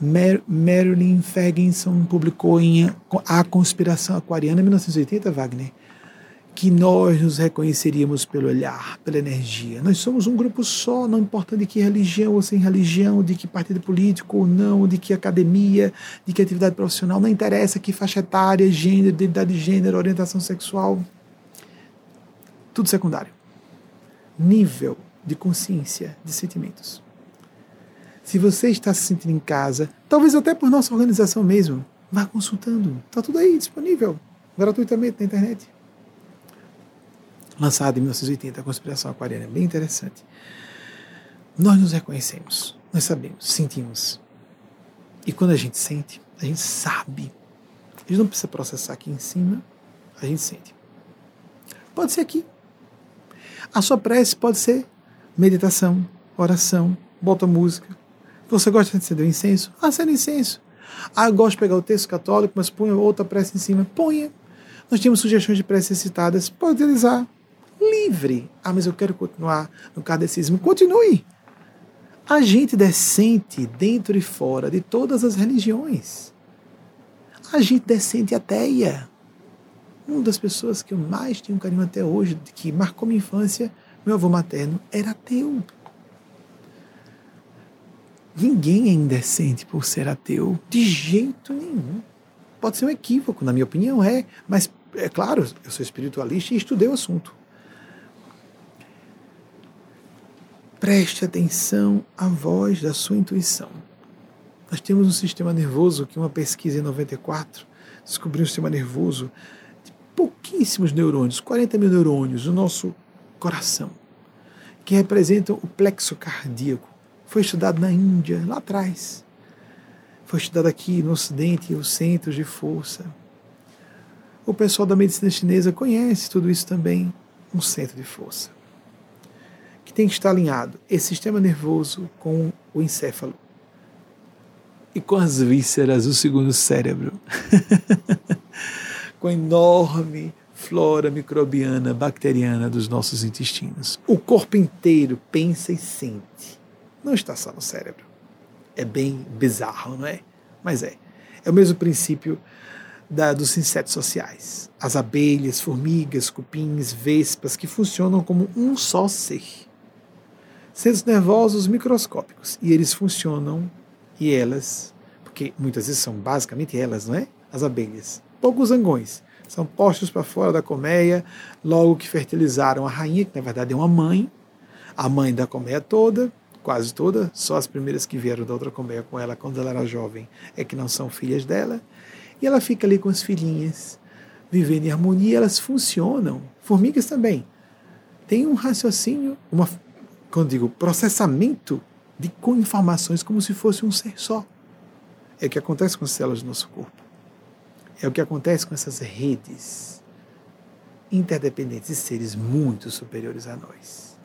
Mer Marilyn Ferguson publicou em A Conspiração Aquariana, em 1980, Wagner, que nós nos reconheceríamos pelo olhar, pela energia. Nós somos um grupo só, não importa de que religião ou sem religião, de que partido político ou não, de que academia, de que atividade profissional, não interessa que faixa etária, gênero, identidade de gênero, orientação sexual, tudo secundário. Nível de consciência, de sentimentos. Se você está se sentindo em casa, talvez até por nossa organização mesmo, vá consultando. Está tudo aí disponível, gratuitamente na internet lançado em 1980, a Conspiração Aquariana. É bem interessante. Nós nos reconhecemos, nós sabemos, sentimos. E quando a gente sente, a gente sabe. A gente não precisa processar aqui em cima, a gente sente. Pode ser aqui. A sua prece pode ser meditação, oração, bota música. Você gosta de acender o incenso? Acenda incenso. Ah, gosto de pegar o texto católico, mas ponha outra prece em cima. Ponha. Nós temos sugestões de preces citadas. Pode utilizar livre. Ah, mas eu quero continuar no kardecismo. Continue. A gente decente dentro e fora de todas as religiões. A gente decente ateia. Uma das pessoas que eu mais tenho carinho até hoje, que marcou minha infância, meu avô materno, era ateu. Ninguém é indecente por ser ateu, de jeito nenhum. Pode ser um equívoco, na minha opinião, é, mas é claro, eu sou espiritualista e estudei o assunto. Preste atenção à voz da sua intuição. Nós temos um sistema nervoso que uma pesquisa em 94 descobriu um sistema nervoso pouquíssimos neurônios, 40 mil neurônios no nosso coração, que representam o plexo cardíaco. Foi estudado na Índia, lá atrás. Foi estudado aqui no Ocidente, os centros de força. O pessoal da medicina chinesa conhece tudo isso também, um centro de força que tem que estar alinhado esse sistema nervoso com o encéfalo e com as vísceras, o segundo cérebro, [laughs] com a enorme flora microbiana, bacteriana dos nossos intestinos. O corpo inteiro pensa e sente. Não está só no cérebro. É bem bizarro, não é? Mas é. É o mesmo princípio da, dos insetos sociais. As abelhas, formigas, cupins, vespas, que funcionam como um só ser centros nervosos microscópicos. E eles funcionam, e elas, porque muitas vezes são basicamente elas, não é? As abelhas. Poucos zangões. São postos para fora da colmeia, logo que fertilizaram a rainha, que na verdade é uma mãe, a mãe da colmeia toda, quase toda, só as primeiras que vieram da outra colmeia com ela quando ela era jovem é que não são filhas dela. E ela fica ali com as filhinhas, vivendo em harmonia, elas funcionam. Formigas também. Tem um raciocínio, uma quando digo processamento de informações como se fosse um ser só. É o que acontece com as células do nosso corpo. É o que acontece com essas redes interdependentes de seres muito superiores a nós.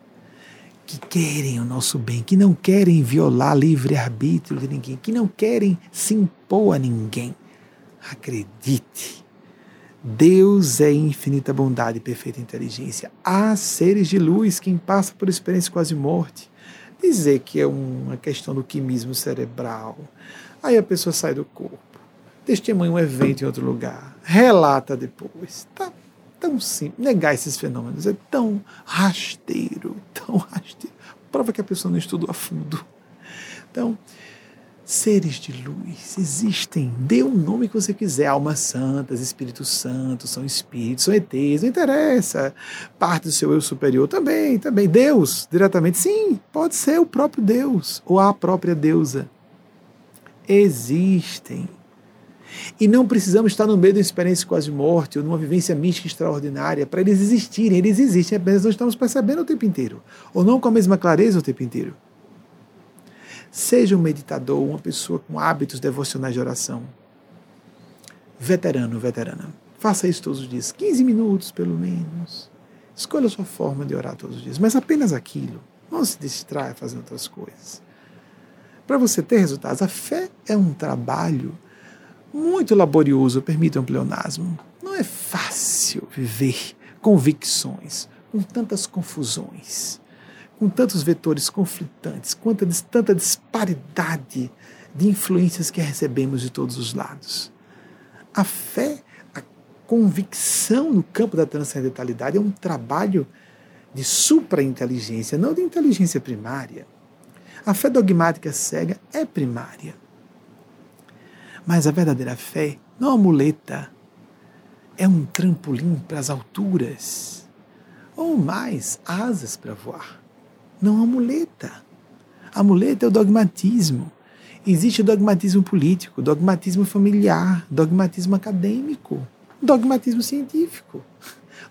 Que querem o nosso bem, que não querem violar livre-arbítrio de ninguém, que não querem se impor a ninguém. Acredite, Deus é infinita bondade e perfeita inteligência. Há seres de luz, quem passa por experiência quase morte. Dizer que é uma questão do quimismo cerebral. Aí a pessoa sai do corpo, testemunha um evento em outro lugar, relata depois. Tá tão simples. Negar esses fenômenos é tão rasteiro, [laughs] tão rasteiro. Prova que a pessoa não estudou a fundo. Então, seres de luz existem. Dê o um nome que você quiser. Almas santas, Espíritos Santos, são espíritos, são ETs, não interessa. Parte do seu eu superior também, também. Deus, diretamente, sim, pode ser o próprio Deus ou a própria deusa. Existem. E não precisamos estar no meio de uma experiência quase morte ou numa vivência mística extraordinária para eles existirem. Eles existem, apenas não estamos percebendo o tempo inteiro. Ou não com a mesma clareza o tempo inteiro. Seja um meditador, uma pessoa com hábitos devocionais de oração. Veterano, veterana. Faça isso todos os dias, 15 minutos pelo menos. Escolha a sua forma de orar todos os dias, mas apenas aquilo. Não se distraia fazendo outras coisas. Para você ter resultados, a fé é um trabalho muito laborioso, permita um pleonasmo. Não é fácil viver convicções, com tantas confusões com tantos vetores conflitantes, quanta, tanta disparidade de influências que recebemos de todos os lados. A fé, a convicção no campo da transcendentalidade é um trabalho de supra-inteligência, não de inteligência primária. A fé dogmática cega é primária. Mas a verdadeira fé não é uma muleta, é um trampolim para as alturas, ou mais, asas para voar. Não é uma muleta. A muleta é o dogmatismo. Existe o dogmatismo político, dogmatismo familiar, dogmatismo acadêmico, dogmatismo científico,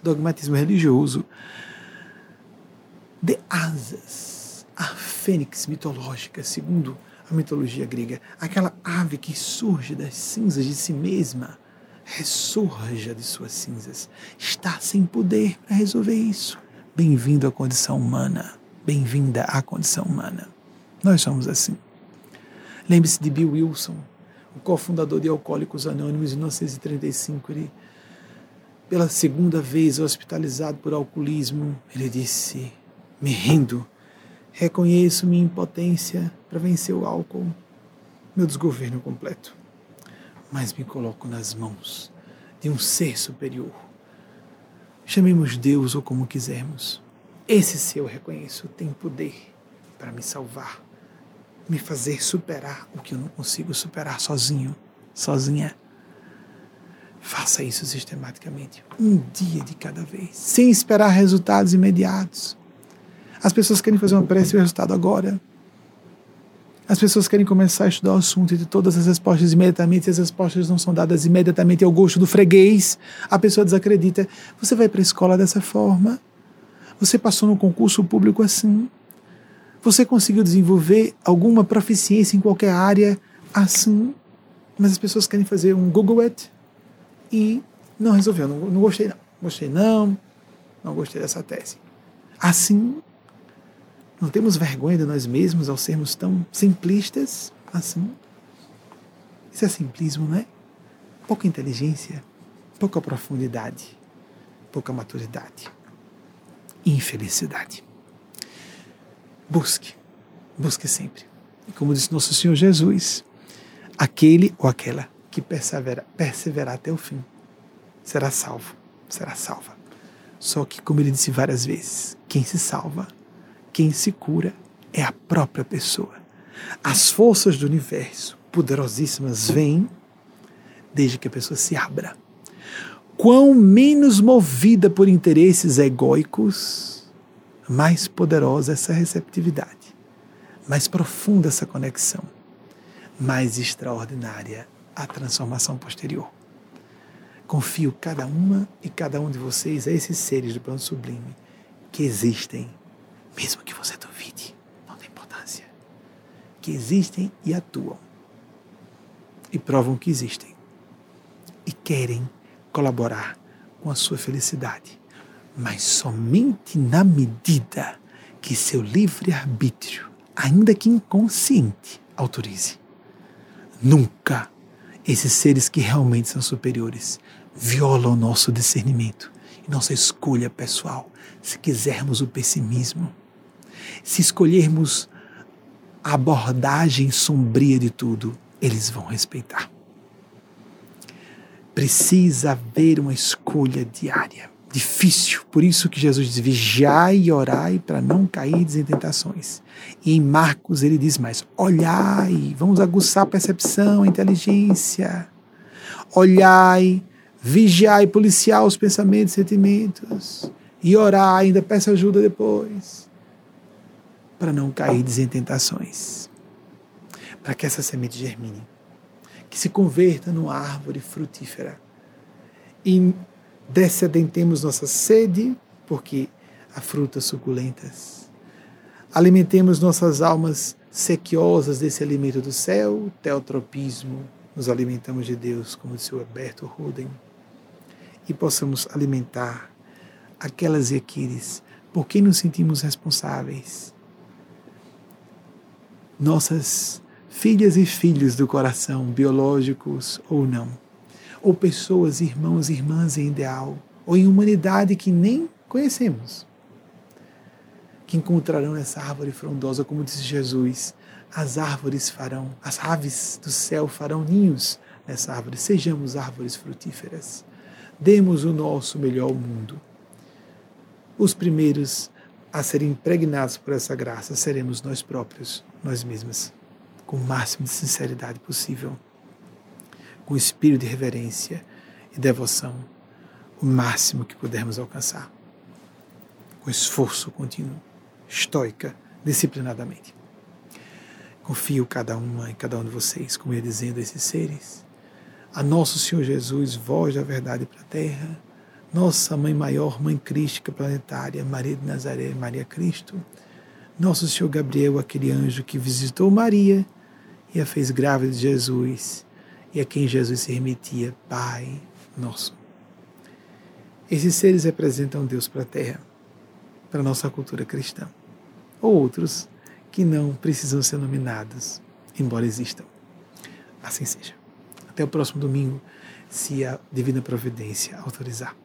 dogmatismo religioso. De asas, a fênix mitológica, segundo a mitologia grega, aquela ave que surge das cinzas de si mesma, ressurja de suas cinzas, está sem poder para resolver isso. Bem-vindo à condição humana, bem-vinda à condição humana. Nós somos assim. Lembre-se de Bill Wilson, o cofundador de Alcoólicos Anônimos, em 1935. Ele, pela segunda vez hospitalizado por alcoolismo, ele disse: Me rendo, reconheço minha impotência para vencer o álcool, meu desgoverno completo, mas me coloco nas mãos de um ser superior. Chamemos Deus ou como quisermos. Esse ser eu reconheço tem poder para me salvar me fazer superar o que eu não consigo superar sozinho, sozinha. Faça isso sistematicamente, um dia de cada vez, sem esperar resultados imediatos. As pessoas querem fazer uma prece e o resultado agora. As pessoas querem começar a estudar o assunto e ter todas as respostas imediatamente, e as respostas não são dadas imediatamente ao gosto do freguês. A pessoa desacredita. Você vai para a escola dessa forma? Você passou no concurso público assim? Você conseguiu desenvolver alguma proficiência em qualquer área assim, mas as pessoas querem fazer um Google It e não resolveu, não, não gostei não, gostei não, não gostei dessa tese. Assim, não temos vergonha de nós mesmos ao sermos tão simplistas assim. Isso é simplismo, não é? Pouca inteligência, pouca profundidade, pouca maturidade, infelicidade. Busque, busque sempre. E como disse nosso Senhor Jesus, aquele ou aquela que persevera, perseverar até o fim será salvo, será salva. Só que, como ele disse várias vezes, quem se salva, quem se cura é a própria pessoa. As forças do universo poderosíssimas vêm desde que a pessoa se abra. Quão menos movida por interesses egóicos, mais poderosa essa receptividade, mais profunda essa conexão, mais extraordinária a transformação posterior. Confio cada uma e cada um de vocês a esses seres do plano sublime que existem, mesmo que você duvide, não tem importância, que existem e atuam e provam que existem e querem colaborar com a sua felicidade mas somente na medida que seu livre-arbítrio, ainda que inconsciente, autorize. Nunca esses seres que realmente são superiores violam o nosso discernimento e nossa escolha pessoal. Se quisermos o pessimismo, se escolhermos a abordagem sombria de tudo, eles vão respeitar. Precisa haver uma escolha diária difícil. Por isso que Jesus diz: vigiai e orai para não cair em tentações. E em Marcos ele diz mais: olhai, vamos aguçar a percepção, a inteligência. Olhai, vigiai, policiar os pensamentos e sentimentos. E orar, ainda peça ajuda depois. Para não cair em tentações. Para que essa semente germine. Que se converta numa árvore frutífera. E descedentemos nossa sede, porque há frutas suculentas. Alimentemos nossas almas sequiosas desse alimento do céu, teotropismo, nos alimentamos de Deus, como disse o Alberto Ruden, e possamos alimentar aquelas equires por quem nos sentimos responsáveis. Nossas filhas e filhos do coração, biológicos ou não ou pessoas, irmãos e irmãs em ideal, ou em humanidade que nem conhecemos, que encontrarão essa árvore frondosa, como disse Jesus, as árvores farão, as aves do céu farão ninhos nessa árvore, sejamos árvores frutíferas. Demos o nosso melhor ao mundo. Os primeiros a serem impregnados por essa graça seremos nós próprios, nós mesmas, com o máximo de sinceridade possível, com espírito de reverência e devoção, o máximo que pudermos alcançar, com esforço contínuo, estoica, disciplinadamente. Confio cada uma e cada um de vocês, como ia dizendo esses seres, a nosso Senhor Jesus, voz da verdade para a terra, nossa Mãe Maior, Mãe Crística Planetária, Maria de Nazaré, Maria Cristo, nosso Senhor Gabriel, aquele anjo que visitou Maria e a fez grávida de Jesus, e a quem Jesus se remetia, Pai nosso. Esses seres representam Deus para a Terra, para a nossa cultura cristã. Ou outros que não precisam ser nominados, embora existam. Assim seja. Até o próximo domingo, se a Divina Providência autorizar.